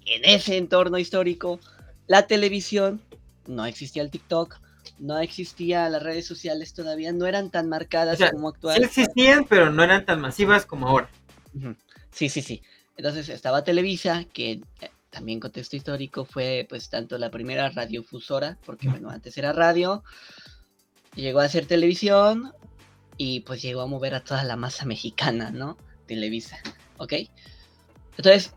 en ese entorno histórico, la televisión, no existía el TikTok, no existía las redes sociales todavía, no eran tan marcadas O sea, como Sí actual. existían, pero no eran tan masivas como ahora. Sí, sí, sí. Entonces estaba Televisa, que eh, también contexto histórico fue pues tanto la primera radiofusora, porque bueno, antes era radio, llegó a hacer televisión y pues llegó a mover a toda la masa mexicana, ¿no? Televisa, ¿ok? Entonces,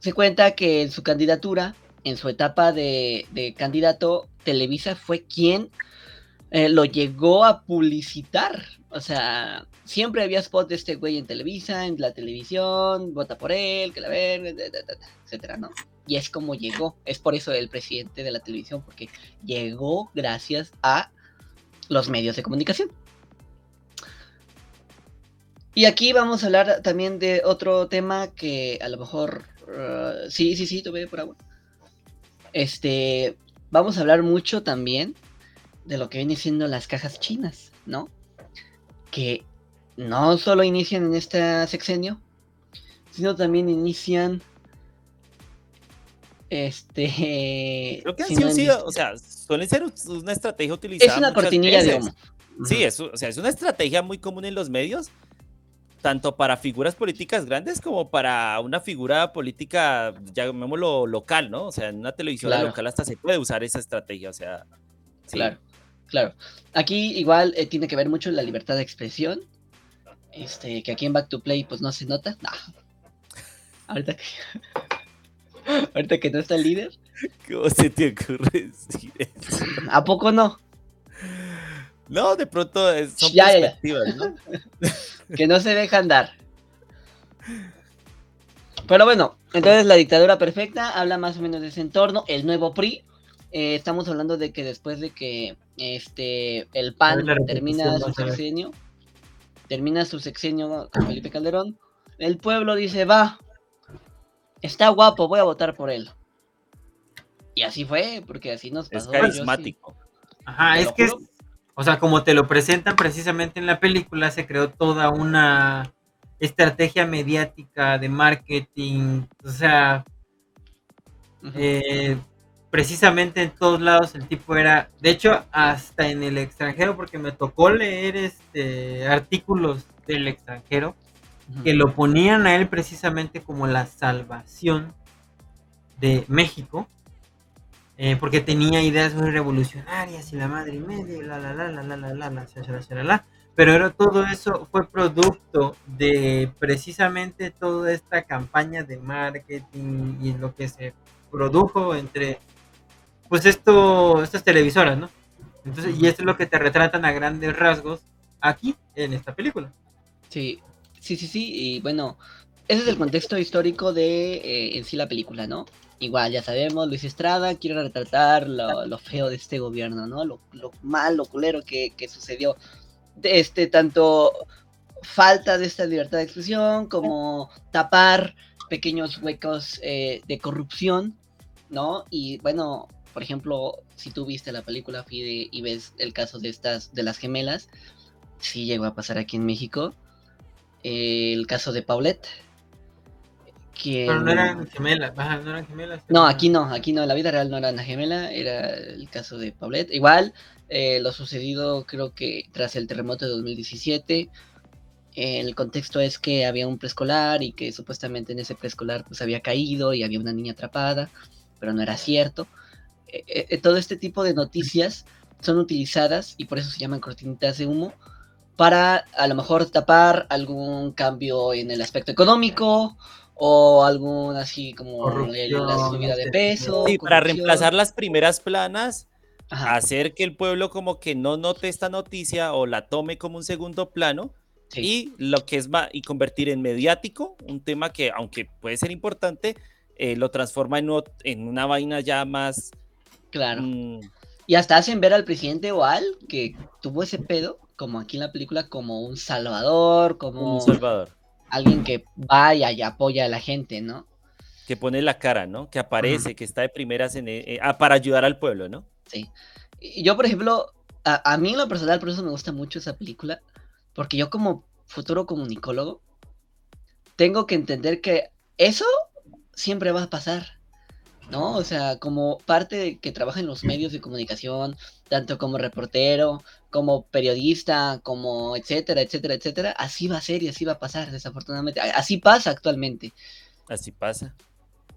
se cuenta que en su candidatura, en su etapa de, candidato, Televisa fue quien eh, lo llegó a publicitar. O sea, siempre había spot de este güey en Televisa, en la televisión, vota por él, que la verga, etcétera, ¿no? Y es como llegó. Es por eso el presidente de la televisión, porque llegó gracias a los medios de comunicación. Y aquí vamos a hablar también de otro tema que a lo mejor... Uh, sí, sí, sí, tuve por agua. Este, vamos a hablar mucho también de lo que viene siendo las cajas chinas, ¿no? Que no solo inician en este sexenio, sino también inician este. Creo que han sido, o sea, suele ser una estrategia utilizada. Es una cortinilla de humo. Sí, es, o sea, es una estrategia muy común en los medios, tanto para figuras políticas grandes como para una figura política, llamémoslo local, ¿no? O sea, en una televisión local hasta se puede usar esa estrategia, o sea. Claro, claro. Aquí igual eh, tiene que ver mucho la libertad de expresión. Este, que aquí en Back to Play, pues no se nota. No. Ahorita que. Ahorita que no está el líder. ¿Cómo se te ocurre decir eso? ¿A poco no? No, de pronto son perspectivas, ¿no? que no se dejan dar. Pero bueno, entonces la dictadura perfecta habla más o menos de ese entorno. El nuevo PRI, eh, estamos hablando de que después de que este el PAN termina su sexenio, termina su sexenio con Felipe Calderón, el pueblo dice, va, está guapo, voy a votar por él. Y así fue, porque así nos pasó. Es carismático. Ajá, es que, o sea, como te lo presentan precisamente en la película, se creó toda una estrategia mediática de marketing, o sea, eh, precisamente en todos lados el tipo era, de hecho, hasta en el extranjero, porque me tocó leer este artículos del extranjero, que lo ponían a él precisamente como la salvación de México, eh, porque tenía ideas muy revolucionarias y la madre y media, la la la la la la la la la la pero era, todo eso fue producto de precisamente toda esta campaña de marketing y lo que se produjo entre pues esto estas televisoras, ¿no? Entonces, y esto es lo que te retratan a grandes rasgos aquí en esta película. Sí, Sí, sí, sí, y bueno, ese es el contexto histórico de eh, en sí la película, ¿no? Igual, ya sabemos, Luis Estrada quiere retratar lo, feo de este gobierno, ¿no? Lo, lo mal, lo culero que, sucedió. De este, tanto falta de esta libertad de expresión como tapar pequeños huecos eh, de corrupción, ¿no? Y bueno, por ejemplo, si tú viste la película Fide y ves el caso de estas, de las gemelas, sí llegó a pasar aquí en México el caso de Paulette. Pero no eran gemelas, no eran gemelas. No, aquí no, aquí no, la vida real no era una gemela, era el caso de Paulette. Igual, eh, lo sucedido creo que tras el terremoto de 2017, el contexto es que había un preescolar y que supuestamente en ese preescolar pues había caído y había una niña atrapada, pero no era cierto. Eh, eh, todo este tipo de noticias son utilizadas y por eso se llaman cortinitas de humo para a lo mejor tapar algún cambio en el aspecto económico o algún así como la subida de peso. Sí, para reemplazar las primeras planas, hacer que el pueblo como que no note esta noticia o la tome como un segundo plano. Y lo que es y convertir en mediático un tema que, aunque puede ser importante, eh, lo transforma en, en, una vaina ya más. Claro. Mm, y hasta hacen ver al presidente Oal que tuvo ese pedo como aquí en la película, como un salvador, como un salvador. Alguien que vaya y apoya a la gente, ¿no? Que pone la cara, ¿no? Que aparece, que está de primeras en, eh, ah, para ayudar al pueblo, ¿no? Sí. Yo, por ejemplo, a, mí en lo personal, por eso me gusta mucho esa película, porque yo como futuro comunicólogo, tengo que entender que eso siempre va a pasar. ¿no? O sea, como parte de que trabaja en los medios de comunicación, tanto como reportero, como periodista, como etcétera, etcétera, etcétera, así va a ser y así va a pasar, desafortunadamente. Así pasa actualmente. Así pasa.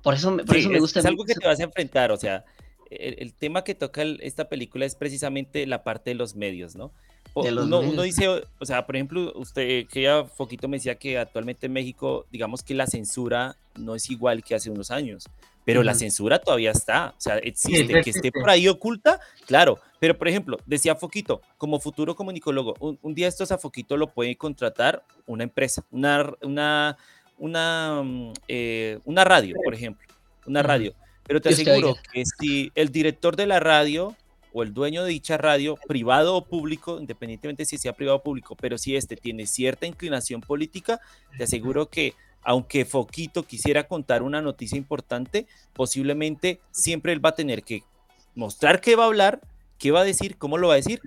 Por eso, por eso me gusta. Es algo que te vas a enfrentar, o sea, el, el tema que toca el- esta película es precisamente la parte de los medios, ¿no? Uno, uno dice, o- sea, por ejemplo, usted que ya Foquito me decía que actualmente en México, digamos que la censura no es igual que hace unos años, pero la Ujú. censura todavía está, o sea, existe, sí que esté por ahí oculta, claro, pero por ejemplo, decía Foquito, como futuro comunicólogo, un, un día estos a Foquito lo puede contratar una empresa, una, una, una, mm, eh, una radio, por ejemplo, una radio, pero te Dios aseguro que si el director de la radio o el dueño de dicha radio, privado o público, independientemente si sea privado o público, pero si este tiene cierta inclinación política, te aseguro que aunque Foquito quisiera contar una noticia importante, posiblemente siempre él va a tener que mostrar qué va a hablar, qué va a decir, cómo lo va a decir.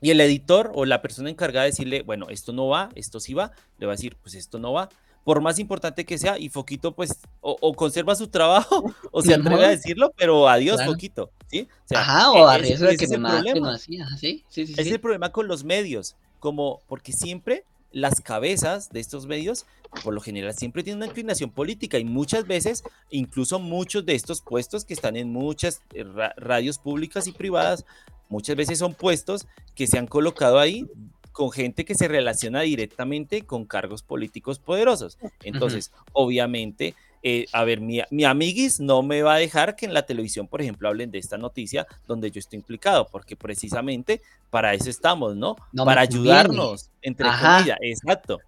Y el editor o la persona encargada de decirle, bueno, esto no va, esto sí va, le va a decir, pues esto no va. Por más importante que sea, y Foquito, pues, o, o conserva su trabajo o se atreve a decirlo, pero adiós, Claro. Foquito. ¿sí? O sea, Ajá, e- o ese- arriesgo de ese que me problema. así, ajá, sí, sí, sí. Es el problema con los medios, como porque siempre las cabezas de estos medios, por lo general, siempre tienen una inclinación política y muchas veces, incluso muchos de estos puestos que están en muchas eh, ra- radios públicas y privadas, muchas veces son puestos que se han colocado ahí con gente que se relaciona directamente con cargos políticos poderosos. Entonces, obviamente, eh, a ver, mi, mi amiguis no me va a dejar que en la televisión, por ejemplo, hablen de esta noticia donde yo estoy implicado, porque precisamente para eso estamos, ¿no? Para ayudarnos, entre Ajá. comillas, exacto.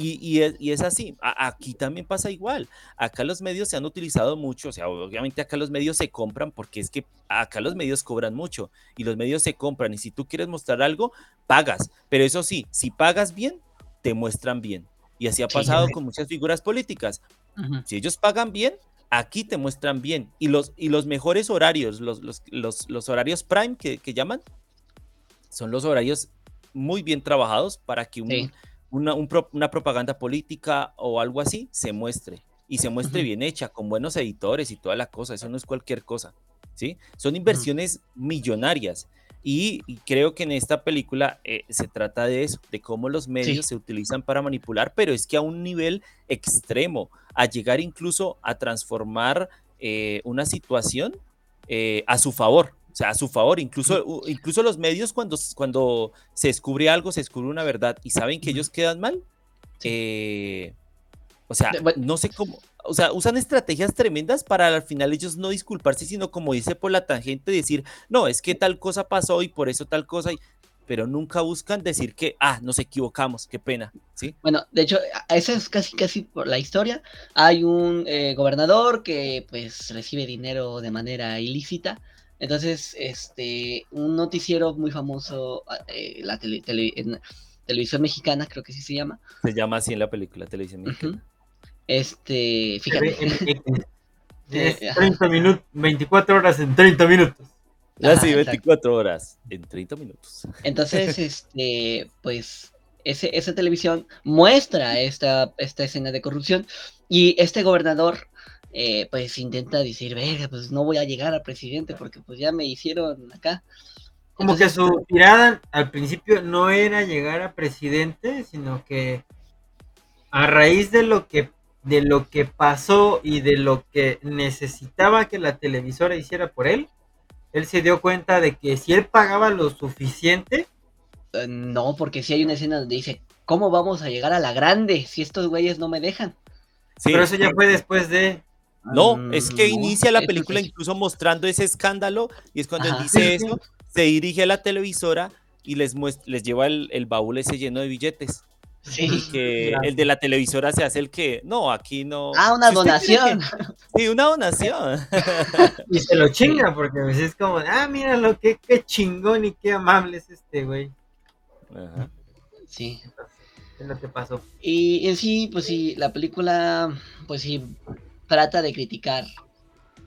Y, y es, y es así, A- aquí también pasa igual. Acá los medios se han utilizado mucho, o sea, obviamente acá los medios se compran porque es que acá los medios cobran mucho y los medios se compran y si tú quieres mostrar algo, pagas. Pero eso sí, si pagas bien, te muestran bien. Y así ha Sí. pasado con muchas figuras políticas. Si ellos pagan bien, aquí te muestran bien. Y los, y los mejores horarios, los, los, los, los horarios prime que, que llaman, son los horarios muy bien trabajados para que un- Sí. Una, un pro- una propaganda política o algo así se muestre. Y se muestre bien hecha, con buenos editores y toda la cosa. Eso no es cualquier cosa. ¿sí? Son inversiones millonarias. Y, y creo que en esta película eh, se trata de eso, de cómo los medios se utilizan para manipular, pero es que a un nivel extremo, a llegar incluso a transformar eh, una situación eh, a su favor. O sea, a su favor, incluso, incluso los medios cuando, cuando se descubre algo, se descubre una verdad y saben que ellos quedan mal, eh, o sea, no sé cómo, o sea, usan estrategias tremendas para al final ellos no disculparse, sino como dice por la tangente, decir, no, es que tal cosa pasó y por eso tal cosa, y- pero nunca buscan decir que, ah, nos equivocamos, qué pena, ¿sí? Bueno, de hecho, esa es casi casi por la historia. Hay un eh, gobernador que pues recibe dinero de manera ilícita. Entonces, este, un noticiero muy famoso, eh, la tele- tele- en televisión mexicana, creo que sí se llama. Se llama así en la película televisión mexicana. Este, fíjate. TVMX. Es Eh, ajá. 30 minutos, 24 horas en 30 minutos. Ya Ajá, sí, exacto. 24 horas en 30 minutos. Entonces, este, pues, ese, esa televisión muestra esta, esta escena de corrupción y este gobernador, eh, pues, intenta decir, verga, pues no voy a llegar a presidente porque pues ya me hicieron acá. Como que su tirada al principio no era llegar a presidente, sino que a raíz de lo que de lo que pasó y de lo que necesitaba que la televisora hiciera por él, él se dio cuenta de que si él pagaba lo suficiente, eh, no, porque si hay una escena donde dice, ¿cómo vamos a llegar a la grande si estos güeyes no me dejan? Sí, pero eso ya fue después de No, es que Mm, inicia la película incluso mostrando ese escándalo y es cuando él dice eso, se dirige a la televisora y les, les lleva el, el baúl ese lleno de billetes. Sí. Y que el de la televisora se hace el que, no, aquí no. Ah, una Si donación. que- sí, una donación. y se lo chinga porque pues, es como, ah, míralo, qué, qué chingón y qué amable es este güey. Ajá. Sí. Es lo que pasó. Y en sí, pues sí, la película, pues sí, trata de criticar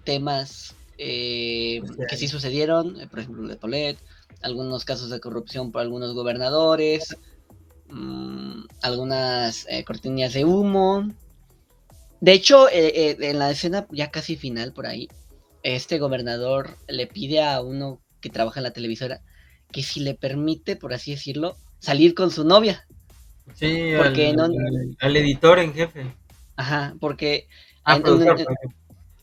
temas eh, que sí sucedieron, eh, por ejemplo, de Polet, algunos casos de corrupción por algunos gobernadores, mm, algunas eh, cortinillas de humo. De hecho, eh, eh, en la escena ya casi final por ahí, este gobernador le pide a uno que trabaja en la televisora que si le permite, por así decirlo, salir con su novia. Sí, Porque al, no- al- al editor en jefe. Ajá, porque Ah, en, en- productor, en- perdón.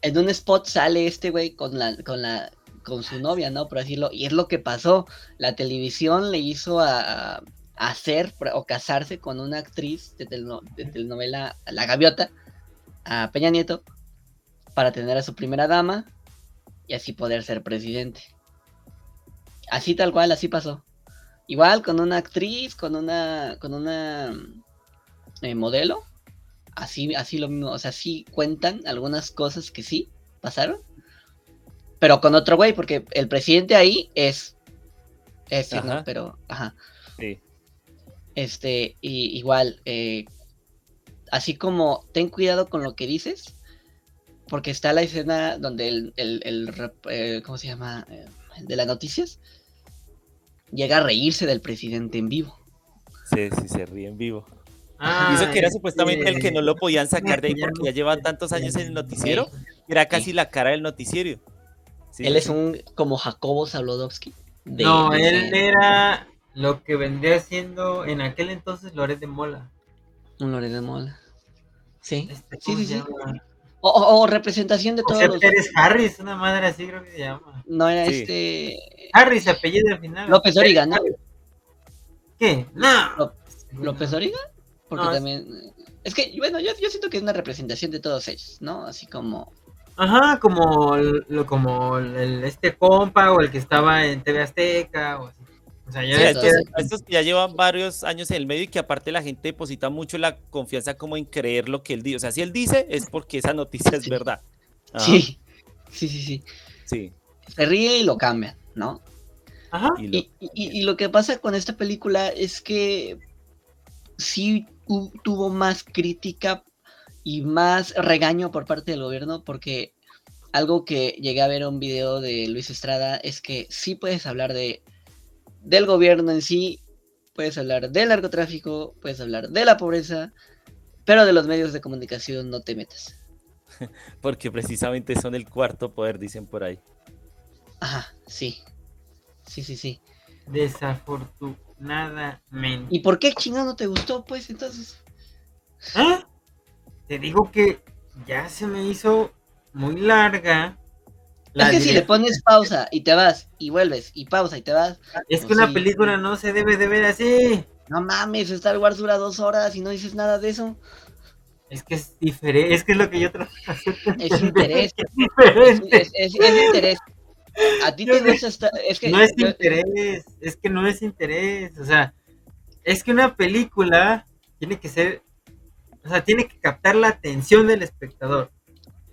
en un spot sale este güey con la, con la, con su novia, ¿no? Por decirlo. Y es lo que pasó. La televisión le hizo a, a hacer o casarse con una actriz de, teleno- de telenovela La Gaviota, a Peña Nieto, para tener a su primera dama y así poder ser presidente. Así tal cual, así pasó. Igual con una actriz, con una, con una eh, modelo, así, así lo mismo, o sea, sí cuentan algunas cosas que sí pasaron, pero con otro güey, porque el presidente ahí es, es, pero, ajá, Sí. este, y igual, eh, así como ten cuidado con lo que dices, porque está la escena donde el, el, el rep- eh, ¿cómo se llama? Eh, el de las noticias, llega a reírse del presidente en vivo. Sí, sí, se ríe en vivo. Ah, y eso que era es supuestamente el que no lo podían sacar de ahí porque ya lleva sé. tantos años en el noticiero, era casi la cara del noticiero. Sí, Él es un como Jacobo Zablodowski. de- No, de- él era lo que vendría siendo en aquel entonces Loret de Mola. Un Loret de Mola. Sí, Este, sí, ¿cómo sí? O, o- o representación de todos José los... Pérez Harris, una madre así creo que se llama. No era Sí. este... Harris, apellido al final. López Origa, ¿no? ¿Qué? No. Ló- López Origa. Porque No, también... Es que, bueno, yo, yo siento que es una representación de todos ellos, ¿no? Así como... Ajá, como, el- lo, como el, este compa o el que estaba en TV Azteca o así. O sea, ya Sí, estos, que estos ya llevan varios años en el medio y que aparte la gente deposita mucho la confianza como en creer lo que él dice. O sea, si él dice es porque esa noticia es Sí. verdad. Ajá, Sí, sí, sí, sí. sí. Se ríe y lo cambian, ¿no? Ajá. Y lo- Y, y- y lo que pasa con esta película es que sí tuvo más crítica y más regaño por parte del gobierno porque algo que llegué a ver en un video de Luis Estrada es que sí puedes hablar de del gobierno en sí, puedes hablar del narcotráfico, puedes hablar de la pobreza, pero de los medios de comunicación no te metas. porque precisamente son el cuarto poder, dicen por ahí. Ajá, sí. Sí, sí, sí. Desafortunadamente. ¿Y por qué chingado no te gustó, pues, entonces? ¿Ah? Te digo que ya se me hizo muy larga. la es que si le pones pausa y te vas y vuelves y pausa y te vas, Es que pues una sí. película no se debe de ver así. no mames, Star Wars dura dos horas y no dices nada de eso. Es que es diferente. Es que es lo que yo trato de hacer. Es interés, Es es, diferente. es- es- es interés. A ti te gusta Star es que No es yo- interés. Es que no es interés. O sea, es que una película tiene que ser. O sea, tiene que captar la atención del espectador.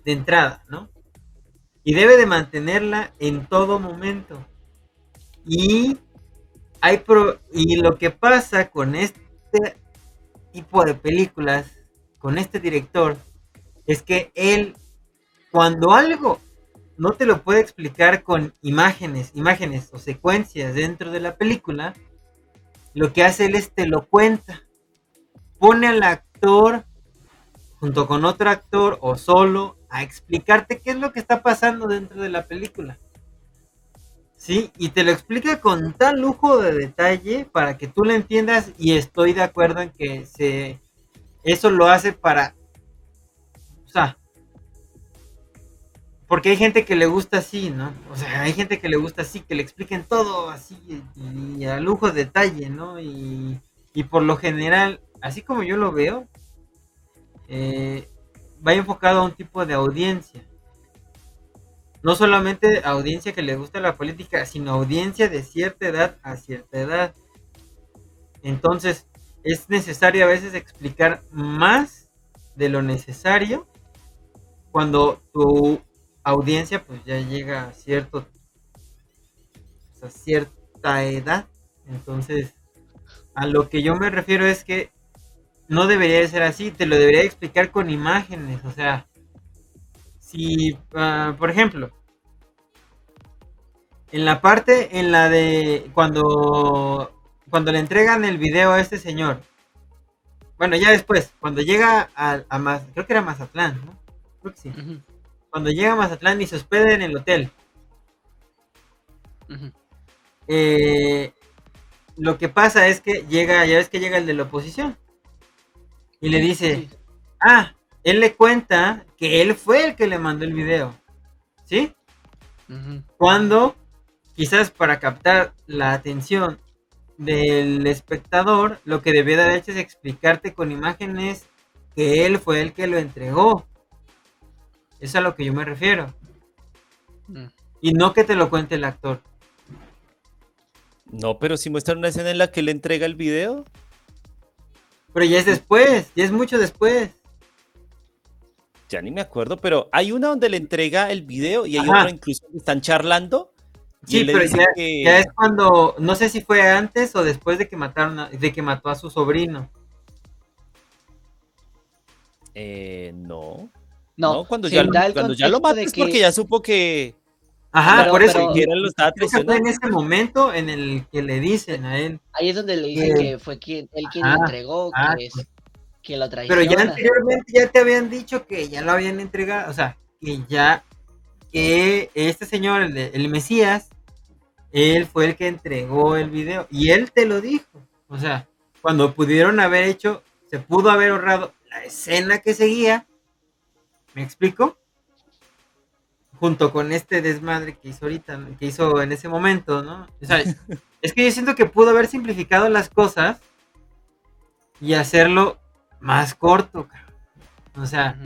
De entrada, ¿no? Y debe de mantenerla en todo momento. Y hay pro- y lo que pasa con este tipo de películas, con este director, es que él, cuando algo no te lo puede explicar con imágenes, imágenes o secuencias dentro de la película, lo que hace él es te lo cuenta. Pone al actor junto con otro actor o solo a explicarte qué es lo que está pasando dentro de la película. Sí, y te lo explica con tal lujo de detalle para que tú lo entiendas y estoy de acuerdo en que se eso lo hace para o sea, porque hay gente que le gusta así, ¿no? O sea, hay gente que le gusta así, que le expliquen todo así y, y a lujo de detalle, ¿no? Y, y por lo general, así como yo lo veo, eh, va enfocado a un tipo de audiencia. No solamente audiencia que le gusta la política, sino audiencia de cierta edad a cierta edad. Entonces, es necesario a veces explicar más de lo necesario cuando tu audiencia pues ya llega a cierto a cierta edad. Entonces, a lo que yo me refiero es que no debería de ser así, te lo debería explicar con imágenes, o sea, si, ah, por ejemplo, en la parte en la de cuando cuando le entregan el video a este señor, bueno, ya después, cuando llega a, a Maz- creo que era Mazatlán, ¿no? Creo que sí. Cuando llega a Mazatlán y se hospeda en el hotel, eh, lo que pasa es que llega, ya ves que llega el de la oposición. Y le dice, ah, él le cuenta que él fue el que le mandó el video, ¿sí? Cuando quizás para captar la atención del espectador, lo que debió de haber hecho es explicarte con imágenes que él fue el que lo entregó. Es a lo que yo me refiero. Mm. Y no que te lo cuente el actor. No, pero si muestran una escena en la que él entrega el video. Pero ya es después, ya es mucho después. Ya ni me acuerdo, pero hay una donde le entrega el video y hay Ajá. otra incluso donde están charlando. y Sí, le pero ya, que- ya es cuando, no sé si fue antes o después de que mataron, a- de que mató a su sobrino. Eh, no. No, No, cuando, ya, cuando ya lo contexto mata de es que- porque ya supo que, Ajá, Pero- por eso. pero- lo estaba fue en ese momento en el que le dicen a él. Ahí es donde le dicen que fue quien, él quien ajá, lo entregó, que, es, que lo Pero traiciona. ya anteriormente ya te habían dicho que ya lo habían entregado, o sea, que ya, que este señor, el, de- el Mesías, él fue el que entregó el video y él te lo dijo. O sea, cuando pudieron haber hecho, se pudo haber ahorrado la escena que seguía, ¿me explico? Junto con este desmadre que hizo ahorita, que hizo en ese momento, ¿no? O sea, es que yo siento que pudo haber simplificado las cosas y hacerlo más corto, cabrón. O sea,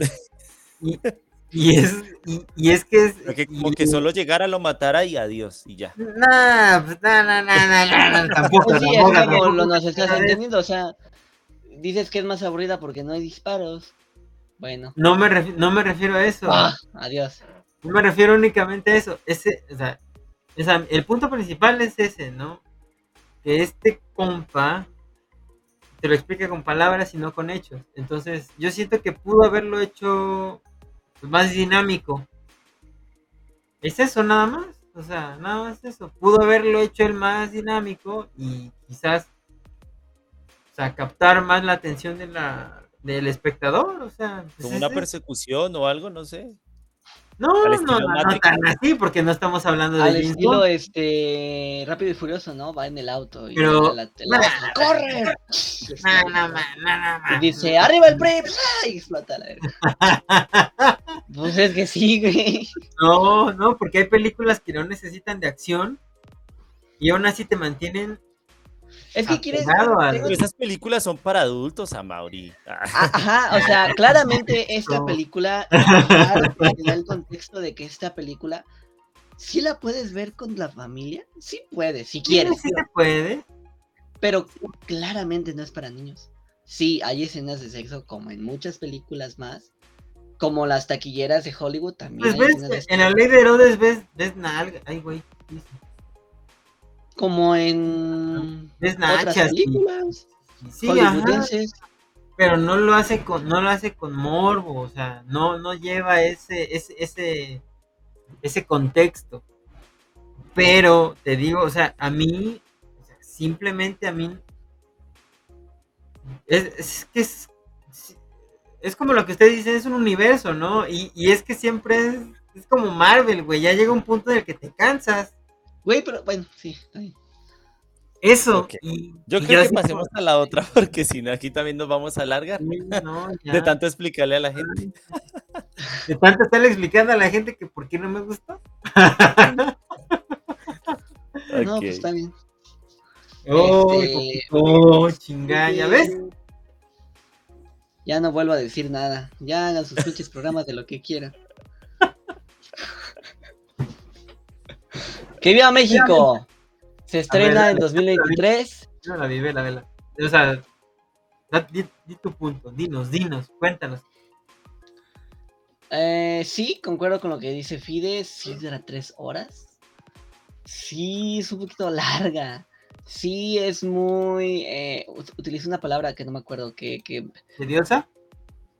y, y es, y, y es que es. Que como y- que solo llegara, lo matara y adiós, y ya. Nah, pues, nah, nah, nah, nah, tampoco, Pues sí, es como tampoco. lo nos estás entendiendo, o sea, dices que es más aburrida porque no hay disparos. Bueno, No me, no me refiero a eso. ah, adiós. No me refiero únicamente a eso. Ese, o sea, o sea, el punto principal es ese, ¿no? Que este compa te lo explica con palabras y no con hechos. Entonces, yo siento que pudo haberlo hecho pues, más dinámico. Es eso, nada más. O sea, nada más eso. Pudo haberlo hecho el más dinámico y quizás, o sea, captar más la atención de la, del espectador. O sea, pues, Como es- una es- persecución o algo, no sé. no, no, no, tan así, porque no estamos hablando de Al James estilo Bond. este Rápido y Furioso, ¿no? Va en el auto y Pero- la, la- la-. ¡Corre! No, Y dice, ¡arriba el PRI! Y explota la verga. Pues es que sí, güey. No, no, porque hay películas que no necesitan de acción y aún así te mantienen. Es que quieres. Pero esas películas son para adultos, Amaury. Ah, Ajá, o sea, claramente esta No. película claro, da el contexto de que esta película sí la puedes ver con la familia, sí puedes, si quieres, Sí se puede. pero claramente no es para niños. Sí, hay escenas de sexo como en muchas películas más, como las taquilleras de Hollywood también. Pues hay ves, escenas de en la ley de Herodes ves, ves nalga. Ay, güey. Dice, como en Ves otras nachas. películas Sí, ajá, pero no lo hace con, no lo hace con morbo, o sea, no, no lleva ese, ese, ese, ese contexto. Pero te digo, o sea, a mí, simplemente a mí, es, es que es, es como lo que ustedes dicen, es un universo, ¿no? Y, y es que siempre es, es como Marvel, güey, ya llega un punto en el que te cansas. Güey, pero bueno, sí, está bien. Eso. Y- Yo y creo que pasemos a la otra, porque si no, aquí también nos vamos a alargar. no. De tanto explicarle a la gente. De tanto estarle explicando a la gente que por qué no me gustó. No, Ok. pues está bien. Oh, Este, oh, chingada, ¿ya ves? Ya no vuelvo a decir nada. Ya hagan sus pinches programas de lo que quieran. ¡Que viva México! Se estrena dale, en 2023. No, la vi, vela, vela. O sea, di, di tu punto, dinos, dinos, cuéntanos. Eh, sí, concuerdo con lo que dice Fide. Sí, dura tres horas. Sí, es un poquito larga. Sí, es muy. Eh, ut- utilizo una palabra que no me acuerdo. Que, que ¿Tediosa?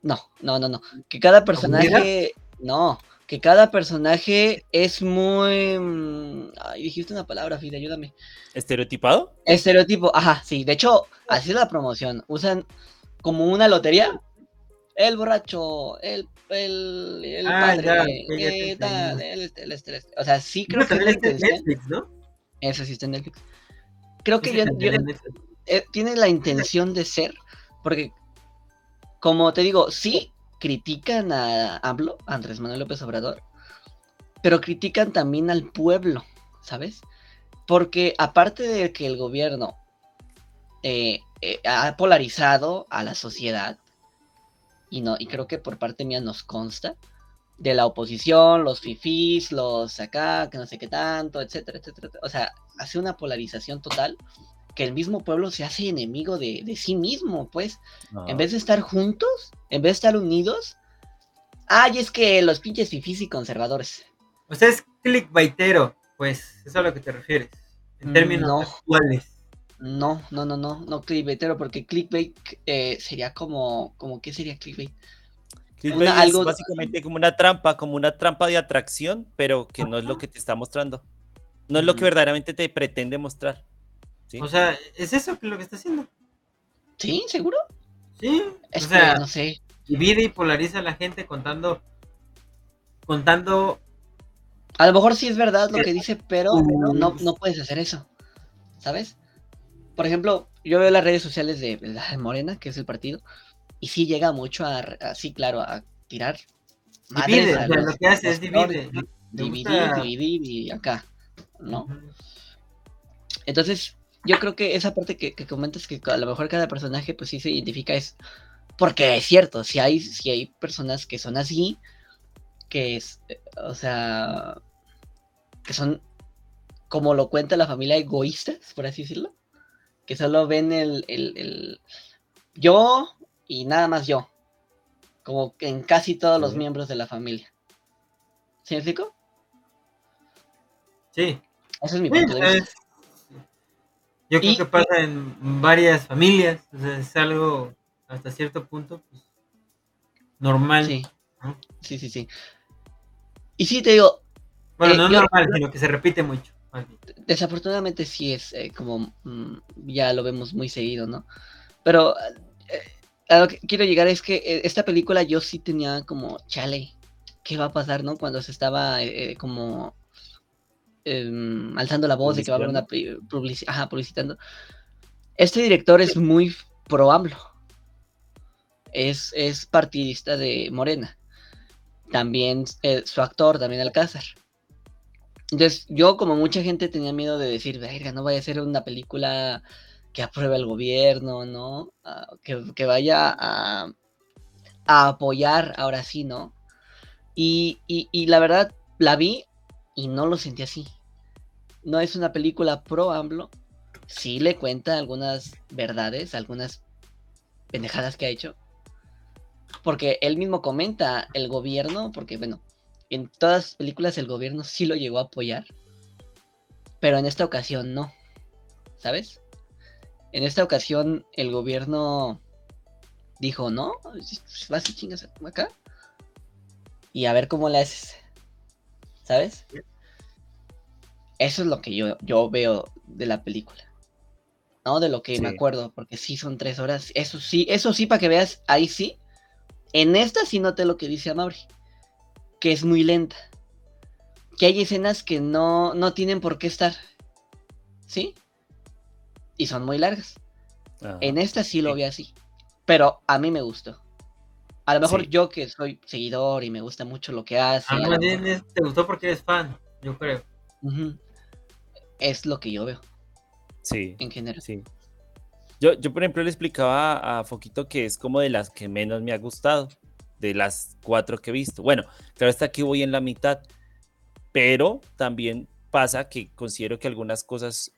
No, no, no, no. Que cada personaje. No, que cada personaje es muy. mm, Ay, dijiste una palabra, Fide, ayúdame. ¿Estereotipado? Estereotipo, ajá, sí. De hecho, así es la promoción. Usan como una lotería. El borracho, el, el, el Ah, padre, ya, ya eh, tal, el, el, este, el, este. O sea, sí Creo que es la este es intención. Netflix, ¿no? Eso sí está en Netflix. Creo que Sí, yo, también yo- en Netflix. eh, tiene la intención de ser, porque, como te digo, sí critican a AMLO, a Andrés Manuel López Obrador, pero critican también al pueblo, ¿sabes? Porque aparte de que el gobierno eh, eh, ha polarizado a la sociedad, y, no, y creo que por parte mía nos consta, de la oposición, los fifís, los acá, que no sé qué tanto, etcétera, etcétera. O sea, hace una polarización total que el mismo pueblo se hace enemigo de, sí mismo, pues. En vez de estar juntos, en vez de estar unidos, ay, es que los pinches fifís y conservadores. O sea, es clickbaitero, pues, es a lo que te refieres, en mm, términos actuales. No, no, no, no, no clickbaitero, porque clickbait eh, sería como, como, ¿qué sería clickbait? es básicamente como una trampa, como una trampa de atracción, pero que no es lo que te está mostrando. No es lo que verdaderamente te pretende mostrar. O sea, ¿es eso que lo que está haciendo? ¿Sí? ¿Seguro? Sí. Es o sea, no sé. Divide y polariza a la gente contando. Contando. A lo mejor sí es verdad lo que dice, pero no, no puedes hacer eso. ¿Sabes? Por ejemplo, yo veo las redes sociales de, de Morena, que es el partido, y sí llega mucho a, sí, claro, a tirar. Divide, o sea, lo que hace es divide. Dividir, dividir y acá, ¿no? Entonces, yo creo que esa parte que, que, comentas que a lo mejor cada personaje pues sí se identifica es porque es cierto, si hay, si hay personas que son así, que es, o sea, que son, como lo cuenta la familia, egoístas, por así decirlo, que solo ven el, el, el yo y nada más yo. Como en casi todos los miembros de la familia. ¿Sí me explico? Sí. Ese es mi punto de vista. Yo creo que pasa en varias familias. O sea, es algo hasta cierto punto pues, normal. Sí. sí, sí, sí. Y sí, te digo. Bueno, eh, no es normal, sino que se repite mucho. Desafortunadamente sí es eh, como mm, ya lo vemos muy seguido, ¿no? Pero a lo que quiero llegar es que eh, esta película yo sí tenía como, chale, ¿qué va a pasar, no? Cuando se estaba eh, eh, em, alzando la voz de que va a haber una publicidad, ajá, publicitando. Este director es muy pro AMLO. Es, es partidista de Morena. También su actor, también Alcázar. Entonces, yo, como mucha gente, tenía miedo de decir, verga, no vaya a ser una película que apruebe el gobierno, ¿no? Ah, que, vaya a, apoyar ahora sí, ¿no? Y, la verdad, la vi y no lo sentí así. No es una película pro AMLO. Sí le cuenta algunas verdades, algunas pendejadas que ha hecho. Porque él mismo comenta el gobierno, porque bueno, en todas las películas el gobierno sí lo llegó a apoyar. Pero en esta ocasión no. ¿Sabes? En esta ocasión el gobierno dijo, no, vas y chingas acá. Y a ver cómo le haces. ¿Sabes? Eso es lo que yo, yo veo de la película. ¿No? De lo que me acuerdo, porque sí son tres horas. Eso sí, eso sí, para que veas, ahí sí. En esta sí noté lo que dice Amaury. Que es muy lenta. Que hay escenas que no, no tienen por qué estar. ¿Sí? y son muy largas. En esta sí lo vi así, pero a mí me gustó. A lo mejor yo que soy seguidor y me gusta mucho lo que hace. A mí te gustó porque eres fan, yo creo. Es lo que yo veo. Sí. En general. Sí. Yo, yo, por ejemplo, le explicaba a Foquito que es como de las que menos me ha gustado, de las cuatro que he visto. Bueno, claro, está aquí voy en la mitad, pero también pasa que considero que algunas cosas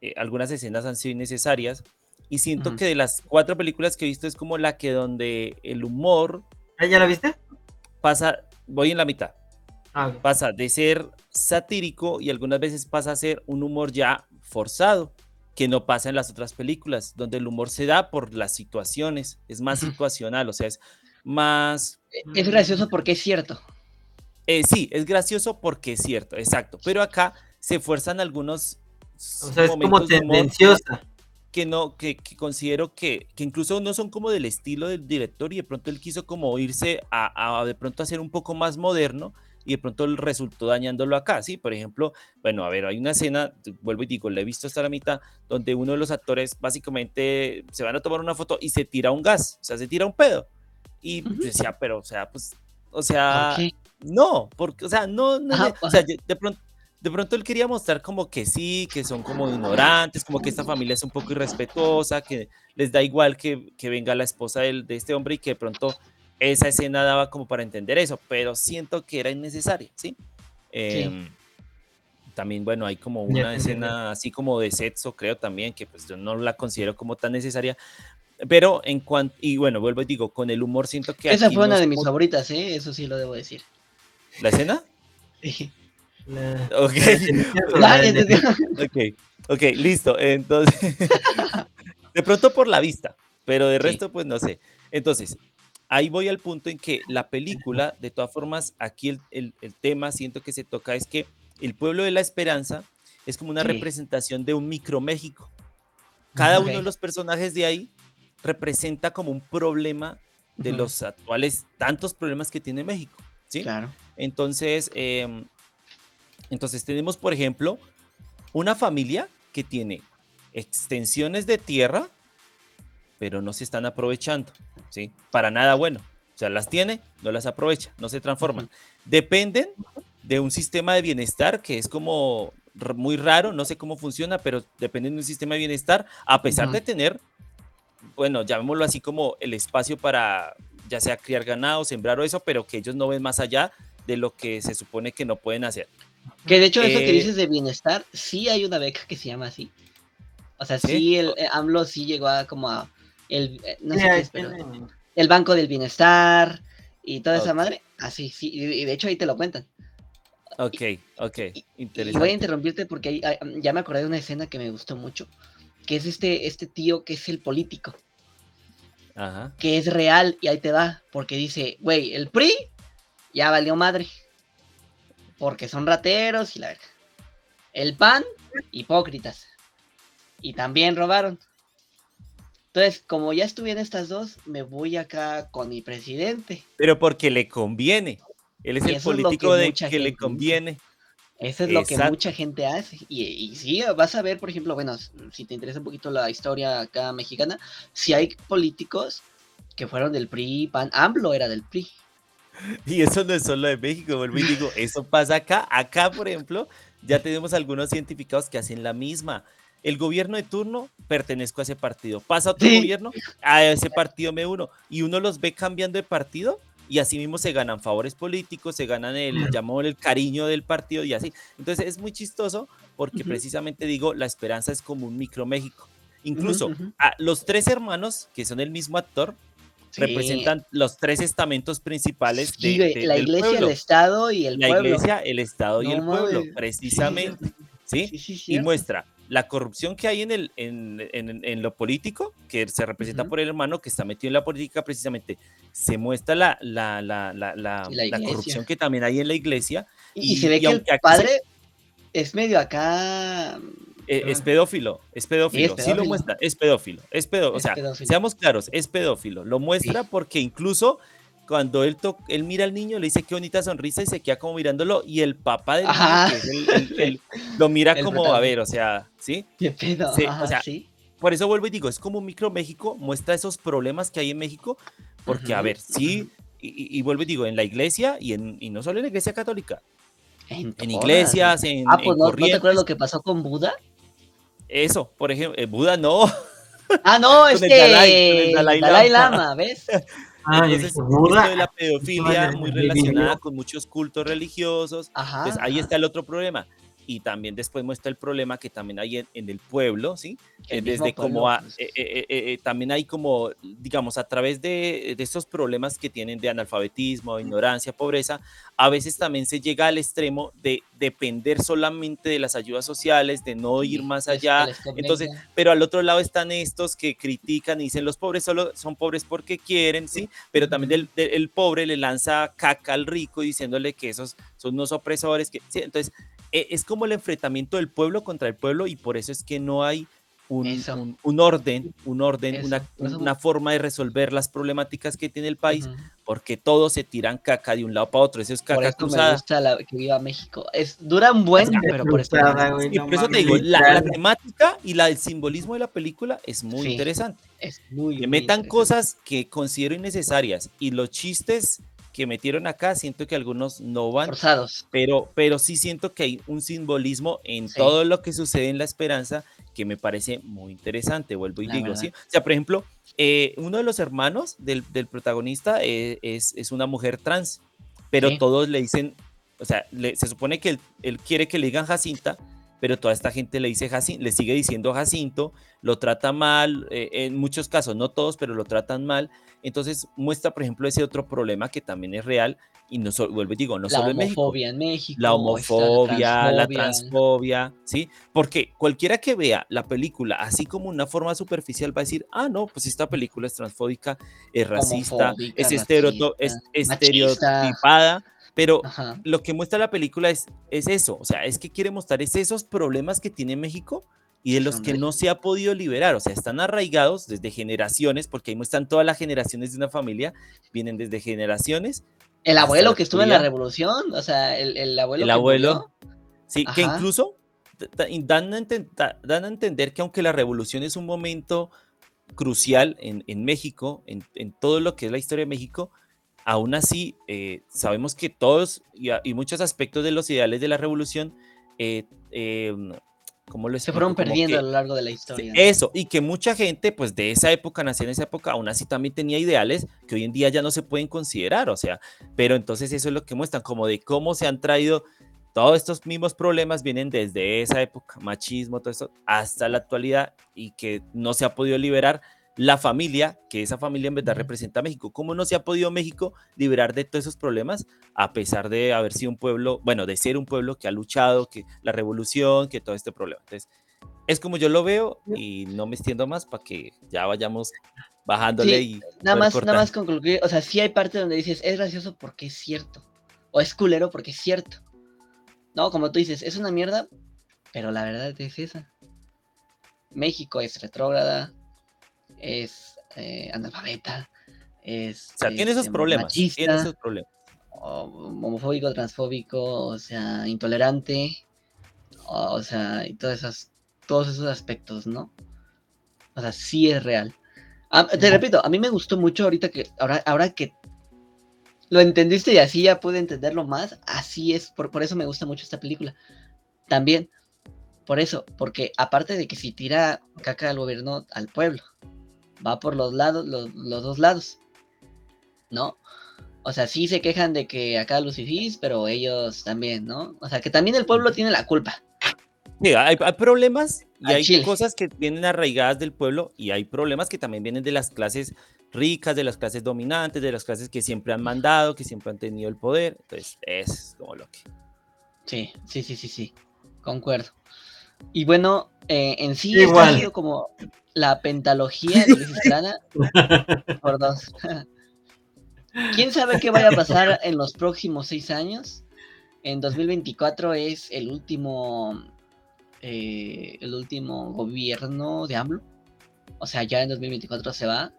eh, algunas escenas han sido innecesarias. Y siento que de las cuatro películas que he visto es como la que donde el humor... ¿Ah, ¿Ya la viste? Pasa, voy en la mitad. Ah, pasa de ser satírico y algunas veces pasa a ser un humor ya forzado, que no pasa en las otras películas, donde el humor se da por las situaciones, es más situacional, o sea, es más... Es gracioso porque es cierto. Eh, sí, es gracioso porque es cierto, exacto, pero acá se fuerzan algunos o sea, es como tendenciosa. Que no, que, considero que, que, incluso no son como del estilo del director y de pronto él quiso como irse a, de pronto hacer un poco más moderno y de pronto resultó dañándolo acá, ¿sí? Por ejemplo, bueno, a ver, hay una escena, vuelvo y digo, la he visto hasta la mitad, donde uno de los actores básicamente se van a tomar una foto y se tira un gas, o sea, se tira un pedo. Y decía, pero, o sea, pues, o sea, No, porque, o sea, no, no, Ajá, o sea, de, de pronto, de pronto él quería mostrar como que sí, que son como ignorantes, como que esta familia es un poco irrespetuosa, que les da igual que, que venga la esposa del- de, este hombre y que de pronto esa escena daba como para entender eso, pero siento que era innecesaria, ¿sí? Em, también, bueno, hay como una escena así como de sexo, creo también, que pues yo no la considero como tan necesaria, pero en cuanto, y bueno, vuelvo y digo, con el humor siento que Esa fue una de mis favoritas, ¿eh? Eso sí lo debo decir. ¿La escena? Sí. La- Ok. Ok, ok, listo. Entonces, de pronto por la vista, pero de Sí. resto, pues no sé. Entonces, ahí voy al punto en que la película, de todas formas, aquí el, el- el tema siento que se toca es que el pueblo de la esperanza es como una Sí. representación de un micro México. Cada uno de los personajes de ahí representa como un problema de los actuales tantos problemas que tiene México, ¿sí? Claro. Entonces, em, entonces tenemos, por ejemplo, una familia que tiene extensiones de tierra, pero no se están aprovechando, ¿sí? Para nada bueno. O sea, las tiene, no las aprovecha, no se transforman. Dependen de un sistema de bienestar que es como muy raro, no sé cómo funciona, pero dependen de un sistema de bienestar, a pesar de tener, bueno, llamémoslo así como el espacio para ya sea criar ganado, sembrar o eso, pero que ellos no ven más allá de lo que se supone que no pueden hacer. Que de hecho, eso que Eh, dices de bienestar, sí hay una beca que se llama así. O sea, ¿Sí? sí, el eh, AMLO sí llegó a como a el, eh, no sé qué es, pero el Banco del Bienestar y toda esa madre. Así, sí, y de hecho ahí te lo cuentan. Ok, ok, Y voy a interesante. interrumpirte porque ahí, ah, ya me acordé de una escena que me gustó mucho, que es este, este tío que es el político, Ajá. que es real y ahí te va, porque dice, güey, el PRI ya valió madre, porque son rateros y la verga. El PAN, hipócritas, y también robaron. Entonces, como ya estuvieron estas dos, me voy acá con mi presidente. Pero porque le conviene. Él es Y el es político que de que le dice. conviene. Eso es lo que mucha gente hace. Y, y sí, vas a ver, por ejemplo, bueno, si te interesa un poquito la historia acá mexicana, si hay políticos que fueron del PRI, PAN, AMLO era del PRI. Y eso no es solo de México, vuelvo y digo, eso pasa acá. Acá, por ejemplo, ya tenemos algunos científicos que hacen la misma. El gobierno de turno pertenezco a ese partido. Pasa otro Sí. gobierno, a ese partido me uno. Y uno los ve cambiando de partido y así mismo se ganan favores políticos, se ganan el, llamó el cariño del partido y así. Entonces es muy chistoso porque precisamente digo, la esperanza es como un micro México. Incluso a los tres hermanos, que son el mismo actor, Sí. representan los tres estamentos principales de, la del iglesia, pueblo. el Estado y el la pueblo. iglesia, el Estado y el pueblo, precisamente, ¿sí? Sí, sí, Y muestra la corrupción que hay en, el, en, en- en lo político, que se representa por el hermano que está metido en la política, precisamente. Se muestra la, la, corrupción que también hay en la iglesia. Y, y y- se ve y que el se- padre es medio acá. Eh, es Ah. pedófilo, es pedófilo, sí, lo pedófilo. muestra, es pedófilo, es pedófilo, o Es sea, pedófilo. seamos claros, es pedófilo, lo muestra porque incluso cuando él, to- él mira al niño, le dice qué bonita sonrisa y se queda como mirándolo y el papá del niño, que es lo mira como, a ver, o sea, ¿sí? ¿Qué pedo? Sí, o Ajá, sea, sí. Por eso vuelvo y digo, es como Micro México, muestra esos problemas que hay en México, porque, a Ujú, ver, sí, y, vuelvo y digo, en la iglesia, y, en, y no solo en la iglesia católica, En, en iglesias, en, Ah, en pues no, ¿no te acuerdas lo que pasó con Buda? Eso, por ejemplo, eh, Buda no, Ah, no, Con es el que Dalai- con el Dalai Dalai Lama. Lama, ¿ves? Ah, Entonces, Buda. de la pedofilia muy relacionada con muchos cultos religiosos. Ajá. Entonces, ahí ajá. está el otro problema. Y también después muestra el problema que también hay en, en el pueblo, ¿sí? El Eh, mismo Desde como a- pues. eh, eh, eh, eh, también hay como, digamos, a través de, de estos problemas que tienen de analfabetismo, ignorancia, pobreza, a veces también se llega al extremo de depender solamente de las ayudas sociales, de no ir más allá. Entonces, pero al otro lado están estos que critican y dicen los pobres solo son pobres porque quieren, ¿sí? Pero también del- el pobre le lanza caca al rico diciéndole que esos son unos opresores. Que, ¿sí? Entonces, es como el enfrentamiento del pueblo contra el pueblo y por eso es que no hay un, Eso. un- un orden, un orden, Eso, una, por eso- una forma de resolver las problemáticas que tiene el país, Ujú. porque todos se tiran caca de un lado para otro. Eso es Por caca eso me cruzada. gusta la, que viva México. Es, dura un buen, Caca pero por eso. me cruzada, güey. Y no por eso te digo, la, la temática y la, el simbolismo de la película es muy Sí. interesante. Es muy que muy metan interesante. cosas que considero innecesarias y los chistes que metieron acá, siento que algunos no van. Forzados. Pero, pero sí siento que hay un simbolismo en Sí. todo lo que sucede en La Esperanza que me parece muy interesante, vuelvo y La digo, verdad. ¿sí? O sea, por ejemplo, eh, uno de los hermanos del, del protagonista eh, es, es una mujer trans, pero Sí. todos le dicen, o sea, le- se supone que él, él quiere que le digan Jacinta, pero toda esta gente le dice Jacin- le sigue diciendo Jacinto, lo trata mal, eh, en muchos casos, no todos, pero lo tratan mal. Entonces muestra, por ejemplo, ese otro problema que también es real y no solo, vuelvo y digo, no la solo en México. homofobia en México. La homofobia, la transfobia. transfobia, ¿sí? Porque cualquiera que vea la película así como una forma superficial va a decir, ah, no, pues esta película es transfóbica, es racista, Homofóbica, es, estereotipada, pero Ajá. lo que muestra la película es, es eso, o sea, es que quiere mostrar es esos problemas que tiene México y de los que no se ha podido liberar, o sea, están arraigados desde generaciones, porque ahí muestran todas las generaciones de una familia, vienen desde generaciones. El abuelo que estuvo en la revolución, o sea, el, el abuelo. El que abuelo. murió, Sí, que Ajá. incluso da- da- dan a, dan a entender que aunque la revolución es un momento crucial en, en México, en, en todo lo que es la historia de México, aún así eh, sabemos que todos y, muchos aspectos de los ideales de la revolución, eh, eh, ¿cómo lo se fueron perdiendo que- a lo largo de la historia. Eso, y que mucha gente, pues de esa época, nació en esa época, aún así también tenía ideales que hoy en día ya no se pueden considerar, o sea, pero entonces eso es lo que muestran, como de cómo se han traído todos estos mismos problemas, vienen desde esa época, machismo, todo eso, hasta la actualidad, y que no se ha podido liberar la familia, que esa familia en verdad representa a México. ¿Cómo no se ha podido México liberar de todos esos problemas, a pesar de haber sido un pueblo, bueno, de ser un pueblo que ha luchado, que la revolución, que todo este problema? Entonces, es como yo lo veo y no me extiendo más para que ya vayamos bajándole Sí, y Nada más, cortar. nada más concluir, o sea, sí hay parte donde dices, es gracioso porque es cierto. O es culero porque es cierto. No, como tú dices, es una mierda, pero la verdad es esa. México es retrógrada, es eh, analfabeta, es O sea, tiene esos este, problemas, tiene machista, esos problemas. homofóbico, transfóbico, o sea, intolerante, o, o sea, y todas esas, todos esos aspectos, ¿no? O sea, sí es real. Ah, te repito, a mí me gustó mucho ahorita que, ahora, ahora que lo entendiste y así ya pude entenderlo más, así es, por, por eso me gusta mucho esta película. También, por eso, porque aparte de que si tira caca al gobierno al pueblo, va por los lados, los, los dos lados, ¿no? O sea, sí se quejan de que acá los fifís, pero ellos también, ¿no? O sea, que también el pueblo tiene la culpa. Sí, hay, hay problemas y Al hay chile. cosas que vienen arraigadas del pueblo y hay problemas que también vienen de las clases ricas, de las clases dominantes, de las clases que siempre han mandado, que siempre han tenido el poder. Entonces, es como lo que... Sí, sí, sí, sí, sí. Concuerdo. Y bueno, eh, en sí esto Igual. ha sido como la pentalogía de Luis Estrada por dos. ¿Quién sabe qué vaya a pasar en los próximos seis años? En 2024 es el último eh, el último gobierno de AMLO. O sea, ya en 2024 se va.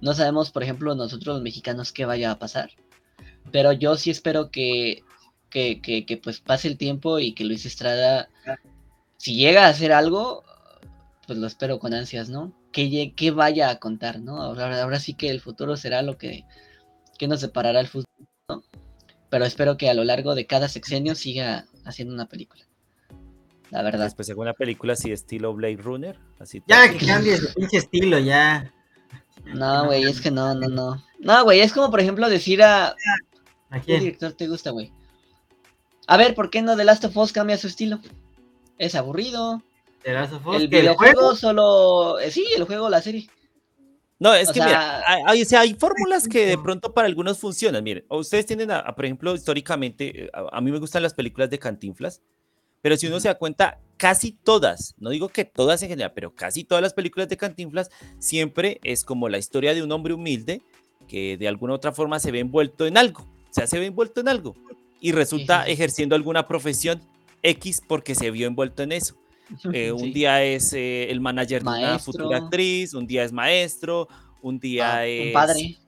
No sabemos, por ejemplo, nosotros los mexicanos qué vaya a pasar. Pero yo sí espero que, que, que, que, pues pase el tiempo y que Luis Estrada, si llega a hacer algo, pues lo espero con ansias, ¿no? Que, que vaya a contar, ¿no? Ahora, ahora sí que el futuro será lo que, que nos separará el futuro, ¿no? Pero espero que a lo largo de cada sexenio siga haciendo una película. La verdad. Después según la película así estilo Blade Runner, así Ya que cambie su pinche estilo, ya. No, güey, es que no, no, no. No, güey, es como por ejemplo decir a... ¿A ¿Qué quién? director te gusta, güey? A ver, ¿por qué no The Last of Us cambia su estilo? Es aburrido. ¿The Last of Us? El ¿Que videojuego solo... eh, sí, el juego, la serie. No, es O que sea- mira, hay, o sea, hay fórmulas que de pronto para algunos funcionan. Miren, o ustedes tienen, a, a, por ejemplo, históricamente, eh, a, a mí me gustan las películas de Cantinflas, pero si uno Ujú. se da cuenta, casi todas, no digo que todas en general, pero casi todas las películas de Cantinflas siempre es como la historia de un hombre humilde que de alguna u otra forma se ve envuelto en algo, o sea, se ve envuelto en algo y resulta ejerciendo alguna profesión X porque se vio envuelto en eso. Eh, un Sí. día es eh, el manager de una futura actriz, un día es maestro, un día Ah, es un padre.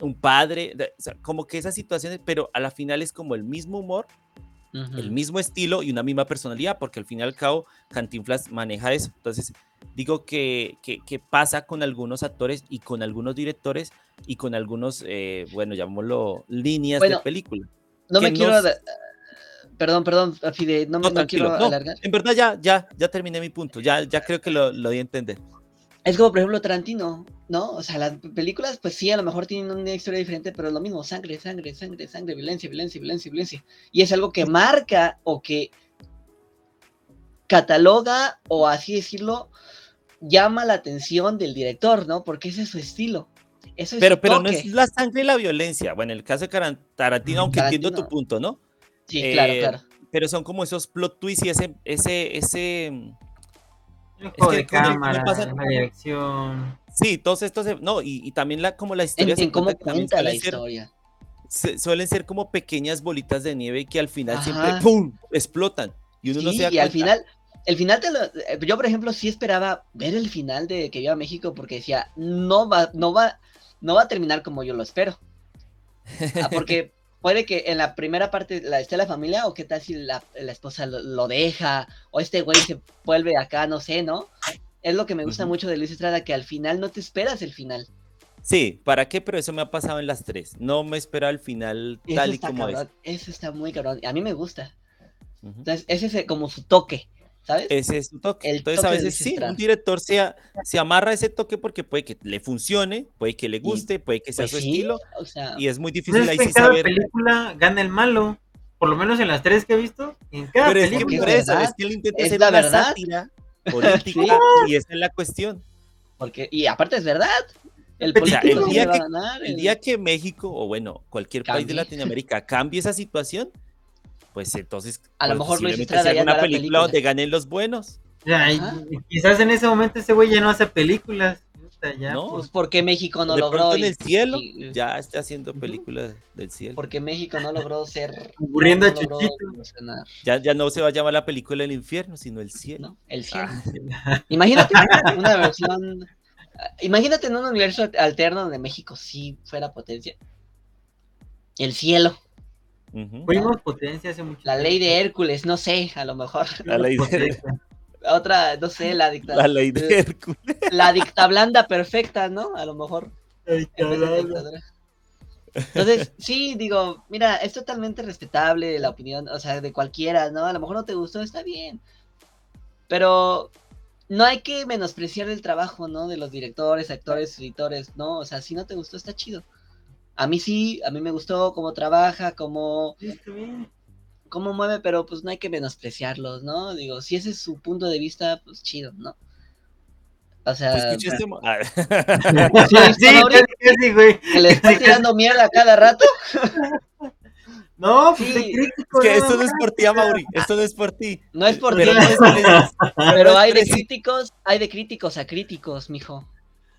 un padre, de- o sea, como que esas situaciones, pero a la final es como el mismo humor, el mismo estilo y una misma personalidad, porque al fin y al cabo Cantinflas maneja eso. Entonces, digo que, que, que pasa con algunos actores y con algunos directores y con algunos, eh, bueno, llamémoslo líneas Bueno, de película. No me quiero. No- Perdón, perdón, Fide, no, me No, no tranquilo. quiero no, alargar. en verdad ya, ya, ya terminé mi punto. Ya, ya creo que lo, lo di a entender. Es como, por ejemplo, Tarantino, ¿no? O sea, las películas, pues sí, a lo mejor tienen una historia diferente, pero es lo mismo, sangre, sangre, sangre, sangre, violencia, violencia, violencia, violencia. Y es algo que marca o que cataloga, o así decirlo, llama la atención del director, ¿no? Porque ese es su estilo. Eso es Pero, pero no es la sangre y la violencia. Bueno, en el caso de Tarantino, aunque entiendo tu punto, ¿no? Sí, claro, eh, claro. Pero son como esos plot twists y ese, ese, ese, Es que de cámara, pasa- la dirección. sí, todos estos, e- no, y, y también la, como la En, historia se en cómo cuenta cuenta la suelen ser- historia. se- suelen ser como pequeñas bolitas de nieve que al final siempre. ¡pum! explotan. Y uno no se da y al final, el final te lo, eh, yo por ejemplo sí esperaba ver el final de que viva México porque decía, no va, no va, no va a terminar como yo lo espero. Ah, porque puede que en la primera parte la esté la familia, o qué tal si la, la esposa lo, lo deja, o este güey se vuelve acá, no sé, ¿no? Es lo que me gusta mucho de Luis Estrada, que al final no te esperas el final. Sí, ¿para qué? Pero eso me ha pasado en las tres. No me esperaba el final Eso tal y como cabrón, eso está muy cabrón. A mí me gusta. es. Entonces, ese es como su toque, ¿sabes? Ese es su toque. El Entonces, toque a veces sí, un director se, a- se amarra a ese toque porque puede que le funcione, puede que le guste, puede que sea Pues su sí, estilo, o sea, y es muy Pues difícil ahí sí saber. película gana el malo. Por lo menos en las tres que he visto. En cada Pero es que película. por eso, es que él intenta hacer la una verdad. sátira política y esa es la cuestión. Porque, y aparte es verdad. El O sea, político el día que- ganar. El día que México, o bueno, cualquier país de Cambie. Latinoamérica cambie esa situación, pues entonces A lo pues, mejor Luis Estrada ya no una película, película. donde ganen los buenos, O sea, y- Ajá. y quizás en ese momento ese güey ya no hace películas. Ya, ¿no? pues, porque México no de logró. en el cielo y- ya está haciendo películas del cielo. Porque México no logró ser. Aburriendo no a Ya, ya no se va a llamar la película El infierno, sino El cielo. ¿no? El cielo. Ah, Imagínate una versión. Imagínate en un universo alterno donde México sí fuera potencia. El cielo. Fuimos potencia hace mucho La ley de Hércules, no sé, a lo mejor. La ley de, Potencia. Otra, no sé, la la dictadura. ley de Hércules. La dictablanda perfecta, ¿no? A lo mejor. En. Entonces, sí, digo, mira, es totalmente respetable la opinión, o sea, de cualquiera, ¿no? A lo mejor no te gustó, está bien. Pero no hay que menospreciar el trabajo, ¿no? De los directores, actores, editores, ¿no? O sea, si no te gustó, está chido. A mí sí, a mí me gustó cómo trabaja, cómo, cómo mueve, pero pues no hay que menospreciarlos, ¿no? Digo, si ese es su punto de vista, pues chido, ¿no? O sea, ¿Te escuché mo- Ah, ¿sí güey. que le está tirando mierda cada rato. No, pues Sí. de crítico. es que esto no es por ti, Mauri. Esto no es por ti. No es por Pero ti, no es preci- pero no hay de críticos, hay de críticos a críticos, mijo.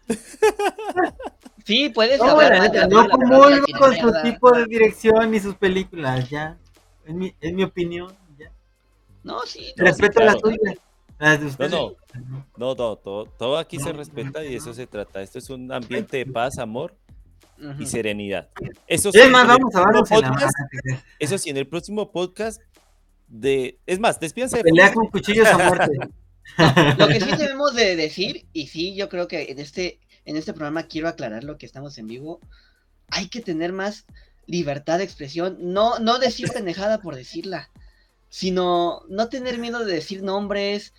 Sí, puedes No, hablar la neta, no comulgo con su tipo de dirección ni sus películas, ya. Es mi, es mi opinión, ya. No, sí. No, Respeto sí, las claro. tuyas. Las de ustedes. no. No, no, todo, todo aquí se No, respeta y de eso no. se trata. Esto es un ambiente de paz, amor y serenidad. Eso Es más, vamos a podcast-. Eso sí, en el próximo podcast de... Es más, despídense de Pelea con cuchillos a muerte. Lo que sí debemos de decir, y sí, yo creo que en este, en este programa quiero aclarar lo que estamos en vivo, hay que tener más libertad de expresión, no, no decir pendejada por decirla, sino no tener miedo de decir nombres,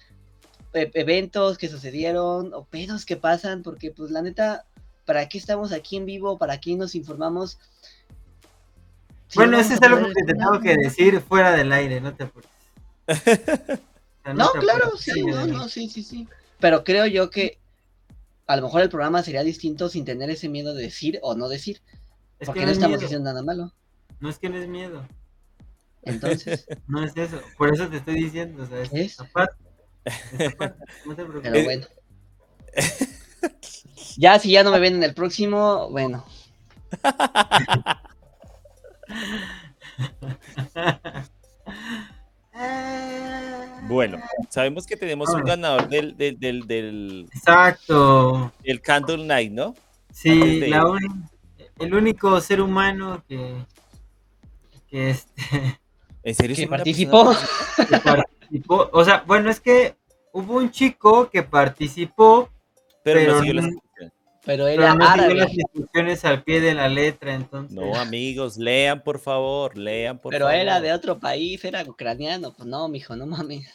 e- eventos que sucedieron o pedos que pasan, porque pues la neta, ¿para qué estamos aquí en vivo? ¿Para qué nos informamos? Si bueno, no eso es algo que te tengo que decir fuera del aire, no te apures. O sea, No, te claro, sí, no, no, sí, sí, sí. Pero creo yo que a lo mejor el programa sería distinto sin tener ese miedo de decir o no decir, Es porque que no no es estamos miedo. haciendo nada malo. No es que no es miedo. Entonces, No es eso. Por eso te estoy diciendo. O sea, es ¿Es? aparte. Es aparte, No te preocupes. pero bueno. Ya, si ya no me ven en el próximo, bueno, Bueno, sabemos que tenemos un Vámonos. ganador del, del, del, del, Exacto. del Candle Night, ¿no? Sí, la el único ser humano que, que, este, ¿En serio? que participó. que participó. O sea, bueno, es que hubo un chico que participó, Pero, Pero no siguió las no-. Pero pero era no siguió árabe. las instrucciones al pie de la letra, entonces. No, amigos, lean por favor, lean por Pero favor. era de otro país, era ucraniano. Pues no, mijo, no mames.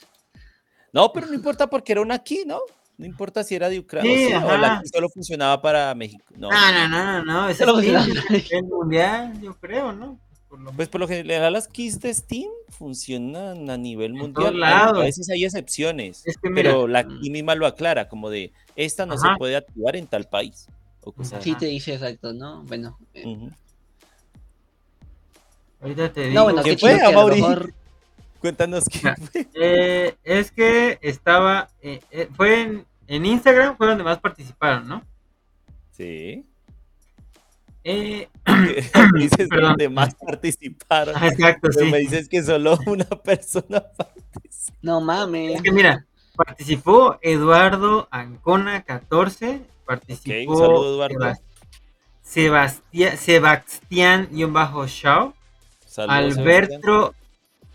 No, pero no importa porque era una aquí, ¿no? No importa si era de Ucrania Sí, o, o la solo funcionaba para México. No, No, no, no, no, no. Es el mundial, yo creo, ¿no? Por lo Pues por lo general las keys de Steam funcionan a nivel En mundial. A veces hay excepciones, Es que mira, pero la mm. key misma lo aclara, como de esta no se puede activar en tal país. O cosas Sí así. te dice exacto, ¿no? Bueno. eh, ahorita te digo. No, bueno, ¿Quién qué fue, que a lo Amaury? mejor Cuéntanos qué fue. Eh, es que estaba, eh, eh, fue en, en Instagram, fue donde más participaron, ¿no? Sí. Eh, dices Perdón. donde más participaron. ah, exacto, Pero sí. me dices que solo una persona participó. No mames. Es que mira, participó Eduardo Ancona 14, participó un saludo, Eduardo. Sebas- Sebastián, Sebastián-Shaw, Saludos, Sebastián. Alberto,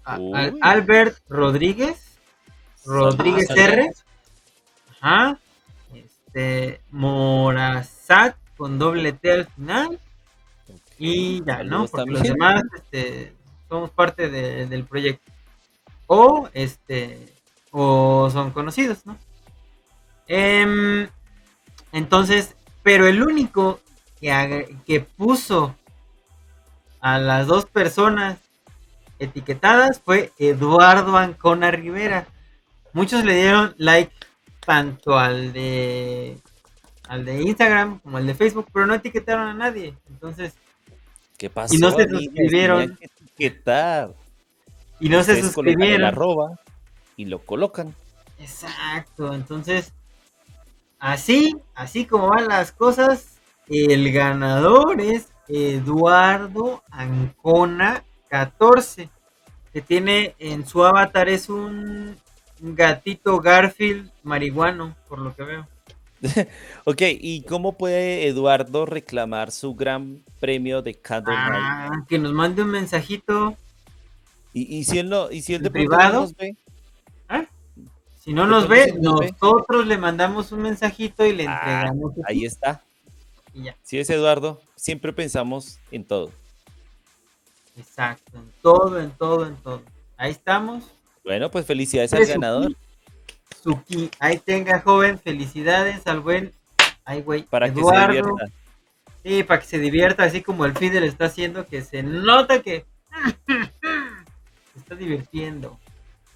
a- al-. Albert Rodríguez, Rodríguez Saludos. R, ajá, este, Morazat con doble T al final, y ya, ¿no? Porque los demás este, somos parte de- del proyecto. O este o son conocidos, ¿no? Em, entonces, pero el único que, que puso a las dos personas etiquetadas fue Eduardo Ancona Rivera. Muchos le dieron like tanto al de al de Instagram como al de Facebook, pero no etiquetaron a nadie. Entonces, ¿Qué pasó? Y no se suscribieron. Que etiquetar. y no se el suscribieron. arroba y lo colocan. Exacto, entonces, así, así como van las cosas, el ganador es Eduardo Ancona 14, que tiene en su avatar es un gatito Garfield marihuano, por lo que veo. Ok, ¿y cómo puede Eduardo reclamar su gran premio de Candle? Ah, que nos mande un mensajito, ¿Y, y si él no, y si él de ¿En pronto no privado? nos ve? si no ¿De nos ve, sí nos ve? nosotros le mandamos un mensajito y le Ah, entregamos Ahí está. y ya. Si es Eduardo, siempre pensamos en todo. Exacto, en todo, en todo, en todo. Ahí estamos. Bueno, pues felicidades al ganador. Suki, ahí tenga joven, felicidades al buen, ay güey, Para que se Eduardo. divierta. Sí, para que se divierta, así como el Fidel está haciendo, que se nota que se está divirtiendo.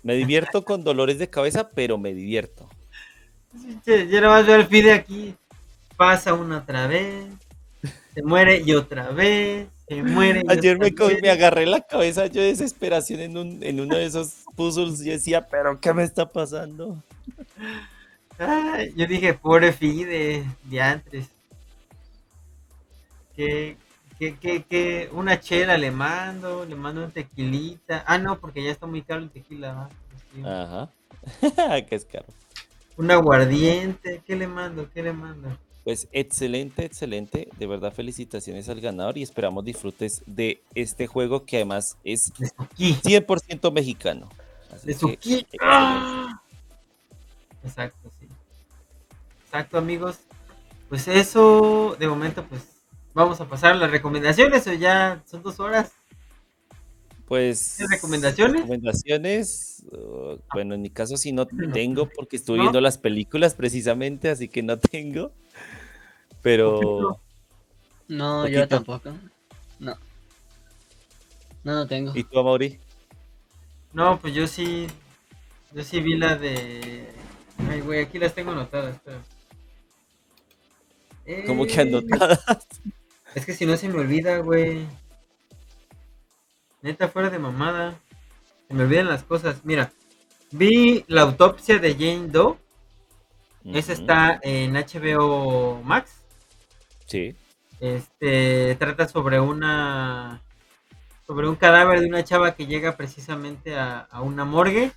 Me divierto con dolores de cabeza, pero me divierto. Ya nada más veo al Fide aquí, pasa una otra vez, se muere y otra vez, se muere. y Ayer me, co- vez. me agarré la cabeza yo de desesperación en, un, en uno de esos puzzles y decía, pero ¿qué me está pasando? Ay, yo dije, pobre Fide, diantres. Que, que, que, que una chela le mando, le mando un tequilita. Ah, no, porque ya está muy caro el tequila. Ajá. Qué es caro. Un aguardiente, ¿qué le mando? ¿Qué le mando? Pues excelente, excelente. De verdad, felicitaciones al ganador y esperamos disfrutes de este juego que además es De Suki. 100% mexicano. Así De que, excelente. ¡Ah! Exacto, sí. Exacto, amigos. Pues eso, de momento, pues vamos a pasar a las recomendaciones o ya son dos horas. Pues. ¿Tienes recomendaciones? Recomendaciones. uh, bueno, en mi caso sí no No. tengo porque estuve ¿No? viendo las películas precisamente, así que no tengo. Pero. Poquito. No, yo tampoco. No. No, no tengo. ¿Y tú, Amaury? No, pues yo sí. Yo sí vi la de. Ay, güey, aquí las tengo anotadas, espera. ¿Cómo que Eh, anotadas? Es que si no se me olvida, güey. Neta, fuera de mamada. Se me olvidan las cosas. Mira, vi la autopsia de Jane Doe. Esa está en HBO Max. Sí. Este trata sobre una sobre un cadáver de una chava que llega precisamente a, una morgue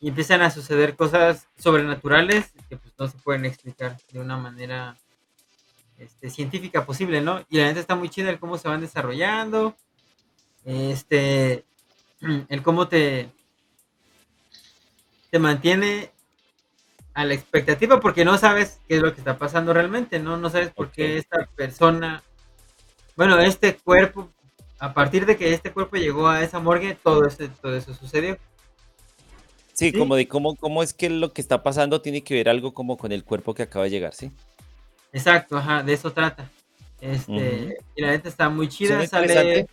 y empiezan a suceder cosas sobrenaturales que pues no se pueden explicar de una manera este, científica posible, ¿no? Y la neta está muy chida el cómo se van desarrollando, este, el cómo te te mantiene a la expectativa porque no sabes qué es lo que está pasando realmente, ¿no? No sabes por qué esta persona, bueno, este cuerpo, a partir de que este cuerpo llegó a esa morgue, todo, ese, todo eso sucedió. Sí, Sí. como de cómo, cómo es que lo que está pasando tiene que ver algo como con el cuerpo que acaba de llegar, ¿sí? Exacto, ajá, de eso trata. Este, y la neta está muy chida, sale,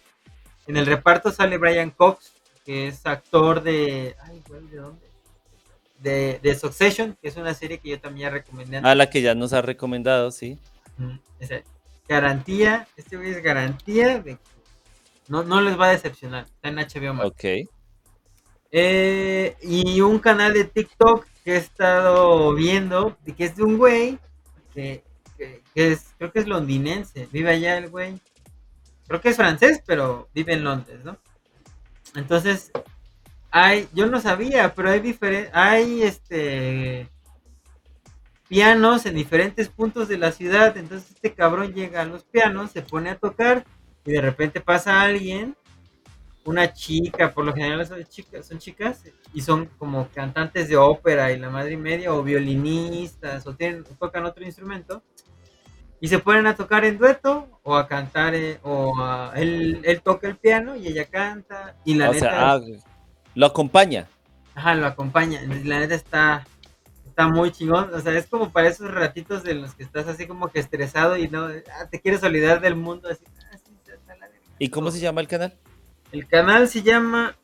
en el reparto sale Brian Cox, que es actor de, ay, güey, ¿de dónde? De, de Succession, que es una serie que yo también ya recomendé antes. A la que ya nos ha recomendado, sí. Esa garantía, este güey es garantía de que no, no les va a decepcionar. Está en HBO Max. Ok. Eh, y un canal de TikTok que he estado viendo, que es de un güey que, que- que es, creo que es londinense, vive allá el güey. Creo que es francés, pero vive en Londres, ¿no? Entonces, hay, yo no sabía, pero hay diferentes, hay este pianos en diferentes puntos de la ciudad. Entonces este cabrón llega a los pianos, se pone a tocar y de repente pasa alguien, una chica, por lo general son chicas, son chicas y son como cantantes de ópera y la madre y media o violinistas o tienen, tocan otro instrumento y se ponen a tocar en dueto o a cantar eh, o a- él, él toca el piano y ella canta y la o neta sea, ah, lo acompaña. Ajá, lo acompaña. La neta está, está muy chingón. O sea, es como para esos ratitos de los que estás así como que estresado y no ah, te quieres olvidar del mundo. Así, ah, sí, está la. ¿Y cómo se llama el canal? El canal se llama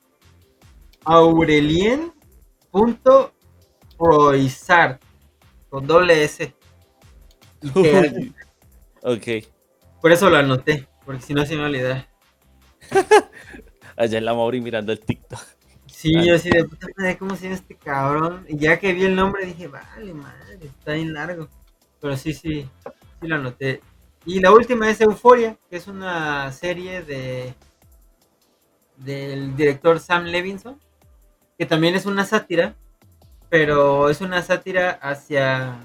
Aurelien.proizart con doble S. Ok. por eso lo anoté, porque si no se me va a olvidar. Allá en la Mauri mirando el TikTok. Sí, Ah. yo así de puta madre, ¿cómo se llama este cabrón? Y ya que vi el nombre dije, vale, madre, está bien largo. Pero sí, sí, sí lo anoté. Y la última es Euforia, que es una serie de del director Sam Levinson, que también es una sátira, pero es una sátira hacia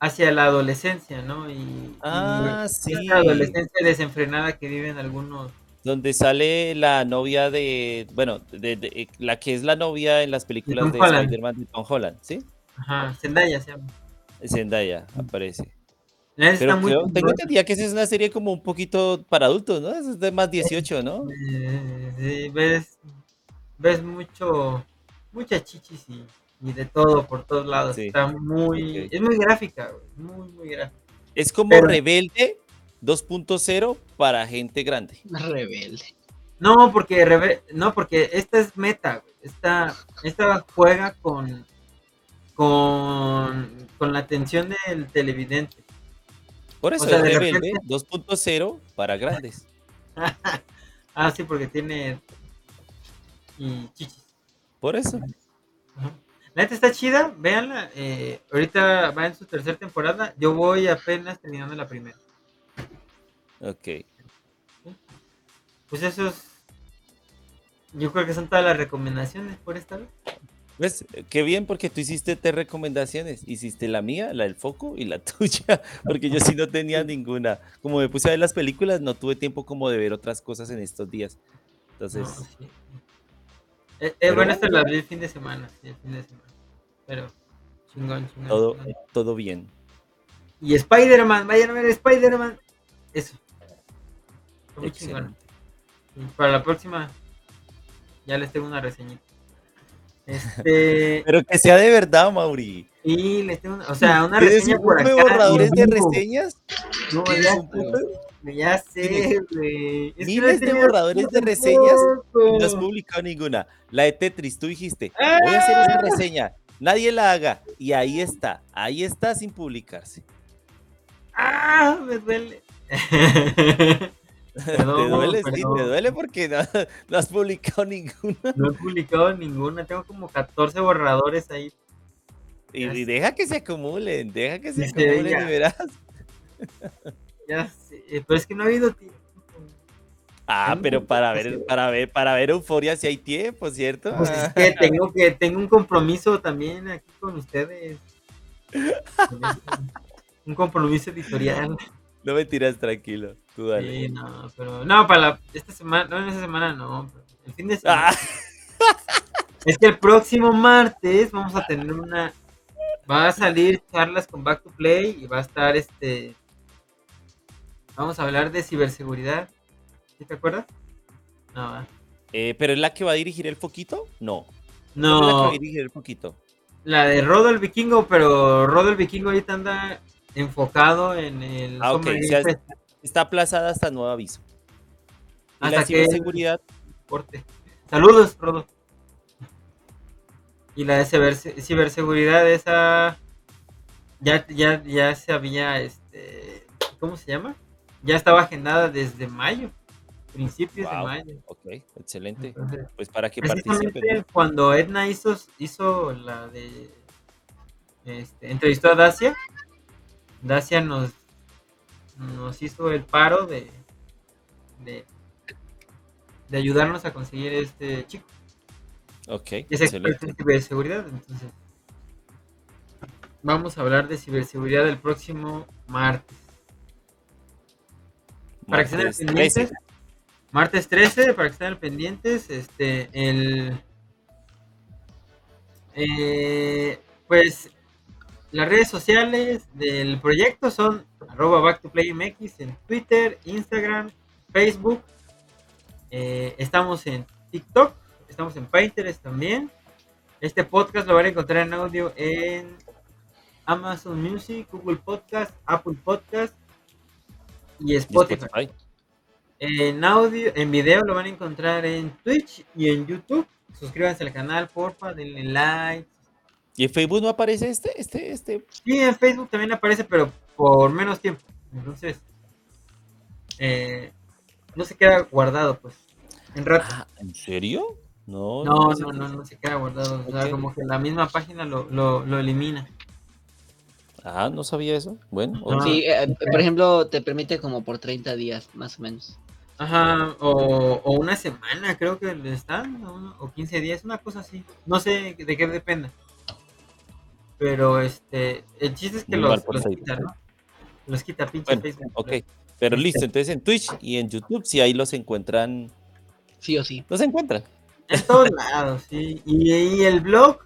hacia la adolescencia, ¿no? Y, Ah, y sí. esa adolescencia desenfrenada que viven algunos Donde sale la novia de, bueno, de, de- eh, la que es la novia en las películas de. Spider-Man de Tom Holland, ¿sí? Ajá, Zendaya se llama. Zendaya aparece. Pero muy creo, tengo entendido que esa es una serie como un poquito para adultos, ¿no? Es de más 18, ¿no? Eh, sí, ves, ves mucho, muchas chichis y, y de todo por todos lados. Sí, Está muy, es muy gráfica, güey, muy, muy gráfica. Es como Pero- Rebelde 2.0 para gente grande. Rebelde. No, porque reve- no, porque esta es meta, güey. Esta, esta juega con, con, con la atención del televidente. Por eso sea, es de Rebelde repente- 2.0 para grandes. ah, sí, porque tiene y chichis. Por eso. Ajá. La neta está chida, véanla. eh, ahorita va en su tercera temporada. Yo voy apenas terminando la primera. Ok. Pues eso es. Yo creo que son todas las recomendaciones por esta vez. ¿Ves? Qué bien porque tú hiciste tres recomendaciones. Hiciste la mía, la del foco y la tuya. Porque yo sí no tenía ninguna. Como me puse a ver las películas, no tuve tiempo como de ver otras cosas en estos días. Entonces, No, sí. Eh, eh, Pero bueno, esta la vi el fin de semana. Sí, el fin de semana. Pero chingón, chingón. todo, chingón. todo bien. Y Spider-Man, vayan a ver Spider-Man. Eso. Muy. Excelente. Para la próxima, ya les tengo una reseñita. Este. Pero que sea de verdad, Mauri. Y les tengo una, o sea, una ¿Tienes reseña por acá. borradores de reseñas? No, ¿Tienes ya sé, ya sé, güey. Miles de borradores de reseñas. No has publicado ninguna. La de Tetris, tú dijiste, voy a hacer esa reseña. Nadie la haga. Y ahí está. Ahí está sin publicarse. ¡Ah! Me duele. ¿Te duele? Sí, te duele porque no, no has publicado ninguna. No he publicado ninguna. Tengo como 14 borradores ahí. Y, Ya deja que se acumulen, deja que se acumulen veía. y verás. Ya sé. Pero es que no ha habido tiempo. Ah, pero para ver, para ver, para ver euforia si hay tiempo, ¿cierto? Pues es que tengo que tengo un compromiso también aquí con ustedes. Un compromiso editorial. No me tiras tranquilo. Tú dale. Sí, no, pero no, para la, esta semana, no, en esta semana no. El fin de semana. Ah, Es que el próximo martes vamos a tener una. Va a salir charlas con Back to Play y va a estar este. Vamos a hablar de ciberseguridad. ¿Sí te acuerdas? No. Eh, ¿Pero es la que va a dirigir el foquito? No. ¿Cuál es la que va no a dirigir el foquito? la de Rodo el Vikingo, pero Rodo el Vikingo ahorita anda enfocado en el. Ah. Está aplazada hasta nuevo aviso. Y Hasta la que- ciberseguridad, Corte. Saludos, Rodo. Y la de ciberse- ciberseguridad, esa ya, ya, ya se había, este, ¿cómo se llama? Ya estaba agendada desde mayo, principios de mayo. ok, excelente. Entonces, Pues para que participen. cuando Edna hizo, hizo la de, este, entrevistó a Dacia, Dacia nos, nos hizo el paro de, de, de ayudarnos a conseguir este chico. Ok, es experto en ciberseguridad. Entonces, vamos a hablar de ciberseguridad el próximo martes. Para que estén al pendientes. 13. Martes 13, para que estén al pendientes. Este, el. eh, pues las redes sociales del proyecto son arroba back to play MX en Twitter, Instagram, Facebook. Eh, estamos en TikTok, estamos en Pinterest también. Este podcast lo van a encontrar en audio en Amazon Music, Google Podcast, Apple Podcast y Y Spotify. Spotify. En audio, en video lo van a encontrar en Twitch y en YouTube. Suscríbanse al canal, porfa, denle like. ¿Y en Facebook no aparece este? Este, este. Y en Facebook también aparece, pero por menos tiempo. Entonces, eh, no se queda guardado, pues. En rato. Ah, ¿en serio? No, No, no, no, no se queda guardado. O sea, como que la misma página lo, lo, lo elimina. Ah, no sabía eso. Bueno, ok. Sí, eh, por ejemplo, te permite como por 30 días, más o menos. Ajá, o, o una semana creo que le están, o, o 15 días, una cosa así. No sé de qué dependa. Pero este, el chiste es que Muy los, los quita, ¿no? Los quita pinche Bueno, Facebook. ok. Pero listo, entonces en Twitch y en YouTube, si ahí los encuentran, Sí o sí. los encuentran. En todos lados, sí. Y, y el blog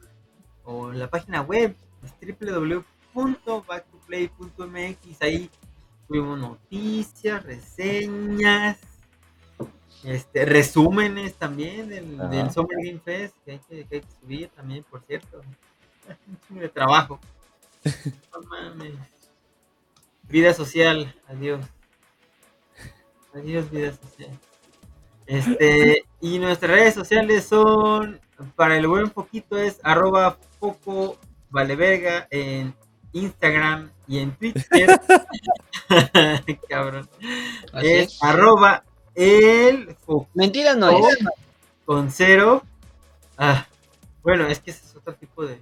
o la página web es www.backtoplay.mx. Ahí subimos noticias, reseñas, este, resúmenes también del Summer Game Fest que hay que, que hay que subir también, por cierto. De trabajo. No mames. Vida social, adiós. Adiós, vida social. Este, y nuestras redes sociales son, para el buen poquito es arroba foco valeverga en Instagram y en Twitter. Cabrón. Así Es es. arroba el foco Mentira no es. con cero. Ah, bueno, es que ese es otro tipo de.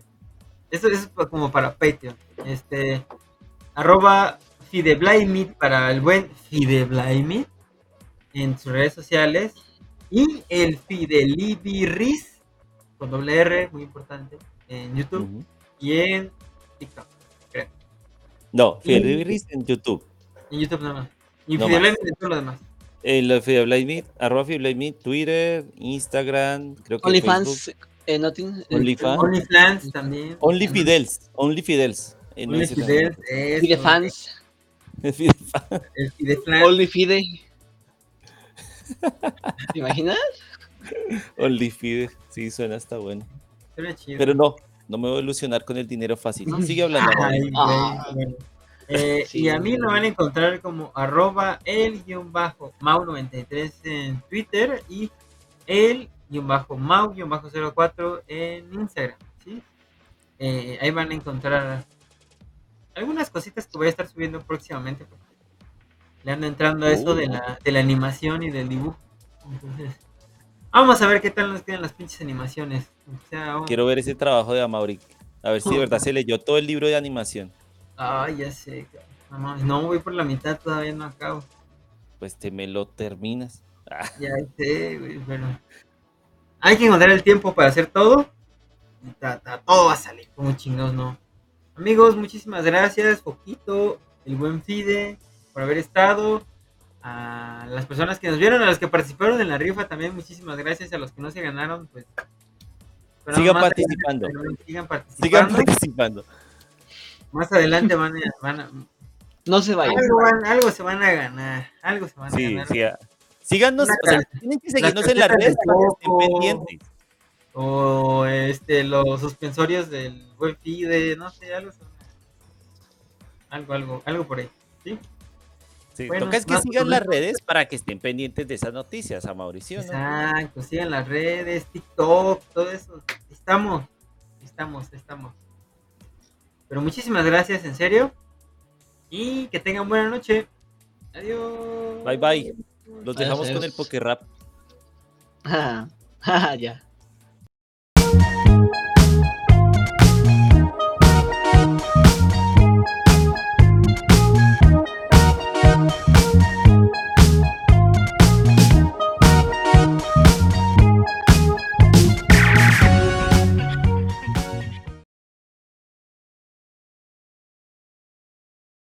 Eso, eso es como para Patreon. Este. Arroba Fideblaimit para el buen Fideblaimit en sus redes sociales. Y el Fidelibiris con doble R, muy importante, en YouTube y en TikTok. creo. No, Y- Fidelibiris en YouTube. En YouTube nada más. Y No Fideblaimit en todo lo demás. El de Fideblaimit, arroba Fideblaimit, Twitter, Instagram, creo que Facebook. OnlyFans, eh, no tiene- OnlyFans. OnlyFans también. Only Fidels, Only Fidels. Eh, no, ese no. OnlyFidel, eso, Fide fans, Fidefans. Fideflan. OnlyFide. ¿Te imaginas? Only Fide. Sí, suena hasta bueno. Suena chido. Pero no, no me voy a ilusionar con el dinero fácil. Sigue hablando. Ay, Ah. bueno. Eh, Sí. Y a mí lo van a encontrar como arroba el guion bajo mau93 en Twitter y el guion bajo mau guion bajo 04 en Instagram. ¿sí? Eh, ahí van a encontrar algunas cositas que voy a estar subiendo próximamente. porque Le ando entrando a eso de la, de la animación y del dibujo. Entonces, vamos a ver qué tal nos quedan las pinches animaciones. O sea, vamos- Quiero ver ese trabajo de Amaury. A ver si de verdad se leyó todo el libro de animación. Ay, ya sé. no, voy por la mitad, todavía no acabo. Pues te me lo terminas. Ah, Ya sé, güey, pero. Hay que encontrar el tiempo para hacer todo. Y ta- ta- todo va a salir, como chingados, no. Amigos, muchísimas gracias, Foquito, el buen Fide, por haber estado. A las personas que nos vieron, a los que participaron en la rifa también, muchísimas gracias. A los que no se ganaron, pues. Pero Sigan participando. adelante, sigan Sigan participando. participando. Más adelante van a, van a- No se vayan. algo, van- algo se van a ganar. Algo se van a Sí, ganar. sí. Síganos, Una o sea, ca- tienen que la seguirnos en las de redes para que estén pendientes. O este, los suspensorios del buen FIDE, no sé, algo. Algo, algo, algo por ahí. ¿sí? Sí, Bueno, toca es que sigan las redes para que estén pendientes de esas noticias, a Mauricio, ¿no? Exacto, sigan las redes, TikTok, todo eso. Estamos, estamos, estamos. Pero muchísimas gracias, en serio. Y que tengan buena noche. Adiós. Bye, bye. Los Adiós, dejamos con el. Pokerrap. Ah, ah, ya.